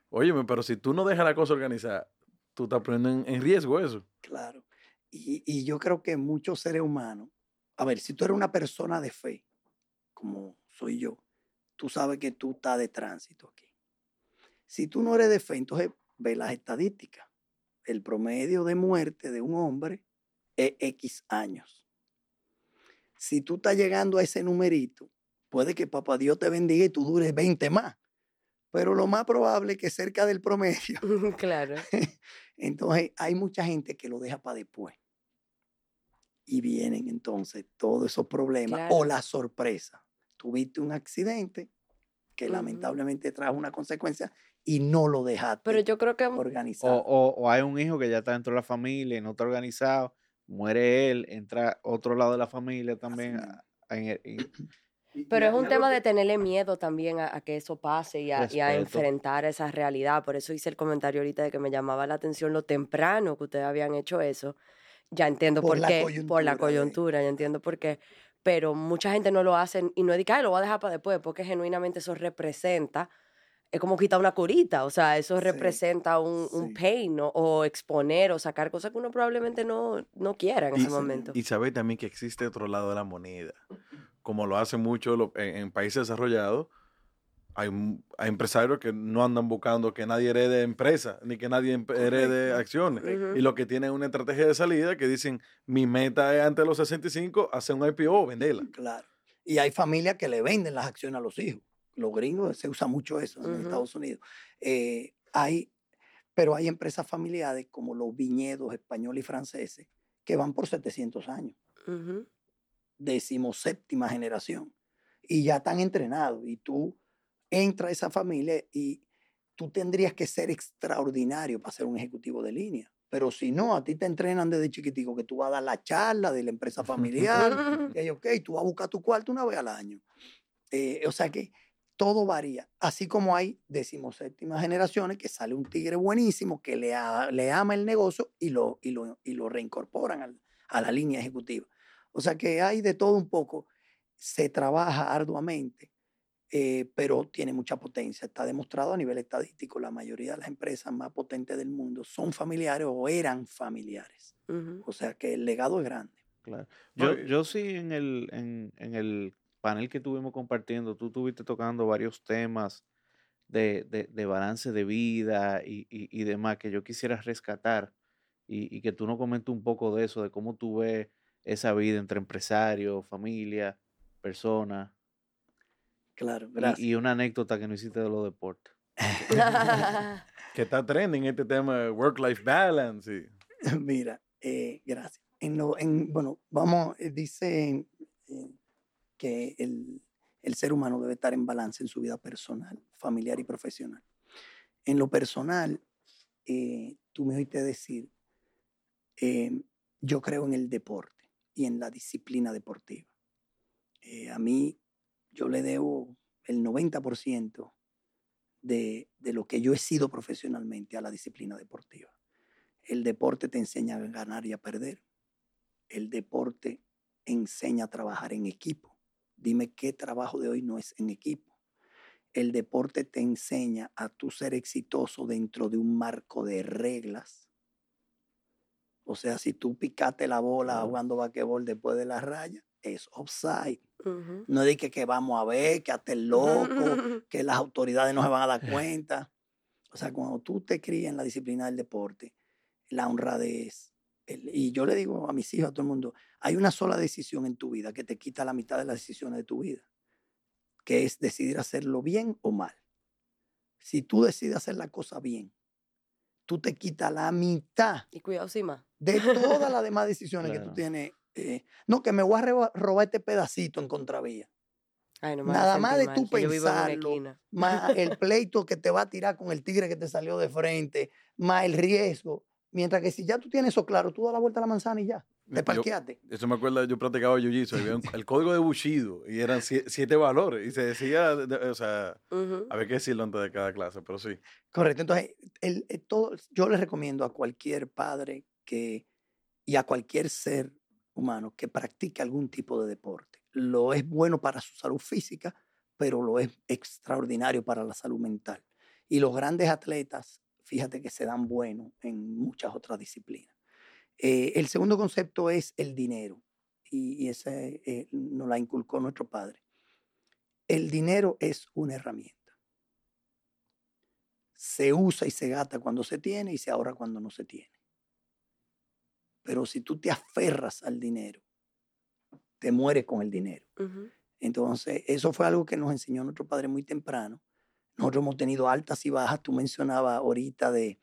Óyeme, pero si tú no dejas la cosa organizada, tú estás poniendo en, en riesgo eso. Claro. Y, y yo creo que muchos seres humanos, a ver, si tú eres una persona de fe, como soy yo, tú sabes que tú estás de tránsito aquí. Si tú no eres de fe, entonces ve las estadísticas. El promedio de muerte de un hombre es X años. Si tú estás llegando a ese numerito, puede que papá Dios te bendiga y tú dures 20 más. Pero lo más probable es que cerca del promedio claro. entonces hay mucha gente que lo deja para después. Y vienen entonces todos esos problemas o Claro. la sorpresa. Tuviste un accidente que Ujú. lamentablemente trajo una consecuencia y no lo dejaste Pero yo creo que organizado. O, o- o hay un hijo que ya está dentro de la familia y no está organizado, muere él, entra otro lado de la familia también. a- a- Y- Pero es a- un tema algo de que- tenerle miedo también a, a que eso pase y a, y a enfrentar esa realidad. Por eso hice el comentario ahorita de que me llamaba la atención lo temprano que ustedes habían hecho eso. Ya entiendo Por por, la qué, por la coyuntura, ya entiendo por qué. Pero mucha gente no lo hace y no es que "Ay, lo voy a dejar para después, porque genuinamente eso representa, es como quitar una curita, o sea, eso Sí, representa un, un sí. pain ¿no? o exponer o sacar cosas que uno probablemente no, no quiera en Y, ese momento. y saber también que existe otro lado de la moneda. Como lo hacen mucho en, en países desarrollados, hay, hay empresarios que no andan buscando que nadie herede empresa, ni que nadie herede Correcto, acciones. Y lo que tienen es una estrategia de salida que dicen, mi meta es antes de los 65 hacer un IPO, venderla. Claro. Y hay familias que le venden las acciones a los hijos. Los gringos se usa mucho eso en. Estados Unidos. Eh, hay, pero hay empresas familiares como los viñedos españoles y franceses que van por 700 años, Ujú. decimoséptima generación, y ya están entrenados. Y tú entras a esa familia y tú tendrías que ser extraordinario para ser un ejecutivo de línea. Pero si no, a ti te entrenan desde chiquitico que tú vas a dar la charla de la empresa familiar, y, ok, tú vas a buscar tu cuarto una vez al año. Eh, o sea que todo varía. Así como hay decimoséptimas generaciones que sale un tigre buenísimo que le, a- le ama el negocio y lo, y lo, y lo reincorporan al- a la línea ejecutiva. O sea que hay de todo un poco. Se trabaja arduamente, eh, pero tiene mucha potencia. Está demostrado a nivel estadístico. La mayoría de las empresas más potentes del mundo son familiares o eran familiares. O sea que el legado es grande. Claro. Yo, yo sí en el, en, en el panel que tuvimos compartiendo, tú estuviste tocando varios temas de, de- de balance de vida y, y- y demás que yo quisiera rescatar y, y que tú nos comentes un poco de eso, de cómo tú ves esa vida entre empresario, familia, persona Claro, y- gracias. y, una anécdota que no hiciste de los deportes. Que está trending este tema de work-life balance. y- Mira, eh, gracias. En lo, en, bueno, vamos, eh, dice eh, que el, el ser humano debe estar en balance en su vida personal, familiar y profesional. En lo personal, eh, tú me oíste decir, eh, yo creo en el deporte y en la disciplina deportiva. Eh, a mí, yo le debo el 90% de, de lo que yo he sido profesionalmente a la disciplina deportiva. El deporte te enseña a ganar y a perder. El deporte enseña a trabajar en equipo. Dime qué trabajo de hoy no es en equipo. El deporte te enseña a tú ser exitoso dentro de un marco de reglas. O sea, si tú picaste la bola jugando basquetbol después de la raya, es offside. No es que, que vamos a ver, que hasta el loco, que las autoridades no se van a dar cuenta. O sea, cuando tú te crías en la disciplina del deporte, la honradez, el- y yo le digo a mis hijos, a todo el mundo, hay una sola decisión en tu vida que te quita la mitad de las decisiones de tu vida, que es decidir hacerlo bien o mal. Si tú decides hacer la cosa bien, tú te quitas la mitad Y cuidado, Sima. de todas las demás decisiones que tú tienes. Eh, no, que me voy a robar este pedacito en contravía. Ay, no me hagas Nada más de tú pensarlo, más el pleito que te va a tirar con el tigre que te salió de frente, más el riesgo. Mientras que si ya tú tienes eso claro, tú das la vuelta a la manzana y ya, te Yo- parqueaste. Eso me acuerda, yo practicaba jiu-jitsu, había un- el código de Bushido y eran sie- siete valores y se decía, de- de- o sea, había que decirlo antes de cada clase, pero sí. Correcto. Entonces, el- el todo, yo les recomiendo a cualquier padre que, y a cualquier ser humano que practique algún tipo de deporte. Lo es bueno para su salud física, pero lo es extraordinario para la salud mental. Y los grandes atletas, fíjate que se dan bueno en muchas otras disciplinas. Eh, el segundo concepto es el dinero, y, y ese eh, nos la inculcó nuestro padre. El dinero es una herramienta se usa y se gasta cuando se tiene y se ahorra cuando no se tiene. Pero si tú te aferras al dinero, te mueres con el dinero. Entonces, eso fue algo que nos enseñó nuestro padre muy temprano. Nosotros hemos tenido altas y bajas. Tú mencionabas ahorita de,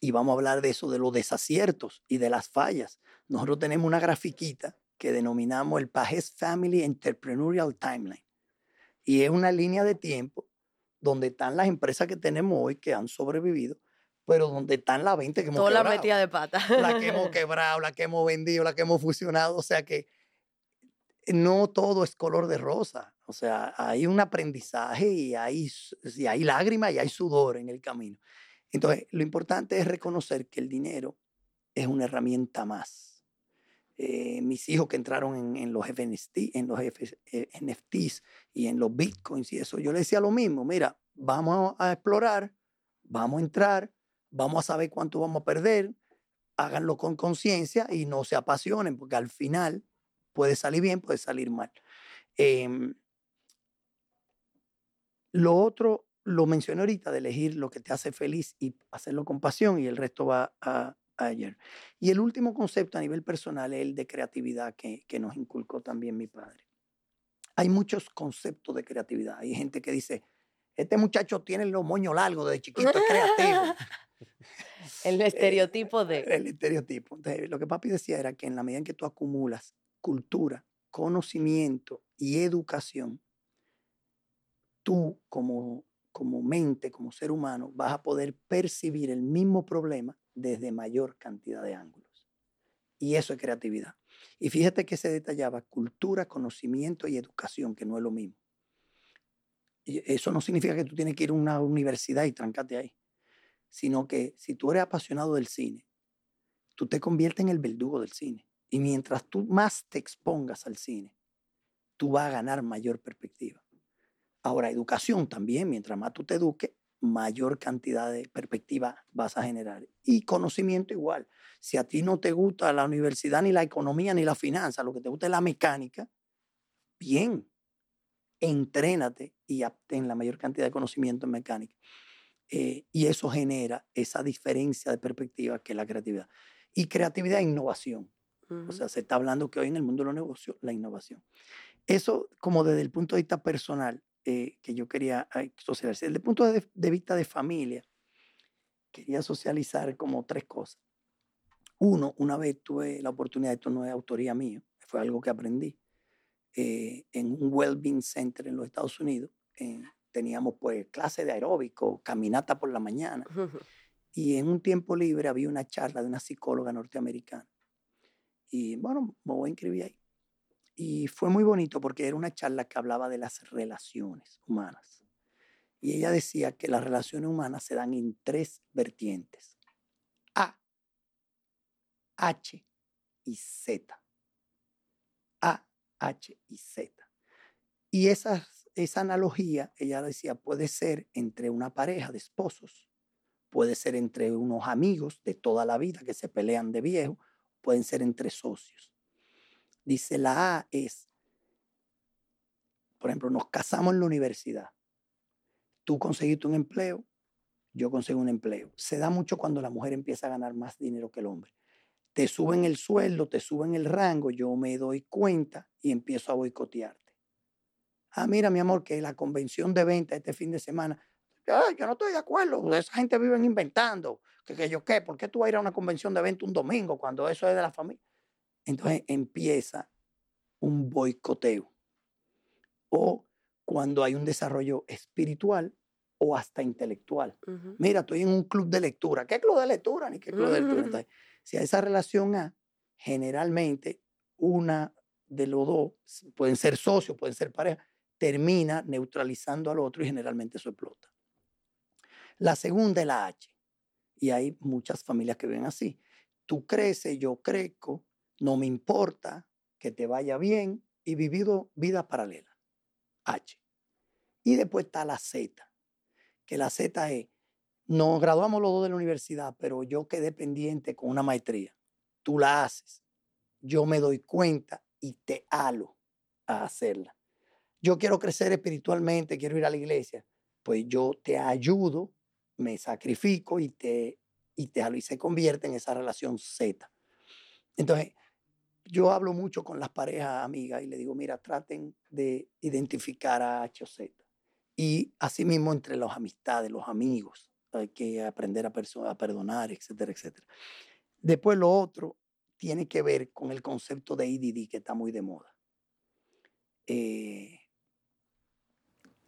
y vamos a hablar de eso, de los desaciertos y de las fallas. Nosotros tenemos una grafiquita que denominamos el Pajes Family Entrepreneurial Timeline. Y es una línea de tiempo donde están las empresas que tenemos hoy que han sobrevivido, pero donde están las 20 que hemos Toda la quebrado metida de pata. la que hemos quebrado, la que hemos vendido, la que hemos fusionado. O sea que no todo es color de rosa. O sea, hay un aprendizaje y hay, y hay lágrimas y hay sudor en el camino. Entonces, lo importante es reconocer que el dinero es una herramienta más. Eh, mis hijos que entraron en, en los, FNST, en los F- eh, NFTs y en los bitcoins y eso, yo les decía lo mismo, mira, vamos a explorar, vamos a entrar, vamos a saber cuánto vamos a perder, háganlo con conciencia y no se apasionen, porque al final puede salir bien, puede salir mal. Em, lo otro, lo mencioné ahorita, de elegir lo que te hace feliz y hacerlo con pasión y el resto va a, a ayer. Y el último concepto a nivel personal es el de creatividad que, que nos inculcó también mi padre. Hay muchos conceptos de creatividad. Hay gente que dice, este muchacho tiene los moños largos desde chiquito, es creativo. El estereotipo de. El estereotipo. Entonces, lo que papi decía era que en la medida en que tú acumulas cultura, conocimiento y educación, tú como, como mente, como ser humano, vas a poder percibir el mismo problema desde mayor cantidad de ángulos. Y eso es creatividad. Y fíjate que se detallaba cultura, conocimiento y educación, que no es lo mismo. Y eso no significa que tú tienes que ir a una universidad y trancarte ahí, sino que si tú eres apasionado del cine, tú te conviertes en el verdugo del cine. Y mientras tú más te expongas al cine, tú vas a ganar mayor perspectiva. Ahora, educación también, mientras más tú te eduques, mayor cantidad de perspectiva vas a generar. Y conocimiento igual. Si a ti no te gusta la universidad, ni la economía, ni la finanza, lo que te gusta es la mecánica, bien, entrénate y obtén la mayor cantidad de conocimiento en mecánica. Eh, y eso genera esa diferencia de perspectiva que es la creatividad. Y creatividad e innovación. O sea, se está hablando que hoy en el mundo de los negocios, la innovación. Eso como desde el punto de vista personal, eh, que yo quería socializar. Desde el punto de, de vista de familia, quería socializar como tres cosas. Uno, una vez tuve la oportunidad, esto no es autoría mía, fue algo que aprendí, eh, en un Wellbeing Center en los Estados Unidos. eh, teníamos pues clase de aeróbico, caminata por la mañana. Y en un tiempo libre había una charla de una psicóloga norteamericana. Y bueno, me voy a inscribir ahí. Y fue muy bonito porque era una charla que hablaba de las relaciones humanas. Y ella decía que las relaciones humanas se dan en tres vertientes. A, H y Z. A, H y Z. Y esa, esa analogía, ella decía, puede ser entre una pareja de esposos, puede ser entre unos amigos de toda la vida que se pelean de viejo, pueden ser entre socios. Dice, la A es, por ejemplo, nos casamos en la universidad. Tú conseguiste un empleo, yo consigo un empleo. Se da mucho cuando la mujer empieza a ganar más dinero que el hombre. Te suben el sueldo, te suben el rango, yo me doy cuenta y empiezo a boicotearte. Ah, mira, mi amor, que la convención de venta este fin de semana, Ay, yo no estoy de acuerdo, esa gente vive inventando, que, que yo qué, ¿por qué tú vas a ir a una convención de venta un domingo cuando eso es de la familia? Entonces empieza un boicoteo. O cuando hay un desarrollo espiritual o hasta intelectual. Ujú. Mira, estoy en un club de lectura. ¿Qué club de lectura? Ni qué club de lectura. Entonces, si a esa relación A, generalmente una de los dos, pueden ser socios, pueden ser pareja, termina neutralizando al otro y generalmente eso explota. La segunda es la H. Y hay muchas familias que ven así. Tú creces, yo crezco, no me importa que te vaya bien y vivido vida paralela. H. Y después está la Z, que la Z es, nos graduamos los dos de la universidad, pero yo quedé pendiente con una maestría. Tú la haces. Yo me doy cuenta y te halo a hacerla. Yo quiero crecer espiritualmente, quiero ir a la iglesia. Pues yo te ayudo, me sacrifico y te, y te y se convierte en esa relación Z. Entonces, yo hablo mucho con las parejas amigas y le digo, mira, traten de identificar a H o Z. Y asimismo entre las amistades, los amigos, hay que aprender a, a perdonar, etcétera, etcétera. Después lo otro tiene que ver con el concepto de ADD que está muy de moda. Eh,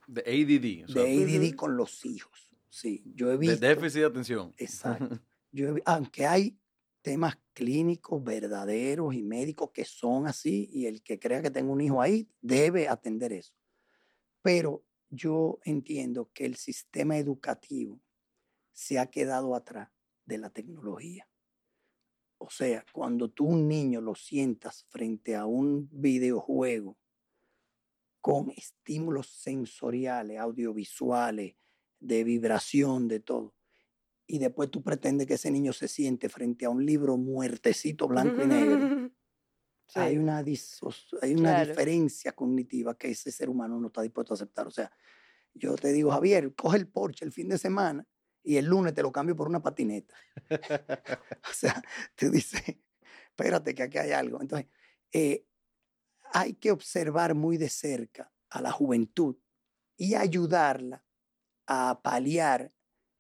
De ADD. o sea, de ADD con los hijos. Sí, yo he de visto. déficit de atención. Exacto. Yo he aunque hay temas clínicos verdaderos y médicos que son así, y el que crea que tenga un hijo ahí debe atender eso. Pero yo entiendo que el sistema educativo se ha quedado atrás de la tecnología. O sea, cuando tú un niño lo sientas frente a un videojuego con estímulos sensoriales, audiovisuales, de vibración, de todo, y después tú pretendes que ese niño se siente frente a un libro muertecito blanco y negro, Sí. hay una, hay una Claro. diferencia cognitiva que ese ser humano no está dispuesto a aceptar. O sea, yo te digo, Javier, coge el Porsche el fin de semana y el lunes te lo cambio por una patineta. o sea, tú dices, espérate que aquí hay algo. Entonces, eh, hay que observar muy de cerca a la juventud y ayudarla a paliar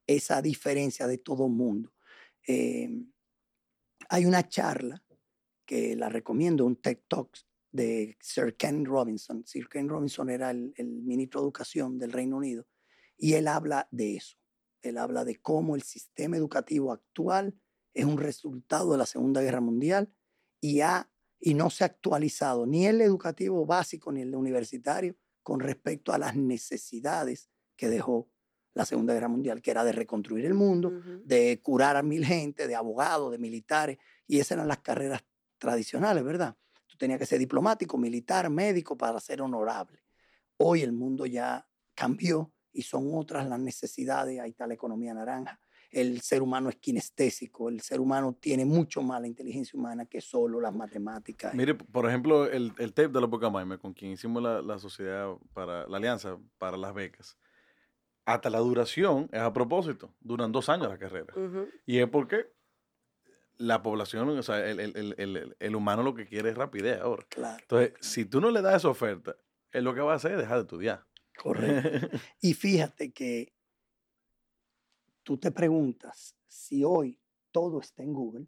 esa diferencia de todo mundo. Eh, hay una charla que la recomiendo, un TED Talks de Sir Ken Robinson. Sir Ken Robinson era el ministro de Educación del Reino Unido y él habla de eso. Él habla de cómo el sistema educativo actual es un resultado de la Segunda Guerra Mundial y, ha, y no se ha actualizado ni el educativo básico ni el universitario con respecto a las necesidades que dejó la Segunda Guerra Mundial, que era de reconstruir el mundo, de curar a mil gente, de abogados, de militares, y esas eran las carreras tradicionales, ¿verdad? Tú tenías que ser diplomático, militar, médico para ser honorable. Hoy el mundo ya cambió y son otras las necesidades, ahí está la economía naranja. El ser humano es kinestésico, el ser humano tiene mucho más la inteligencia humana que solo las matemáticas. Mire, por ejemplo, el, el tape de la Pucamaima, con quien hicimos la, la sociedad para la alianza para las becas, hasta la duración es a propósito. Duran dos años la carrera. Y es porque la población, o sea, el, el- el- el- el humano lo que quiere es rapidez ahora. Claro, Entonces, si tú no le das esa oferta, él lo que va a hacer es dejar de estudiar. correcto. Y fíjate que tú te preguntas si hoy todo está en Google,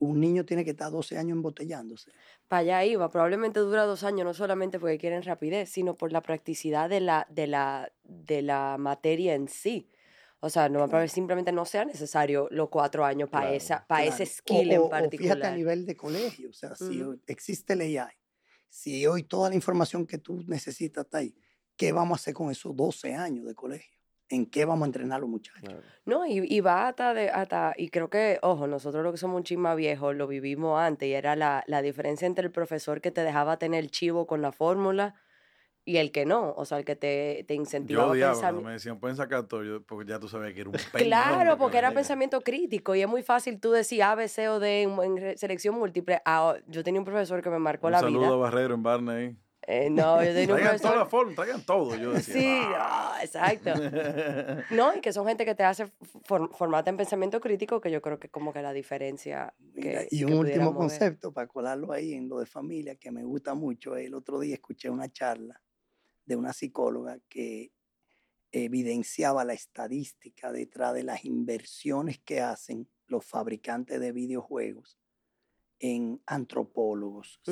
un niño tiene que estar 12 años embotellándose. Para allá iba, probablemente dura dos años, no solamente porque quieren rapidez, sino por la practicidad de la, de la, de la materia en sí. O sea, no Claro. simplemente no sea necesario los cuatro años para Claro, esa, para ese Claro. O- skill o- en o fíjate a particular. nivel de colegio, o sea, si existe el AI, si hoy toda la información que tú necesitas está ahí, ¿qué vamos a hacer con esos 12 años de colegio? ¿En qué vamos a entrenar a los muchachos? No, y, y va hasta, de, hasta, y creo que, ojo, nosotros los que somos un chin más viejos lo vivimos antes y era la, la diferencia entre el profesor que te dejaba tener el chivo con la fórmula y el que no, o sea, el que te, te Yo incentivaba a odiaba pensar. me decían, pueden sacar todo, yo- porque ya tú sabías que era un Claro, porque era pensamiento crítico y es muy fácil tú decir A, B, C o D en, selección múltiple. Ah, yo tenía un profesor que me marcó Un la saludo vida. a Barrero en Barney. Eh, no, yo tenía un Traigan toda la forma, traigan todo. Yo decía, Sí, "Ah". exacto. No, y que son gente que te hace for- formarte en pensamiento crítico, que yo creo que es como que la diferencia. Mira, Que, y que un último ver. concepto para colarlo ahí en lo de familia que me gusta mucho. El otro día escuché una charla de una psicóloga que evidenciaba la estadística detrás de las inversiones que hacen los fabricantes de videojuegos en antropólogos,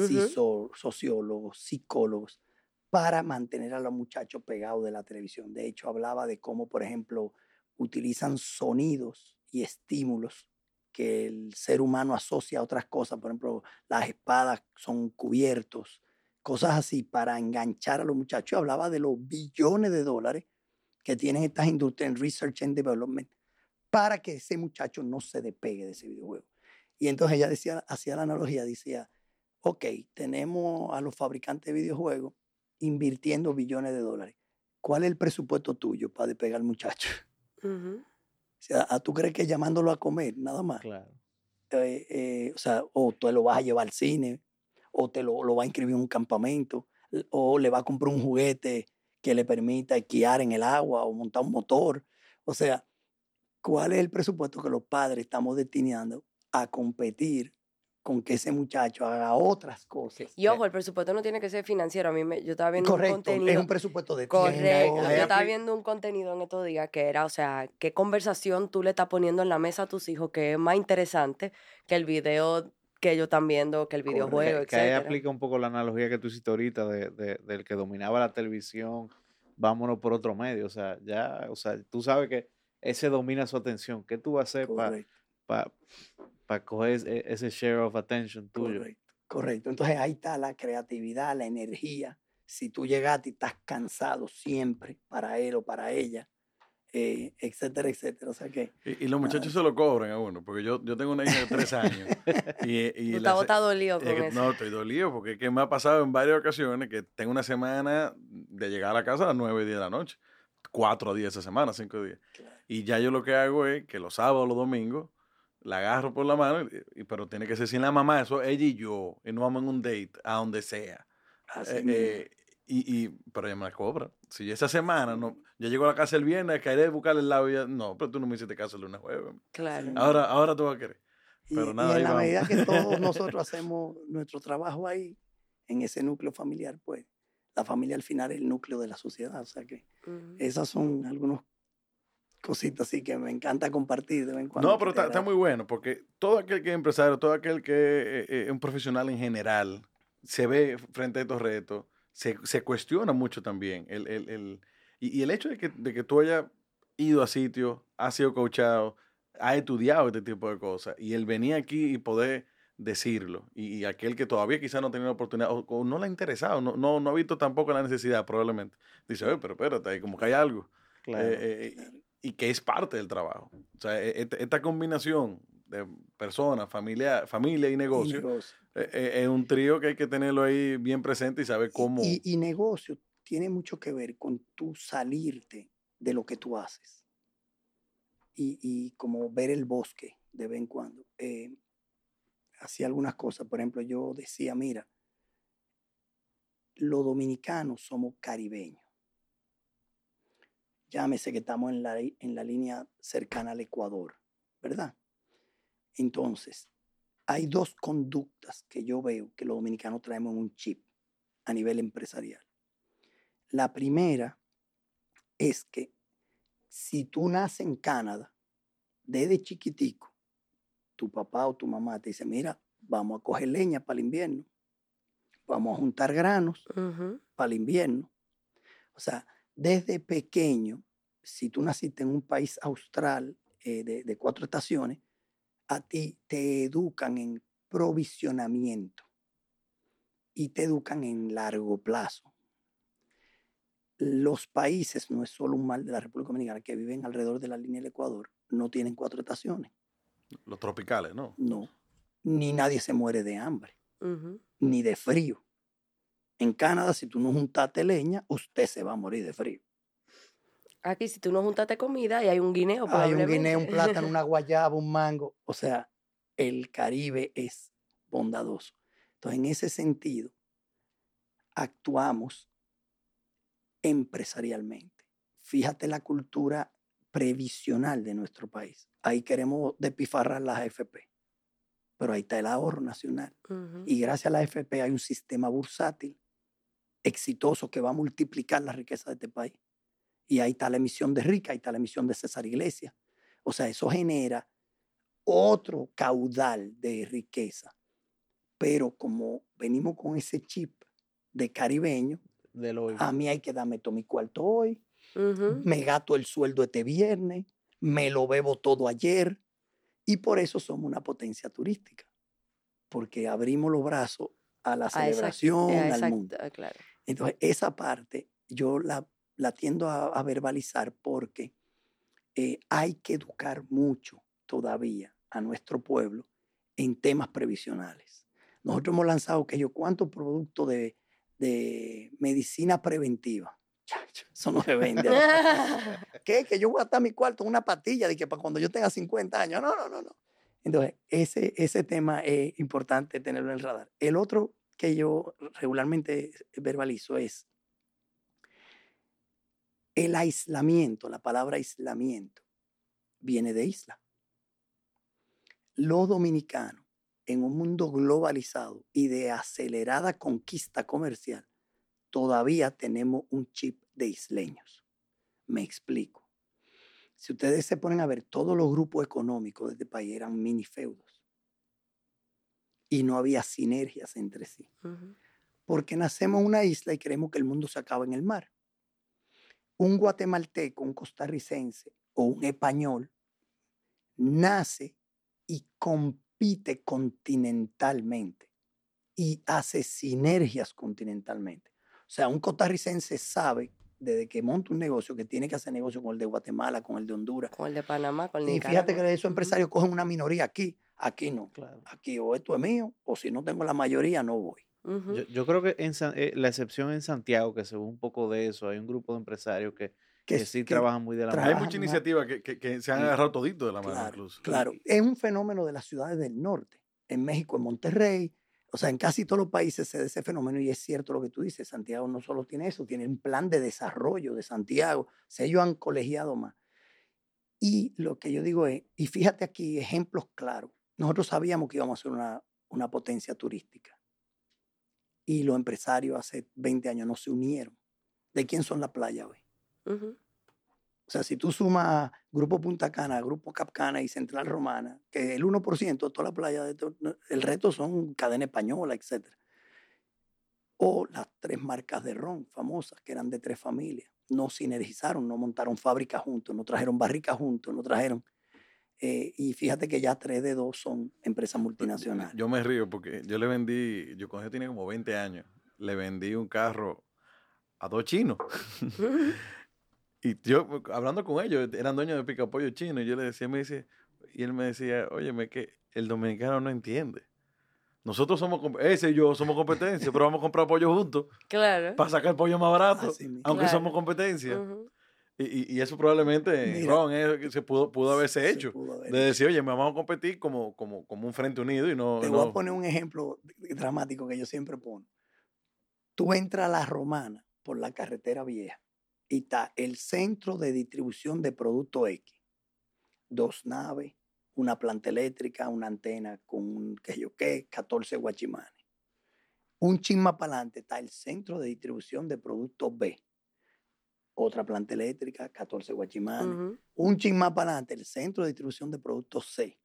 sociólogos, psicólogos, para mantener a los muchachos pegados de la televisión. De hecho, hablaba de cómo, por ejemplo, utilizan sonidos y estímulos que el ser humano asocia a otras cosas. Por ejemplo, las espadas son cubiertos, cosas así para enganchar a los muchachos. Hablaba de los billones de dólares que tienen estas industrias en Research and Development para que ese muchacho no se despegue de ese videojuego. Y entonces ella decía, hacía la analogía, decía, ok, tenemos a los fabricantes de videojuegos invirtiendo billones de dólares. ¿Cuál es el presupuesto tuyo para despegar al muchacho? O sea, ¿a ¿tú crees que llamándolo a comer, nada más? Claro. eh, eh, o sea, o tú lo vas a llevar al cine, o te lo, lo va a inscribir en un campamento, o le va a comprar un juguete que le permita esquiar en el agua o montar un motor. O sea, ¿cuál es el presupuesto que los padres estamos destinando a competir con que ese muchacho haga otras cosas? Y ojo, el presupuesto no tiene que ser financiero. A mí me, yo estaba viendo un Correcto, contenido. es un presupuesto de Correcto. tiempo, Yo estaba viendo un contenido en estos días que era, o sea, qué conversación tú le estás poniendo en la mesa a tus hijos que es más interesante que el video que ellos están viendo, que el videojuego, Que, que ahí aplica un poco la analogía que tú hiciste ahorita de, de- del que dominaba la televisión, vámonos por otro medio. O sea, ya, o sea, tú sabes que ese domina su atención. ¿Qué tú vas a hacer para Correcto. coger ese, ese share of attention tuyo? Correcto, correcto. Entonces ahí está la creatividad, la energía. Si tú llegaste y estás cansado siempre para él o para ella, eh, etcétera, etcétera. O sea que Y, y los muchachos se lo cobran a uno, porque yo, yo tengo una hija de tres años. y, y Tú la estás se- botado dolido es con que- eso. no, estoy dolido, porque es que me ha pasado en varias ocasiones que tengo una semana de llegar a la casa a las 9 10 de la noche. Cuatro días esa semana, cinco días. Claro. Y ya yo lo que hago es que los sábados, los domingos, la agarro por la mano, y- y- pero tiene que ser sin la mamá, eso ella y yo, y no vamos en un date, a donde sea. así Eh, mismo. eh, y, y, pero ella me la cobra. Si esa semana, no, yo llego a la casa el viernes, caeré a buscarle el lado y ella, no, pero tú no me hiciste caso el lunes jueves. Claro. Ahora, ahora tú vas a querer. Y, pero y nada, ahí en la vamos. medida que todos nosotros hacemos nuestro trabajo ahí, en ese núcleo familiar, pues la familia al final es el núcleo de la sociedad. O sea que Ujú. esas son algunas cositas así que me encanta compartir de vez en cuando. No, pero está, muy bueno, porque todo aquel que es empresario, todo aquel que eh, eh, es un profesional en general, se ve frente a estos retos, se, se cuestiona mucho también. El, el, el- y, y el hecho de que, de que tú hayas ido a sitios, has sido coachado, has estudiado este tipo de cosas, y el venir aquí y poder decirlo, y, y aquel que todavía quizás no ha tenido la oportunidad, o, o no le ha interesado, no, no, no ha visto tampoco la necesidad probablemente, dice, oye, pero espérate, ahí como que hay algo. Claro. Eh, eh, y que es parte del trabajo. O sea, e- esta, esta combinación de personas, familia, familia y Y negocio, eh, es un trío que hay que tenerlo ahí bien presente y saber cómo... Y, y negocio tiene mucho que ver con tú salirte de lo que tú haces. Y, y como ver el bosque de vez en cuando. Eh, hacía algunas cosas. Por ejemplo, yo decía, mira, los dominicanos somos caribeños. Llámese que estamos en la, en la línea cercana al Ecuador, ¿verdad? Entonces, hay dos conductas que yo veo que los dominicanos traemos en un chip a nivel empresarial. La primera es que si tú naces en Canadá, desde chiquitico, tu papá o tu mamá te dice, mira, vamos a coger leña para el invierno, vamos a juntar granos para el invierno. O sea, desde pequeño, si tú naciste en un país austral eh, de, de cuatro estaciones, a ti te educan en provisionamiento y te educan en largo plazo. los países, no es solo un mal de la República Dominicana, que viven alrededor de la línea del Ecuador, no tienen cuatro estaciones. Los tropicales, ¿no? No. Ni nadie se muere de hambre, ni de frío. En Canadá, si tú no juntaste leña, usted se va a morir de frío. Aquí, si tú no juntaste comida y hay un guineo, Hay un guineo, un plátano, una guayaba, un mango. O sea, el Caribe es bondadoso. Entonces, en ese sentido, actuamos empresarialmente. Fíjate la cultura previsional de nuestro país. Ahí queremos despifarrar las AFP, pero ahí está el ahorro nacional. Ujú. Y gracias a la AFP hay un sistema bursátil exitoso que va a multiplicar la riqueza de este país. Y ahí está la emisión de Rica, ahí está la emisión de César Iglesias. O sea, eso genera otro caudal de riqueza. Pero como venimos con ese chip de caribeño, Del hoy. a mí hay que darme todo mi cuarto hoy, me gato el sueldo este viernes, me lo bebo todo ayer. Y por eso somos una potencia turística. Porque abrimos los brazos a la A esa- celebración, al mundo. ah, claro. Entonces, esa parte yo la, la tiendo a, a verbalizar porque eh, hay que educar mucho todavía a nuestro pueblo en temas previsionales. Nosotros hemos lanzado que yo cuántos productos de, de medicina preventiva. Eso no se vende. ¿Qué? Que yo voy a estar mi cuarto en una patilla de que para cuando yo tenga 50 años. No, no, no, no. Entonces, ese, ese tema es importante tenerlo en el radar. El otro que yo regularmente verbalizo es el aislamiento. La palabra aislamiento viene de isla. Los dominicanos, en un mundo globalizado y de acelerada conquista comercial, todavía tenemos un chip de isleños. Me explico. Si ustedes se ponen a ver, todos los grupos económicos de este país eran mini feudos y no había sinergias entre sí. Porque nacemos en una isla y creemos que el mundo se acaba en el mar. Un guatemalteco, un costarricense o un español nace y compite continentalmente y hace sinergias continentalmente. O sea, un costarricense sabe desde que monta un negocio que tiene que hacer negocio con el de Guatemala, con el de Honduras. Con el de Panamá, con el de Y fíjate que esos empresarios cogen una minoría aquí, aquí no. Claro. Aquí o esto es mío, o si no tengo la mayoría, no voy. Yo, yo creo que en San- eh, la excepción en Santiago, que se ve un poco de eso, hay un grupo de empresarios que, que Que, sí que- trabajan muy de la Hay mano. mucha más. iniciativa que, que- que se han agarrado todito de la mano incluso. Claro, es un fenómeno de las ciudades del norte. En México, en Monterrey, o sea, en casi todos los países se da ese fenómeno y es cierto lo que tú dices. Santiago no solo tiene eso, tiene un plan de desarrollo de Santiago. O sea, ellos han colegiado más. Y lo que yo digo es, y fíjate aquí, ejemplos claros. Nosotros sabíamos que íbamos a ser una, una potencia turística. Y los empresarios hace 20 años no se unieron. ¿De quién son las playas hoy? O sea, si tú sumas Grupo Punta Cana, Grupo Capcana y Central Romana, que el 1% de toda la playa, de to- no, el resto son cadena española, etc. O las tres marcas de ron famosas, que eran de tres familias, no sinergizaron, no montaron fábricas juntos, no trajeron barricas juntos, no trajeron... eh, y fíjate que ya tres de dos son empresas multinacionales. Yo me río porque yo le vendí, yo yo tenía como 20 años, le vendí un carro a dos chinos. y yo, hablando con ellos, eran dueños de picapollo chino, y yo le decía, me dice, y él me decía, óyeme, que el dominicano no entiende. Nosotros somos, ese y yo somos competencia, pero vamos a comprar pollo juntos Claro. para sacar el pollo más barato, Así aunque Claro. somos competencia. Y, y- y eso probablemente, Mira, Ron, es se pudo, pudo haberse Se hecho. pudo haber De decir, oye, vamos a competir como, como, como un frente unido y no... Te no- voy a poner un ejemplo dramático que yo siempre pongo. Tú entras a la romana por la carretera vieja y está el centro de distribución de producto X. Dos naves, una planta eléctrica, una antena con un que yo qué, 14 guachimanes. Un chin más para adelante está el centro de distribución de producto B. Otra planta eléctrica, 14 guachimanes un chin más para adelante, el centro de distribución de productos C.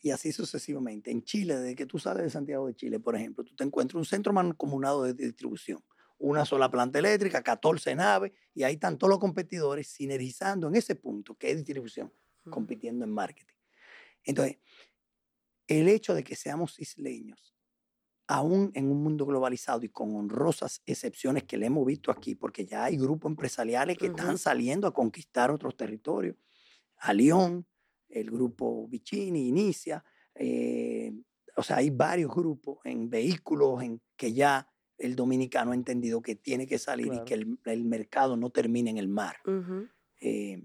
Y así sucesivamente. En Chile, desde que tú sales de Santiago de Chile, por ejemplo, tú te encuentras un centro mancomunado de distribución. Una sola planta eléctrica, 14 naves, y ahí están todos los competidores sinergizando en ese punto, que es distribución, Ujú. compitiendo en marketing. Entonces, el hecho de que seamos isleños aún en un mundo globalizado y con honrosas excepciones que le hemos visto aquí, porque ya hay grupos empresariales que están saliendo a conquistar otros territorios. A León, el grupo Vicini, Inicia, eh, o sea, hay varios grupos en vehículos en que ya el dominicano ha entendido que tiene que salir Claro. y que el, el mercado no termine en el mar. Eh,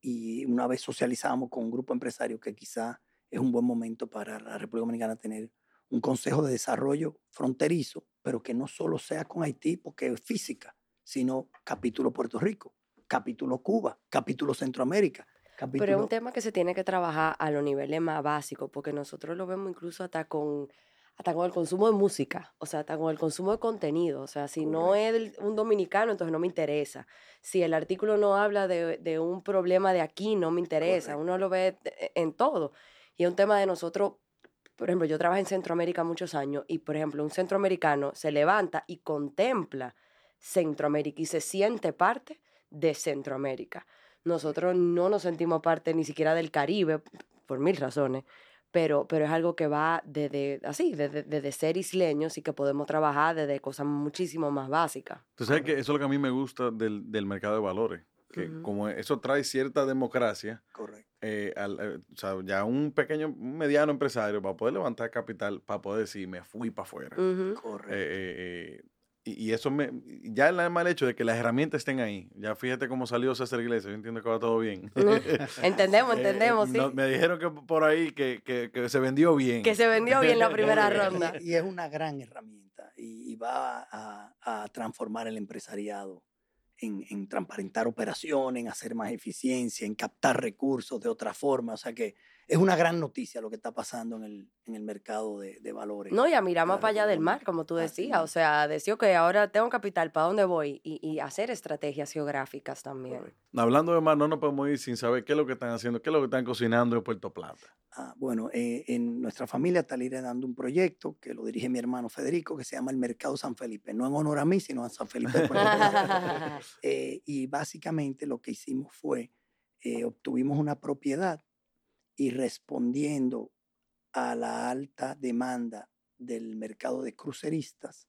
y una vez socializamos con un grupo empresario que quizá es un buen momento para la República Dominicana tener un consejo de desarrollo fronterizo, pero que no solo sea con Haití, porque es física, sino capítulo Puerto Rico, capítulo Cuba, capítulo Centroamérica. Capítulo... Pero es un tema que se tiene que trabajar a los niveles más básicos, porque nosotros lo vemos incluso hasta con, hasta con el consumo de música, o sea, hasta con el consumo de contenido. O sea, si no es un dominicano, entonces no me interesa. Si el artículo no habla de, de un problema de aquí, no me interesa. Correcto. Uno lo ve en todo. Y es un tema de nosotros, por ejemplo, yo trabajé en Centroamérica muchos años y, por ejemplo, un centroamericano se levanta y contempla Centroamérica y se siente parte de Centroamérica. Nosotros no nos sentimos parte ni siquiera del Caribe, por mil razones, pero, pero es algo que va desde, así, desde, ser isleños y que podemos trabajar desde cosas muchísimo más básicas. Tú sabes que eso es lo que a mí me gusta del, del mercado de valores, que como eso trae cierta democracia, Correcto. eh, al- eh, o sea, ya un pequeño, un mediano empresario va a poder levantar capital para poder decir, me fui para afuera. Correcto. Eh, eh, eh, y, y eso me, ya el mal hecho de que las herramientas estén ahí. Ya fíjate cómo salió César Iglesias, yo entiendo que va todo bien. Entendemos, Eh, entendemos, sí. no, me dijeron que por ahí que, que- que se vendió bien. Que se vendió bien la primera Y- ronda. Y, es una gran herramienta y, y va a, a transformar el empresariado en, en transparentar operaciones, en hacer más eficiencia, en captar recursos de otra forma. O sea que es una gran noticia lo que está pasando en el, en el mercado de, de valores. No, y a mirar más la para allá del mar, como tú decías. O sea, decir que ahora tengo capital, ¿para dónde voy? Y, y hacer estrategias geográficas también. Correcto. Hablando de mar, no nos podemos ir sin saber qué es lo que están haciendo, qué es lo que están cocinando en Puerto Plata. Ah, bueno, eh, en nuestra familia está liderando un proyecto que lo dirige mi hermano Federico, que se llama el Mercado San Felipe. No en honor a mí, sino a San Felipe. de Puerto Plata. Eh, y básicamente lo que hicimos fue, eh, obtuvimos una propiedad y respondiendo a la alta demanda del mercado de cruceristas,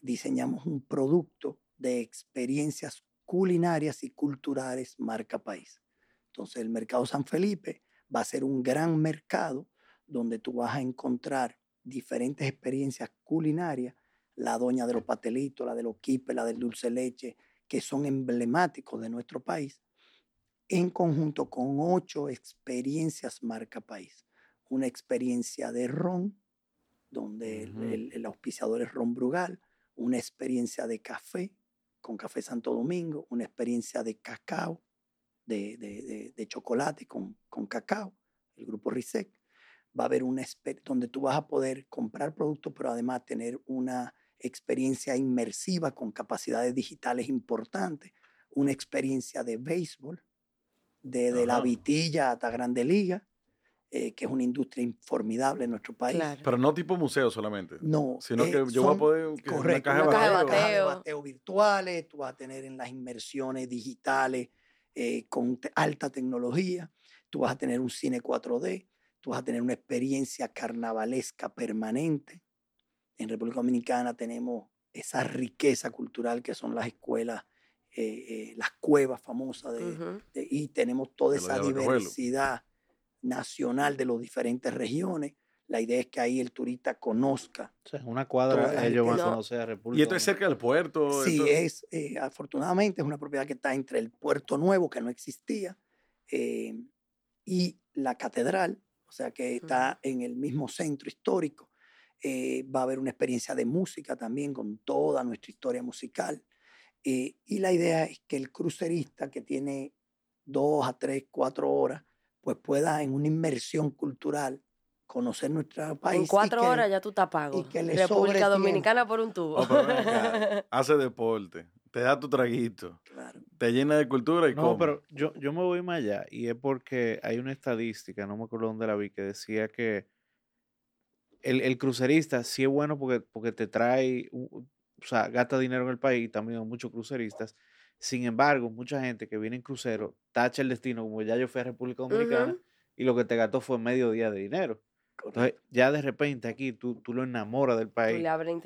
diseñamos un producto de experiencias culinarias y culturales marca país. Entonces el mercado San Felipe va a ser un gran mercado donde tú vas a encontrar diferentes experiencias culinarias, la doña de los patelitos, la de los quipes, la del dulce leche, que son emblemáticos de nuestro país, en conjunto con ocho experiencias marca país. Una experiencia de ron, donde el- Ujú. el, el auspiciador es Ron Brugal, una experiencia de café con Café Santo Domingo, una experiencia de cacao, de, de- de- de chocolate con, con cacao, el grupo RISEC. Va a haber una donde tú vas a poder comprar productos, pero además tener una experiencia inmersiva con capacidades digitales importantes, una experiencia de béisbol, desde la Ajá. vitilla hasta Grande Liga, eh, que es una industria formidable en nuestro país. Claro. Pero no tipo museo solamente, No, sino eh, que yo voy a poder... que una Correcto, caja de una caja de bateo. cajas de bateo. bateo virtuales, tú vas a tener en las inmersiones digitales eh, con te- alta tecnología, tú vas a tener un cine 4D, tú vas a tener una experiencia carnavalesca permanente. En República Dominicana tenemos esa riqueza cultural que son las escuelas, eh, eh, las cuevas famosas de, Ujú. de- y tenemos toda esa diversidad nacional de las diferentes regiones. La idea es que ahí el turista conozca O sea, en una cuadra ellos van a conocer a República Y esto es cerca del puerto. Sí, esto- es, eh, afortunadamente es una propiedad que está entre el Puerto Nuevo, que no existía, eh, y la catedral, o sea que está en el mismo centro histórico. Eh, va a haber una experiencia de música también con toda nuestra historia musical. Eh, y la idea es que el crucerista que tiene dos a tres, cuatro horas, pues pueda en una inmersión cultural conocer nuestro país. En y cuatro que- horas ya tú estás pago. que le República tiempo. Dominicana por un tubo. Oh, acá, hace deporte, te da tu traguito, Claro. te llena de cultura y No, come. pero yo, yo me voy más allá y es porque hay una estadística, no me acuerdo dónde la vi, que decía que el, el crucerista sí es bueno porque, porque te trae, o sea, gasta dinero en el país, también hay muchos cruceristas. Sin embargo, mucha gente que viene en crucero tacha el destino, como ya yo fui a República Dominicana y lo que te gastó fue medio día de dinero. Entonces, ya de repente aquí tú, tú lo enamoras del país,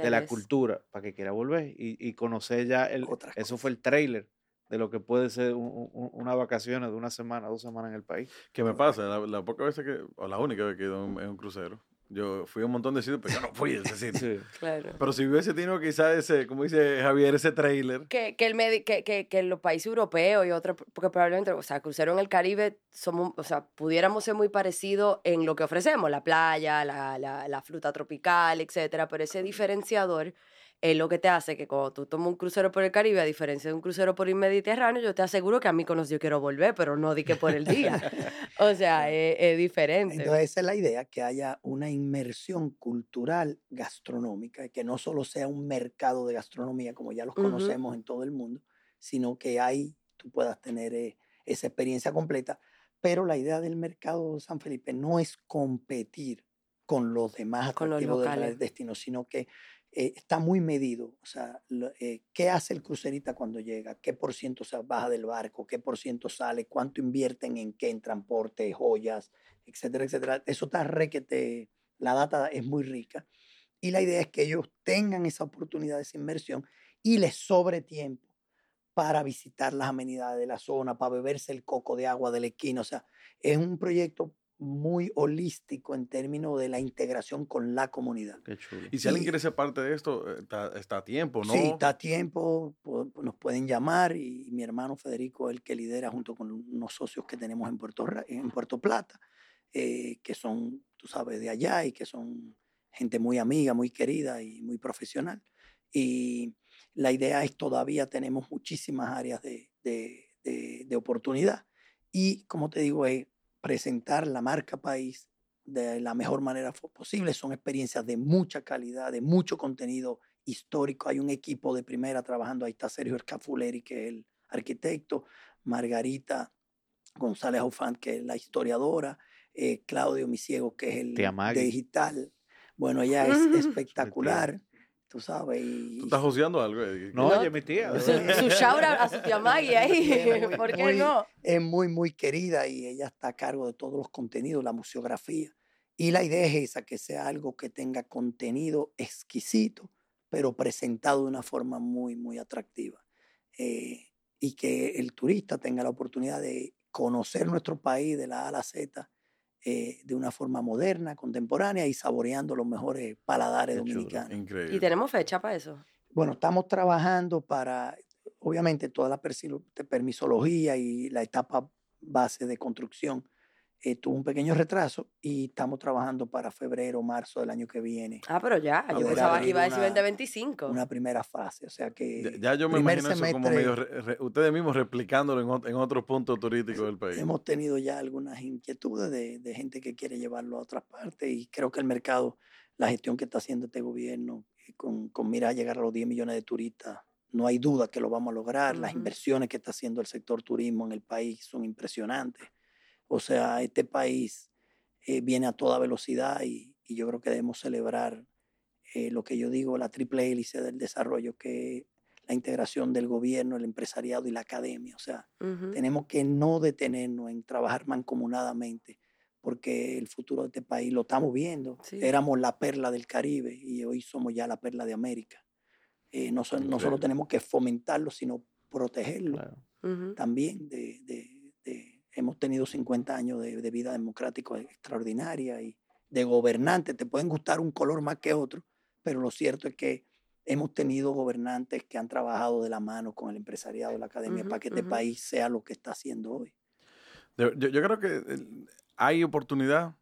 de la cultura, para que quiera volver y, y conocer ya el, eso fue el trailer de lo que puede ser un- un- una vacaciones de una semana, dos semanas en el país. ¿Qué me pasa? La, la poca veces que, o la única vez que he ido en un crucero, yo fui a un montón de sitios, pero yo no fui a ese sitio. Sí. Claro. Pero si hubiese tenido quizás ese, como dice Javier, ese trailer, que, que, el medi- que, que, que los países europeos y otros, porque probablemente, o sea, crucero en el Caribe, somos, o sea, pudiéramos ser muy parecidos en lo que ofrecemos, la playa, la, la, la fruta tropical, etcétera, pero ese diferenciador es lo que te hace que cuando tú tomas un crucero por el Caribe, a diferencia de un crucero por el Mediterráneo, yo te aseguro que a mí con los yo quiero volver, pero no di que por el día. o sea, es, es diferente. Entonces esa es la idea, que haya una inmersión cultural gastronómica, que no solo sea un mercado de gastronomía como ya los conocemos en todo el mundo, sino que ahí tú puedas tener eh, esa experiencia completa. Pero la idea del mercado de San Felipe no es competir con los demás Con los del destino, sino que eh, está muy medido. O sea, lo- eh, ¿qué hace el crucerista cuando llega? ¿Qué por ciento se baja del barco? ¿Qué por ciento sale? ¿Cuánto invierten en qué? En transporte, joyas, etcétera, etcétera. Eso está requete, la data es muy rica. Y la idea es que ellos tengan esa oportunidad de esa inversión y les sobre tiempo para visitar las amenidades de la zona, para beberse el coco de agua de la esquina. O sea, es un proyecto muy holístico en términos de la integración con la comunidad. Qué chulo. y si alguien quiere ser parte de esto, eh, está, está a tiempo, ¿no? Sí, está a tiempo, nos pueden llamar y mi hermano Federico es el que lidera junto con unos socios que tenemos en Puerto, en Puerto Plata, eh, que son, tú sabes, de allá y que son gente muy amiga, muy querida y muy profesional. Y la idea es todavía tenemos muchísimas áreas de, de- de- de oportunidad y, como te digo, es presentar la marca país de la mejor manera posible. Son experiencias de mucha calidad, de mucho contenido histórico. Hay un equipo de primera trabajando. Ahí está Sergio Escafuleri, que es el arquitecto, Margarita González Aufant, que es la historiadora, eh, Claudio Misiego, que es el digital. Bueno, ella es espectacular, tú sabes. Y, ¿Tú estás joseando algo? eh? No, oye, mi tía. Su, su shout out a su tía Maggie ahí, Es muy- ¿por qué muy- no? es muy, muy querida y ella está a cargo de todos los contenidos, la museografía. Y la idea es esa, que sea algo que tenga contenido exquisito, pero presentado de una forma muy, muy atractiva. Eh, y que el turista tenga la oportunidad de conocer nuestro país de la A a la Z eh, de una forma moderna, contemporánea y saboreando los mejores paladares Qué chulo. dominicanos. Increíble. Y tenemos fecha para eso. Bueno, estamos trabajando para, obviamente, toda la permisología y la etapa base de construcción eh, tuvo un pequeño retraso y estamos trabajando para febrero, marzo del año que viene. Ah, pero ya, yo pensaba que iba a decir una- 2025. Una primera fase, o sea que... Ya, ya yo me imagino eso como medio, re- re- ustedes mismos replicándolo en, en otros puntos turísticos del país. Hemos tenido ya algunas inquietudes de, de gente que quiere llevarlo a otras partes y creo que el mercado, la gestión que está haciendo este gobierno eh, con, con mira a llegar a los 10 millones de turistas, no hay duda que lo vamos a lograr. Las inversiones que está haciendo el sector turismo en el país son impresionantes. O sea, este país eh, viene a toda velocidad y, y yo creo que debemos celebrar eh, lo que yo digo, la triple hélice del desarrollo, que es la integración del gobierno, el empresariado y la academia. O sea, tenemos que no detenernos en trabajar mancomunadamente, porque el futuro de este país lo estamos viendo. Sí. Éramos la perla del Caribe y hoy somos ya la perla de América. Eh, no, so- no solo tenemos que fomentarlo, sino protegerlo Claro. También. De, de- de- hemos tenido 50 años de, de vida democrática extraordinaria y de gobernantes. Te pueden gustar un color más que otro, pero lo cierto es que hemos tenido gobernantes que han trabajado de la mano con el empresariado, la academia, para que este país sea lo que está haciendo hoy. Yo, yo creo que el- hay oportunidad,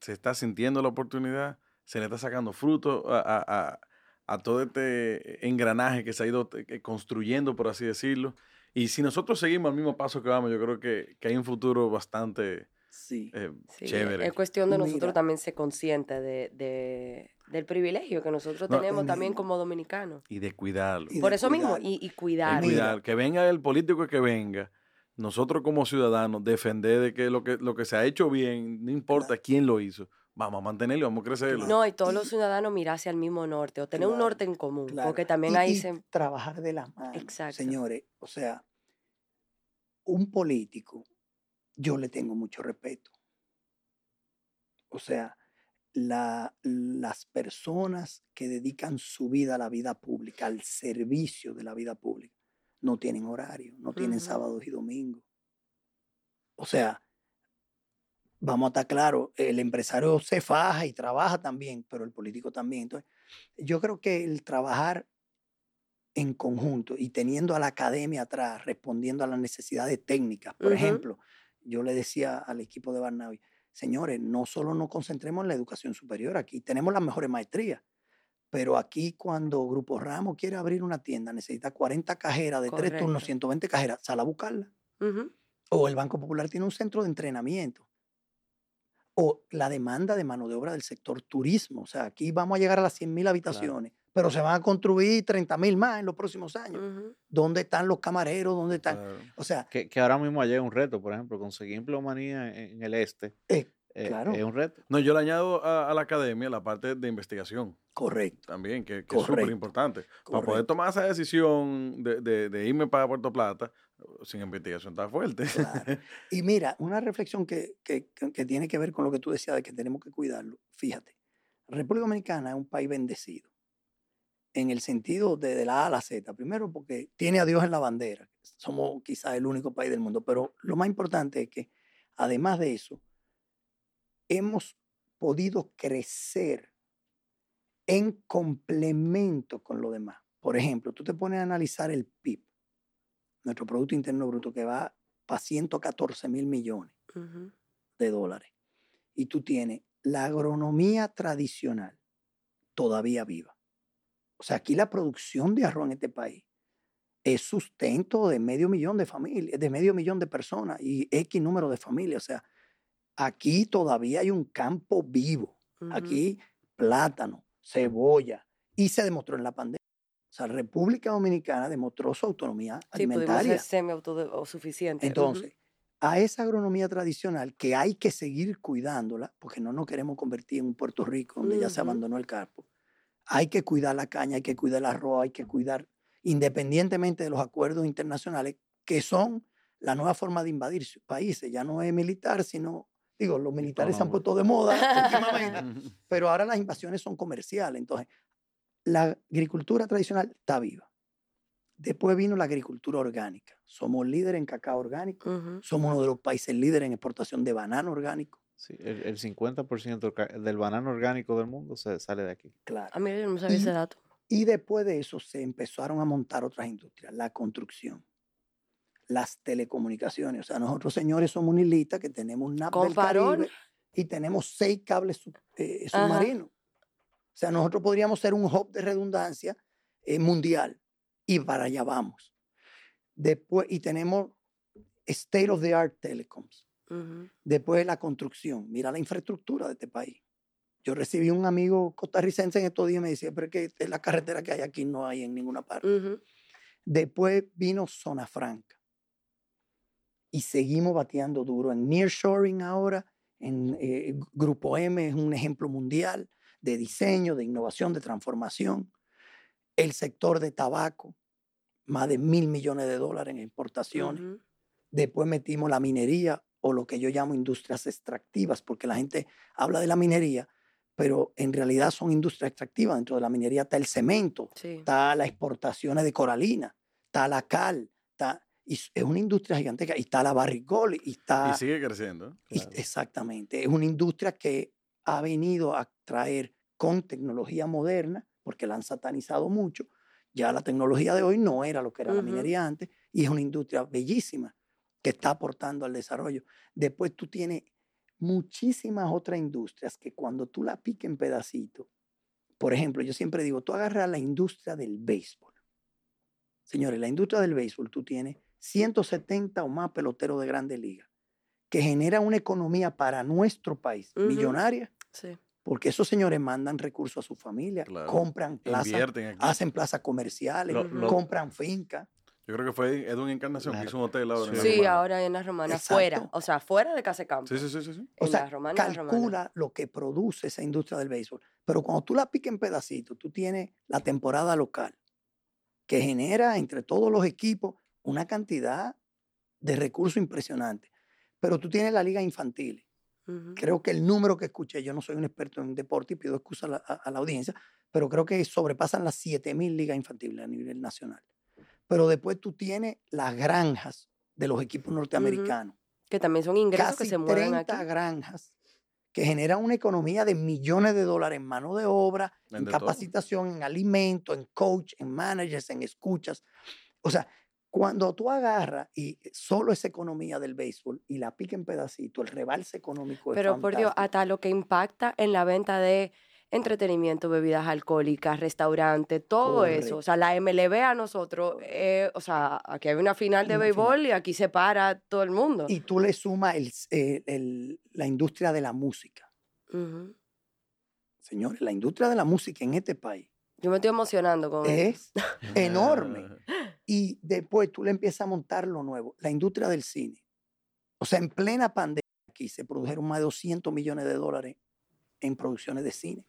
se está sintiendo la oportunidad, se le está sacando fruto a, a- a- a todo este engranaje que se ha ido eh, construyendo, por así decirlo. Y si nosotros seguimos al mismo paso que vamos, yo creo que, que hay un futuro bastante Sí. eh, Sí, chévere. Es cuestión de nosotros Mira. también ser conscientes de, de- del privilegio que nosotros No, tenemos también como dominicanos. y de cuidarlo. Y de Por eso mismo, cuidarlo. y, y Y cuidar. Cuidar, que venga el político que venga, nosotros como ciudadanos defender de que lo que, lo que se ha hecho bien, no importa Claro. quién lo hizo, vamos a mantenerlo, vamos a crecerlo. No, y todos los ciudadanos mirarse al mismo norte o tener un norte en común, Claro. porque también Y- ahí y se... trabajar de las manos. Exacto. Señores, o sea, un político, yo le tengo mucho respeto. O sea, la- las personas que dedican su vida a la vida pública, al servicio de la vida pública, no tienen horario, no tienen sábados y domingos. O sea, vamos a estar claros, el empresario se faja y trabaja también, pero el político también. Entonces, yo creo que el trabajar en conjunto y teniendo a la academia atrás, respondiendo a las necesidades técnicas. Por ejemplo, yo le decía al equipo de Barnaby, señores, no solo nos concentremos en la educación superior, aquí tenemos las mejores maestrías, pero aquí cuando Grupo Ramos quiere abrir una tienda, necesita 40 cajeras de tres turnos, Correcto. 120 cajeras, sal a buscarla. Ujú. O el Banco Popular tiene un centro de entrenamiento. O la demanda de mano de obra del sector turismo. O sea, aquí vamos a llegar a las 100 mil habitaciones, pero se van a construir 30 mil más en los próximos años. ¿Dónde están los camareros? ¿Dónde están? Claro. O sea, Que, que ahora mismo allá es un reto, por ejemplo, conseguir empleomanía en, en el este eh, eh, Claro. es un reto. No, yo le añado a, a la academia la parte de investigación correcto. también, que, que es súper importante. Para poder tomar esa decisión de, de- de irme para Puerto Plata, sin investigación tan fuerte. Claro. Y mira, una reflexión que- que tiene que ver con lo que tú decías de que tenemos que cuidarlo. Fíjate, República Dominicana es un país bendecido en el sentido de, de la A a la Z. Primero porque tiene a Dios en la bandera. Somos quizás el único país del mundo. Pero lo más importante es que, además de eso, hemos podido crecer en complemento con lo demás. Por ejemplo, tú te pones a analizar el PIB, nuestro Producto Interno Bruto, que va para 114 mil millones de dólares. Y tú tienes la agronomía tradicional todavía viva. O sea, aquí la producción de arroz en este país es sustento de medio millón de familias, de medio millón de personas y X número de familias. O sea, aquí todavía hay un campo vivo. Aquí plátano, cebolla. Y se demostró en la pandemia. O sea, República Dominicana demostró su autonomía Sí, alimentaria. ser semi-autosuficientes. Entonces, a esa agronomía tradicional que hay que seguir cuidándola, porque no nos queremos convertir en un Puerto Rico donde ya se abandonó el campo, hay que cuidar la caña, hay que cuidar el arroz, hay que cuidar, independientemente de los acuerdos internacionales, que son la nueva forma de invadir países. Ya no es militar, sino, digo, los militares se han puesto de moda últimamente, pero ahora las invasiones son comerciales. Entonces, la agricultura tradicional está viva. Después vino la agricultura orgánica. Somos líderes en cacao orgánico. Somos uno de los países líderes en exportación de banano orgánico. Sí, el, el 50% ca- del banano orgánico del mundo se sale de aquí. Claro. Ah, mira, yo no sabía ese Y- dato. Y después de eso se empezaron a montar otras industrias. La construcción, las telecomunicaciones. O sea, nosotros, señores, somos una islita que tenemos un. Caribe y tenemos seis cables sub- eh, Ajá. submarinos. O sea, nosotros podríamos ser un hub de redundancia eh, mundial y para allá vamos. Después, y tenemos state of the art telecoms. Ujú. Después la construcción. Mira la infraestructura de este país. Yo recibí un amigo costarricense en estos días y me decía, pero es que es la carretera que hay aquí no hay en ninguna parte. Ujú. Después vino Zona Franca. Y seguimos bateando duro en nearshoring ahora. En eh, Grupo M es un ejemplo mundial de diseño, de innovación, de transformación. El sector de tabaco, más de mil millones de dólares en exportaciones. Ujú. Después metimos la minería o lo que yo llamo industrias extractivas, porque la gente habla de la minería, pero en realidad son industrias extractivas. Dentro de la minería está el cemento, Sí. está las exportaciones de coralina, está la cal, está, y es una industria gigantesca, y está la barricol, y está... Y sigue creciendo. y- Claro. exactamente, es una industria que ha venido a traer con tecnología moderna, porque la han satanizado mucho, ya la tecnología de hoy no era lo que era la minería antes, y es una industria bellísima que está aportando al desarrollo. Después tú tienes muchísimas otras industrias que cuando tú la piques en pedacitos, por ejemplo, yo siempre digo, tú agarras la industria del béisbol. Señores, la industria del béisbol, tú tienes 170 o más peloteros de grandes ligas que generan una economía para nuestro país millonaria, Sí. porque esos señores mandan recursos a su familia, Claro. compran plazas, hacen plazas comerciales, Lo- lo- compran fincas. Yo creo que fue Edwin Encarnación que hizo un hotel ahora en la Sí, Sí, Romana. ahora en la romana, Exacto. fuera. O sea, fuera de Casa Campo. Sí, sí, sí, sí. sí. O En sea, romana, calcula lo que produce esa industria del béisbol. Pero cuando tú la piques en pedacitos, tú tienes la temporada local, que genera entre todos los equipos una cantidad de recursos impresionantes. Pero tú tienes la liga infantil, Ujú. Creo que el número que escuché, yo no soy un experto en deporte y pido excusa a la, a- a la audiencia, pero creo que sobrepasan las 7.000 ligas infantiles a nivel nacional. Pero después tú tienes las granjas de los equipos norteamericanos. Que también son ingresos Casi que se mueven 30 aquí. granjas que generan una economía de millones de dólares en mano de obra, en Vende todo. capacitación, en alimento, en coach, en managers, en escuchas. O sea, cuando tú agarras y solo esa economía del béisbol y la pica en pedacito, el rebalse económico es Pero por Dios, hasta lo que impacta en la venta de entretenimiento, bebidas alcohólicas, restaurantes, todo eso. O sea, la MLB a nosotros, eh, o sea, aquí hay una final de Una béisbol y aquí se para todo el mundo. Y tú le sumas el eh, el- la industria de la música. Ujú. Señores, la industria de la música en este país Yo me estoy emocionando con es enorme. Y después tú le empiezas a montar lo nuevo, la industria del cine. O sea, en plena pandemia aquí se produjeron más de 200 millones de dólares en producciones de cine.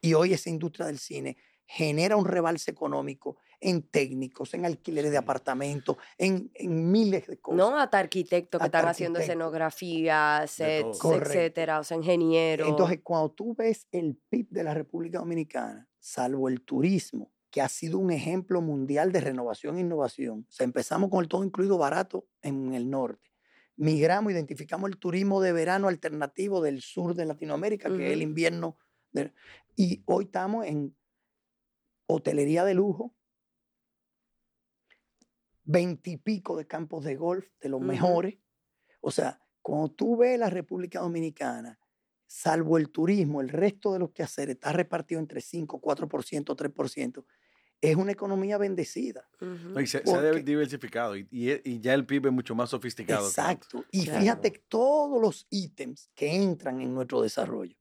Y hoy esa industria del cine genera un rebalse económico en técnicos, en alquileres de apartamentos, en, en miles de cosas. No, hasta arquitectos que Hasta están haciendo escenografía, sets, etcétera, o sea, ingenieros. Entonces, cuando tú ves el PIB de la República Dominicana, salvo el turismo, que ha sido un ejemplo mundial de renovación e innovación, o sea, empezamos con el todo incluido barato en el norte. Migramos, identificamos el turismo de verano alternativo del sur de Latinoamérica, que es el invierno. de- y hoy estamos en hotelería de lujo, veintipico de campos de golf, de los mejores. O sea, cuando tú ves la República Dominicana, salvo el turismo, el resto de los quehaceres está repartido entre 5, 4%, 3%, es una economía bendecida. No, y se, se ha diversificado y, y, y ya el PIB es mucho más sofisticado. Exacto. Y Claro. fíjate todos los ítems que entran en nuestro desarrollo.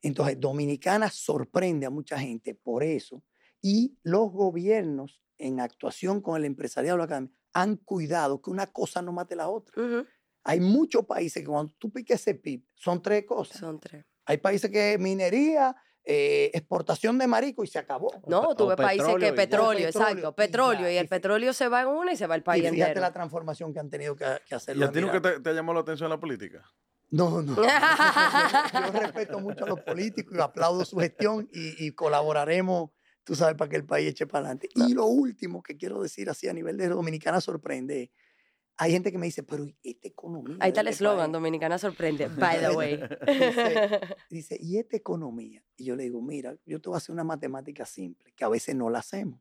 Entonces, Dominicana sorprende a mucha gente por eso. Y los gobiernos, en actuación con el empresariado de la academia, han cuidado que una cosa no mate la otra. Ujú. Hay muchos países que cuando tú piques ese PIB, son tres cosas. Son tres. Hay países que minería, eh, exportación de marico y se acabó. No, ves países petróleo que petróleo, exacto, petróleo, y petróleo, el petróleo se va en una y se va el país y fíjate entero. la transformación que han tenido que, que hacer. ¿Y los a ti nunca te, te llamó la atención la política? No, no. Yo, yo respeto mucho a los políticos y aplaudo su gestión y, y colaboraremos, tú sabes, para que el país eche para adelante. Y lo último que quiero decir así a nivel de Dominicana sorprende. Hay gente que me dice, pero ¿y esta economía? Ahí está el este eslogan, país?" Dominicana sorprende, by the way. Dice, dice, ¿y esta economía? Y yo le digo, mira, yo te voy a hacer una matemática simple, que a veces no la hacemos.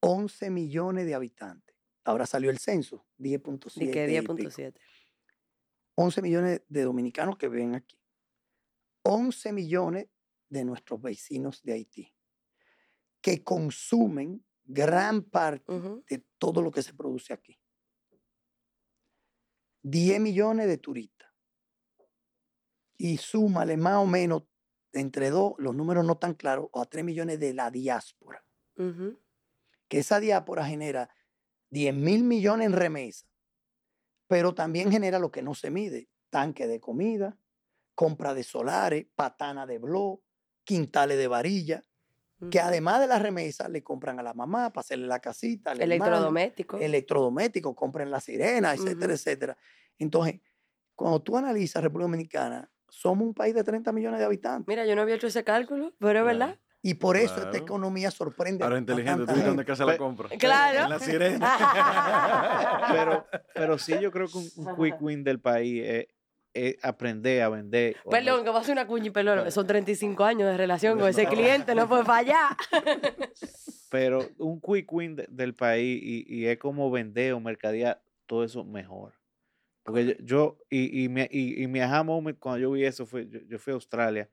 11 millones de habitantes. Ahora salió el censo, 10.7. Y pico. 10.7. 11 millones de dominicanos que viven aquí. 11 millones de nuestros vecinos de Haití, que consumen gran parte de todo lo que se produce aquí. 10 millones de turistas. Y súmale más o menos entre dos, los números no tan claros, o a 3 millones de la diáspora. Que esa diáspora genera 10 mil millones en remesa, pero también genera lo que no se mide: tanque de comida, compra de solares, patana de blog, quintales de varilla, que además de la remesa le compran a la mamá para hacerle la casita, al hermano, Electrodoméstico. electrodomésticos, compren la sirena, etcétera, etcétera. Entonces, cuando tú analizas República Dominicana, somos un país de 30 millones de habitantes. Mira, yo no había hecho ese cálculo, pero es verdad. Y por eso esta economía sorprende Ahora inteligente, tú dónde casa la compra. Claro. En la sirena. Pero, pero sí, yo creo que un, un quick win del país es, es aprender a vender. Perdón, que va a ser una cuña y perdón, son 35 años de relación con ese cliente, no puede fallar. Pero un quick win de- del país y, y es como vender o mercadear todo eso mejor. Porque yo, yo- y, y, mi, y, y moment cuando yo vi eso fue, yo, yo fui a Australia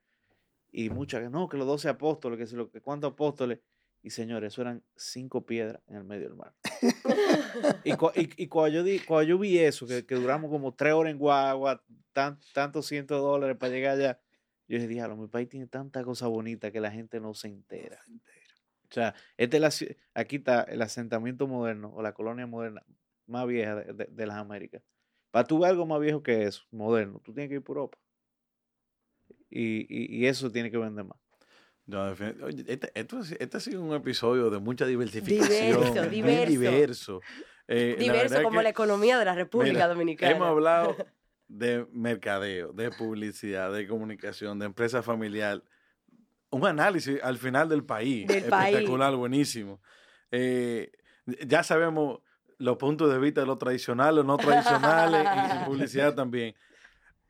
y muchas no, que los 12 apóstoles, que, si lo, que cuántos apóstoles. Y señores, eso eran cinco piedras en el medio del mar. y, cua- y, y cuando, yo di, cuando yo vi eso, que, que duramos como tres horas en guagua, tan, tantos cientos de dólares para llegar allá, yo dije, diablo, mi país tiene tanta cosa bonita que la gente no se entera. O sea, este es la aquí está el asentamiento moderno o la colonia moderna más vieja de, de- de las Américas. Para tú ver algo más viejo que eso, moderno, tú tienes que ir por Europa. Y, y, y eso tiene que vender más. No, este, esto, es- este ha sido un episodio de mucha diversificación. Diverso, diverso. diverso. Eh, Diverso como la economía de la República mira, Dominicana. Hemos hablado de mercadeo, de publicidad, de comunicación, de empresa familiar. Un análisis al final del país. Del país. espectacular, buenísimo. Eh, ya sabemos los puntos de vista de lo tradicional, los no tradicionales y, y publicidad también.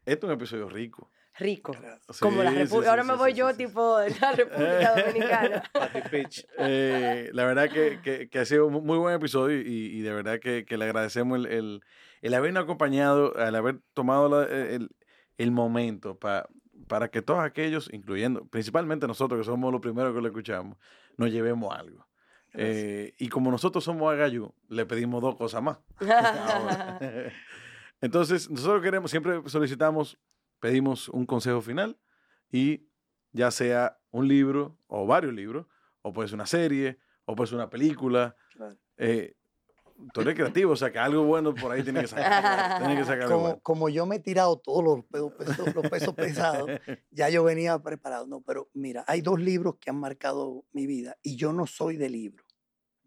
Esto es un episodio rico. Rico. Gracias. Como la Sí, Ahora me voy yo, tipo, de la República Dominicana. Eh, la verdad que, que- que ha sido un muy buen episodio y, y de verdad que, que le agradecemos el, el, el habernos acompañado, el haber tomado la- el, el momento pa- para que todos aquellos, incluyendo principalmente nosotros que somos los primeros que lo escuchamos, nos llevemos algo. Eh, y como nosotros somos Agayú, le pedimos dos cosas más. Entonces, nosotros queremos, siempre solicitamos, pedimos un consejo final y ya sea un libro o varios libros, o puede ser una serie, o puede ser una película. Claro. Eh, tú eres creativo, o sea que algo bueno por ahí tiene que sacar. tiene que sacar Como, bueno. como yo me he tirado todos los pesos, pesos- los pesos pesados, ya yo venía preparado. No, pero mira, hay dos libros que han marcado mi vida y yo no soy de libro.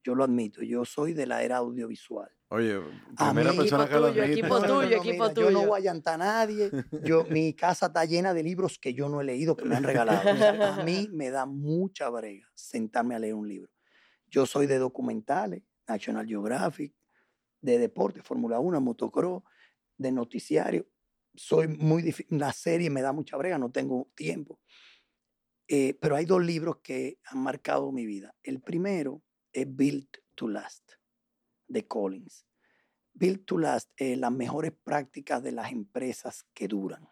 Yo lo admito, yo soy de la era audiovisual. Oye, primera mí, persona equipo que lo tuyo, admite. equipo tuyo, equipo Yo no tuyo. voy a llantar a nadie. Yo, mi casa está llena de libros que yo no he leído, que me han regalado. O sea, a mí me da mucha brega sentarme a leer un libro. Yo soy de documentales, National Geographic, de deporte, Fórmula 1, motocross, de noticiario. Soy muy difícil. La serie me da mucha brega, no tengo tiempo. Eh, pero hay dos libros que han marcado mi vida. El primero es Built to Last, de Collins. Built to Last, eh, las mejores prácticas de las empresas que duran.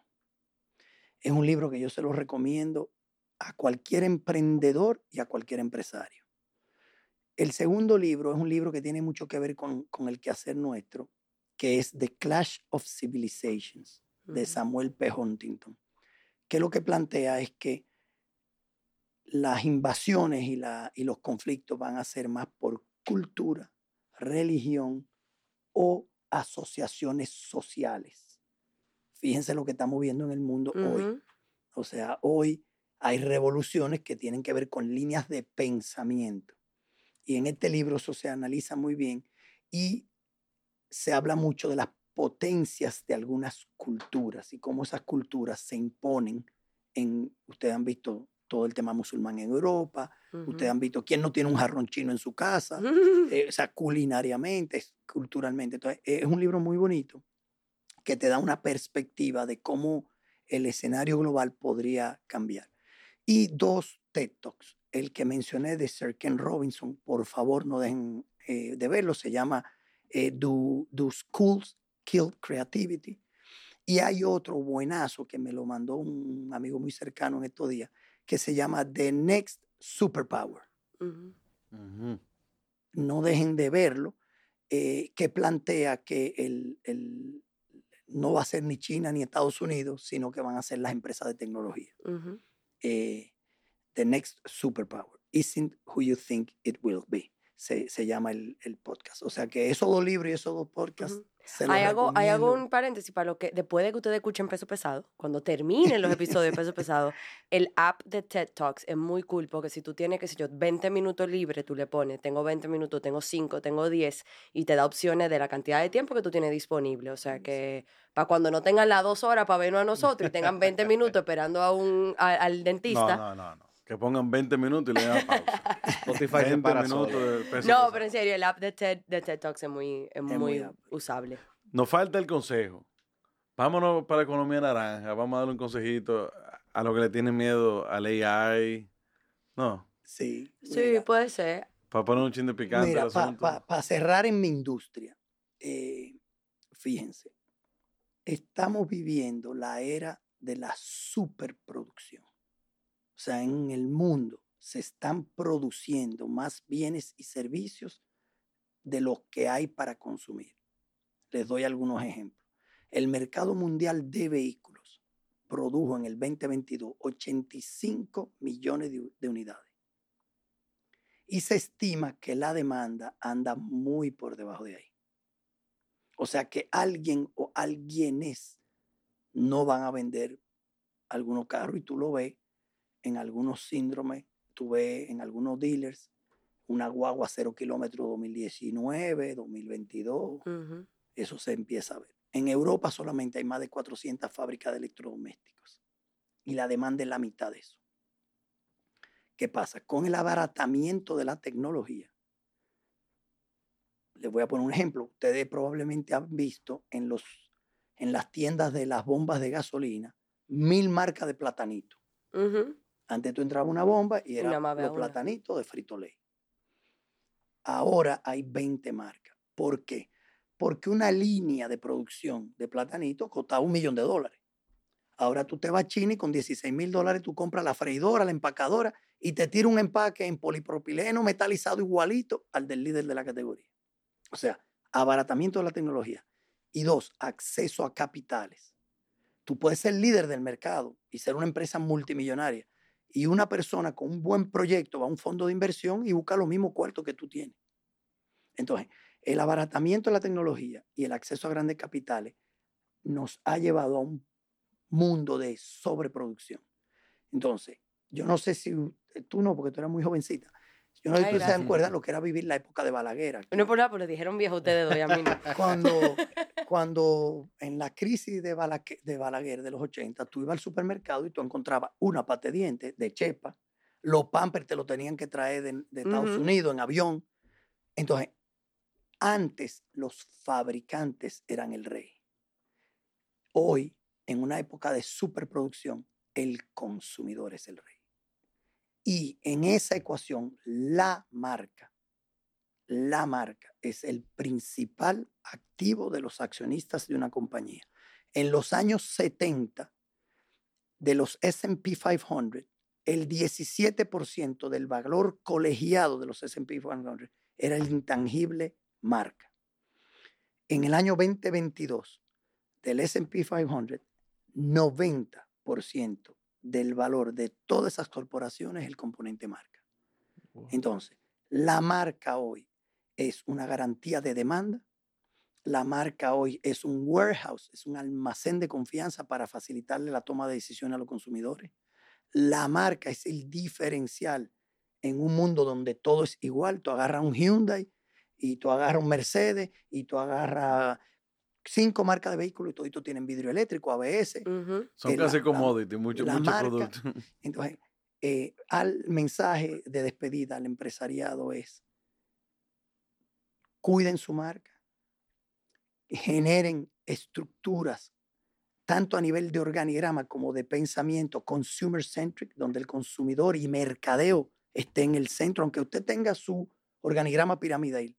Es un libro que yo se lo recomiendo a cualquier emprendedor y a cualquier empresario. El segundo libro es un libro que tiene mucho que ver con, con el quehacer nuestro, que es The Clash of Civilizations, de. Samuel P. Huntington, que lo que plantea es que las invasiones y, la, y los conflictos van a ser más por cultura, religión o asociaciones sociales. Fíjense lo que estamos viendo en el mundo hoy. O sea, hoy hay revoluciones que tienen que ver con líneas de pensamiento. Y en este libro eso se analiza muy bien y se habla mucho de las potencias de algunas culturas y cómo esas culturas se imponen en, ustedes han visto todo el tema musulmán en Europa, ustedes han visto quién no tiene un jarrón chino en su casa, Ujú. eh, o sea, culinariamente, culturalmente. Entonces, eh, es un libro muy bonito que te da una perspectiva de cómo el escenario global podría cambiar. Y dos TED Talks. El que mencioné de Sir Ken Robinson, por favor no dejen eh, de verlo, se llama eh, do, do Schools Kill Creativity? Y hay otro buenazo que me lo mandó un amigo muy cercano en estos días, que se llama The Next Superpower. No dejen de verlo, eh, que plantea que el, el- no va a ser ni China ni Estados Unidos, sino que van a ser las empresas de tecnología. Eh, the next superpower. Isn't who you think it will be. Se, se llama el, el podcast. O sea que esos dos libros y esos dos podcasts. Ujú. se los Hay algo, hay algo, un paréntesis para lo que después de que ustedes escuchen Peso Pesado, cuando terminen los episodios de Peso Pesado, el app de TED Talks es muy cool porque si tú tienes, qué sé yo, 20 minutos libre, tú le pones, tengo 20 minutos, tengo 5, tengo 10 y te da opciones de la cantidad de tiempo que tú tienes disponible. O sea que para cuando no tengan las dos horas para vernos a nosotros y tengan 20 minutos esperando a un, a- al dentista. No, no, no, no. Que pongan 20 minutos y le den pausa. Spotify se 20 para minutos peso No, pesado. pero en serio, el app de TED, de TED Talks es muy, es muy usable. Nos falta el consejo. Vámonos para la economía naranja. Vamos a darle un consejito a los que le tienen miedo al AI. No, Sí, Sí, mira, puede ser. para poner un chin de picante Mira, al asunto. para cerrar en mi industria, eh, fíjense, estamos viviendo la era de la superproducción. O sea, en el mundo se están produciendo más bienes y servicios de los que hay para consumir. Les doy algunos ejemplos. El mercado mundial de vehículos produjo en el 2022 85 millones de, de unidades y se estima que la demanda anda muy por debajo de ahí. O sea que alguien o alguienes no van a vender algunos carros y tú lo ves en algunos síndromes, tú ves en algunos dealers una guagua cero kilómetros 2019, 2022, Ujú. eso se empieza a ver. En Europa solamente hay más de 400 fábricas de electrodomésticos y la demanda es la mitad de eso. ¿Qué pasa? Con el abaratamiento de la tecnología, les voy a poner un ejemplo. Ustedes probablemente han visto en, los, en las tiendas de las bombas de gasolina mil marcas de platanito. Ujú. Antes tú entrabas una bomba y era los platanitos de frito lay. Ahora hay 20 marcas. ¿Por qué? Porque una línea de producción de platanito costaba un millón de dólares. Ahora tú te vas a China y con 16 mil dólares tú compras la freidora, la empacadora y te tira un empaque en polipropileno metalizado igualito al del líder de la categoría. O sea, abaratamiento de la tecnología. Y dos, acceso a capitales. Tú puedes ser líder del mercado y ser una empresa multimillonaria. Y una persona con un buen proyecto va a un fondo de inversión y busca los mismos cuartos que tú tienes. Entonces, el abaratamiento de la tecnología y el acceso a grandes capitales nos ha llevado a un mundo de sobreproducción. Entonces, yo no sé si u- tú no, porque tú eras muy jovencita. Yo no sé si ustedes se acuerdan lo que era vivir la época de Balaguer. aquí. No por nada, pero le dijeron viejo a ustedes dos a mí no. Cuando, cuando en la crisis de, Balaque- de Balaguer de los 80, tú ibas al supermercado y tú encontrabas una pata de dientes de chepa, los pampers te lo tenían que traer de, de Estados. Unidos en avión. Entonces, antes los fabricantes eran el rey. Hoy, en una época de superproducción, el consumidor es el rey. Y en esa ecuación, la marca, la marca es el principal activo de los accionistas de una compañía. En los años 70, de los SP 500, el 17% del valor colegiado de los SP 500 era el intangible marca. En el año 2022, del SP 500, 90% del valor de todas esas corporaciones es el componente marca. Entonces, la marca hoy es una garantía de demanda. La marca hoy es un warehouse, es un almacén de confianza para facilitarle la toma de decisiones a los consumidores. La marca es el diferencial en un mundo donde todo es igual. Tú agarras un Hyundai y tú agarras un Mercedes y tú agarras cinco marcas de vehículos y toditos tienen vidrio eléctrico, ABS. Son Eh, casi la- commodity, mucho, la mucho marca- producto. Entonces, eh, al mensaje de despedida al empresariado es, cuiden su marca, generen estructuras, tanto a nivel de organigrama como de pensamiento consumer centric, donde el consumidor y mercadeo esté en el centro, aunque usted tenga su organigrama piramidal,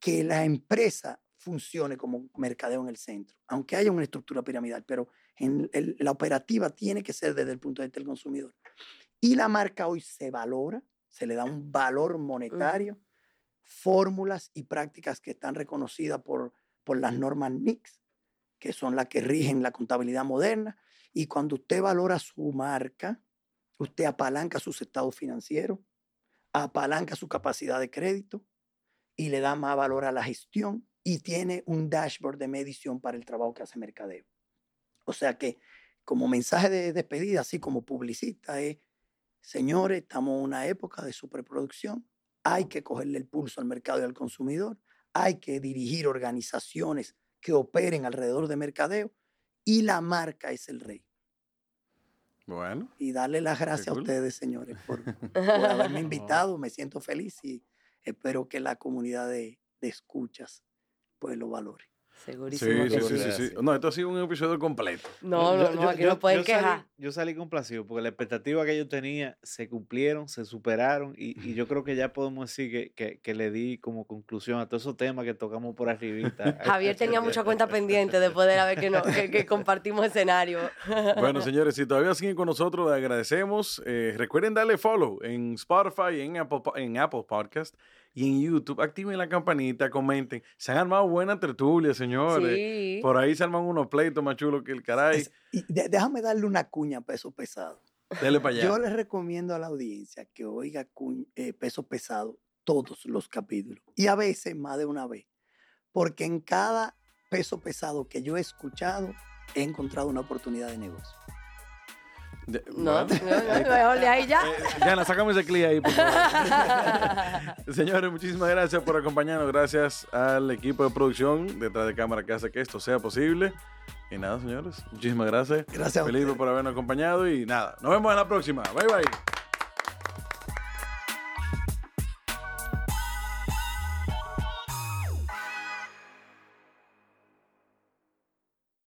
que la empresa funcione como mercadeo en el centro, aunque haya una estructura piramidal, pero en el- la operativa tiene que ser desde el punto de vista del consumidor. Y la marca hoy se valora, se le da un valor monetario, fórmulas y prácticas que están reconocidas por, por las normas NICS, que son las que rigen la contabilidad moderna. Y cuando usted valora su marca, usted apalanca sus estados financieros, apalanca su capacidad de crédito y le da más valor a la gestión y tiene un dashboard de medición para el trabajo que hace mercadeo. O sea que como mensaje de despedida, así como publicista, es, señores, estamos en una época de superproducción, hay que cogerle el pulso al mercado y al consumidor, hay que dirigir organizaciones que operen alrededor de mercadeo y la marca es el rey. Bueno, Y darle las gracias cool. a ustedes, señores, por, por haberme invitado. Me siento feliz y espero que la comunidad de, de escuchas pues lo valore. Segurísimo. sí, que sí, sí. sí, sí. No, esto ha sido un episodio completo. No, no, no, aquí no pueden yo salí- quejar. yo salí complacido porque la expectativa que yo tenía se cumplieron, se superaron y, y yo creo que ya podemos decir que, que- que le di como conclusión a todos esos temas que tocamos por arribita. Javier tenía mucha cuenta pendiente de la vez que, no, que, que compartimos escenario. Bueno, señores, si todavía siguen con nosotros, les agradecemos. Eh, recuerden darle follow en Spotify, en Apple, en Apple Podcast y en YouTube. Activen la campanita, comenten. Se han armado buenas tertulias, señores. Sí. Por ahí se arman unos pleitos más chulos que el caray. Es- y de- déjame darle una cuña a peso pesado. Dele para allá. Yo les recomiendo a la audiencia que oiga cu- eh, peso pesado todos los capítulos y a veces más de una vez, porque en cada peso pesado que yo he escuchado he encontrado una oportunidad de negocio. Ya- No, no, no, de ahí ya. Eh, Diana, sácame ese clip ahí, por favor. Señores, muchísimas gracias por acompañarnos. Gracias al equipo de producción detrás de cámara que hace que esto sea posible. Y nada, señores, muchísimas gracias. Gracias a Felipe por habernos acompañado y nada, nos vemos en la próxima. Bye bye.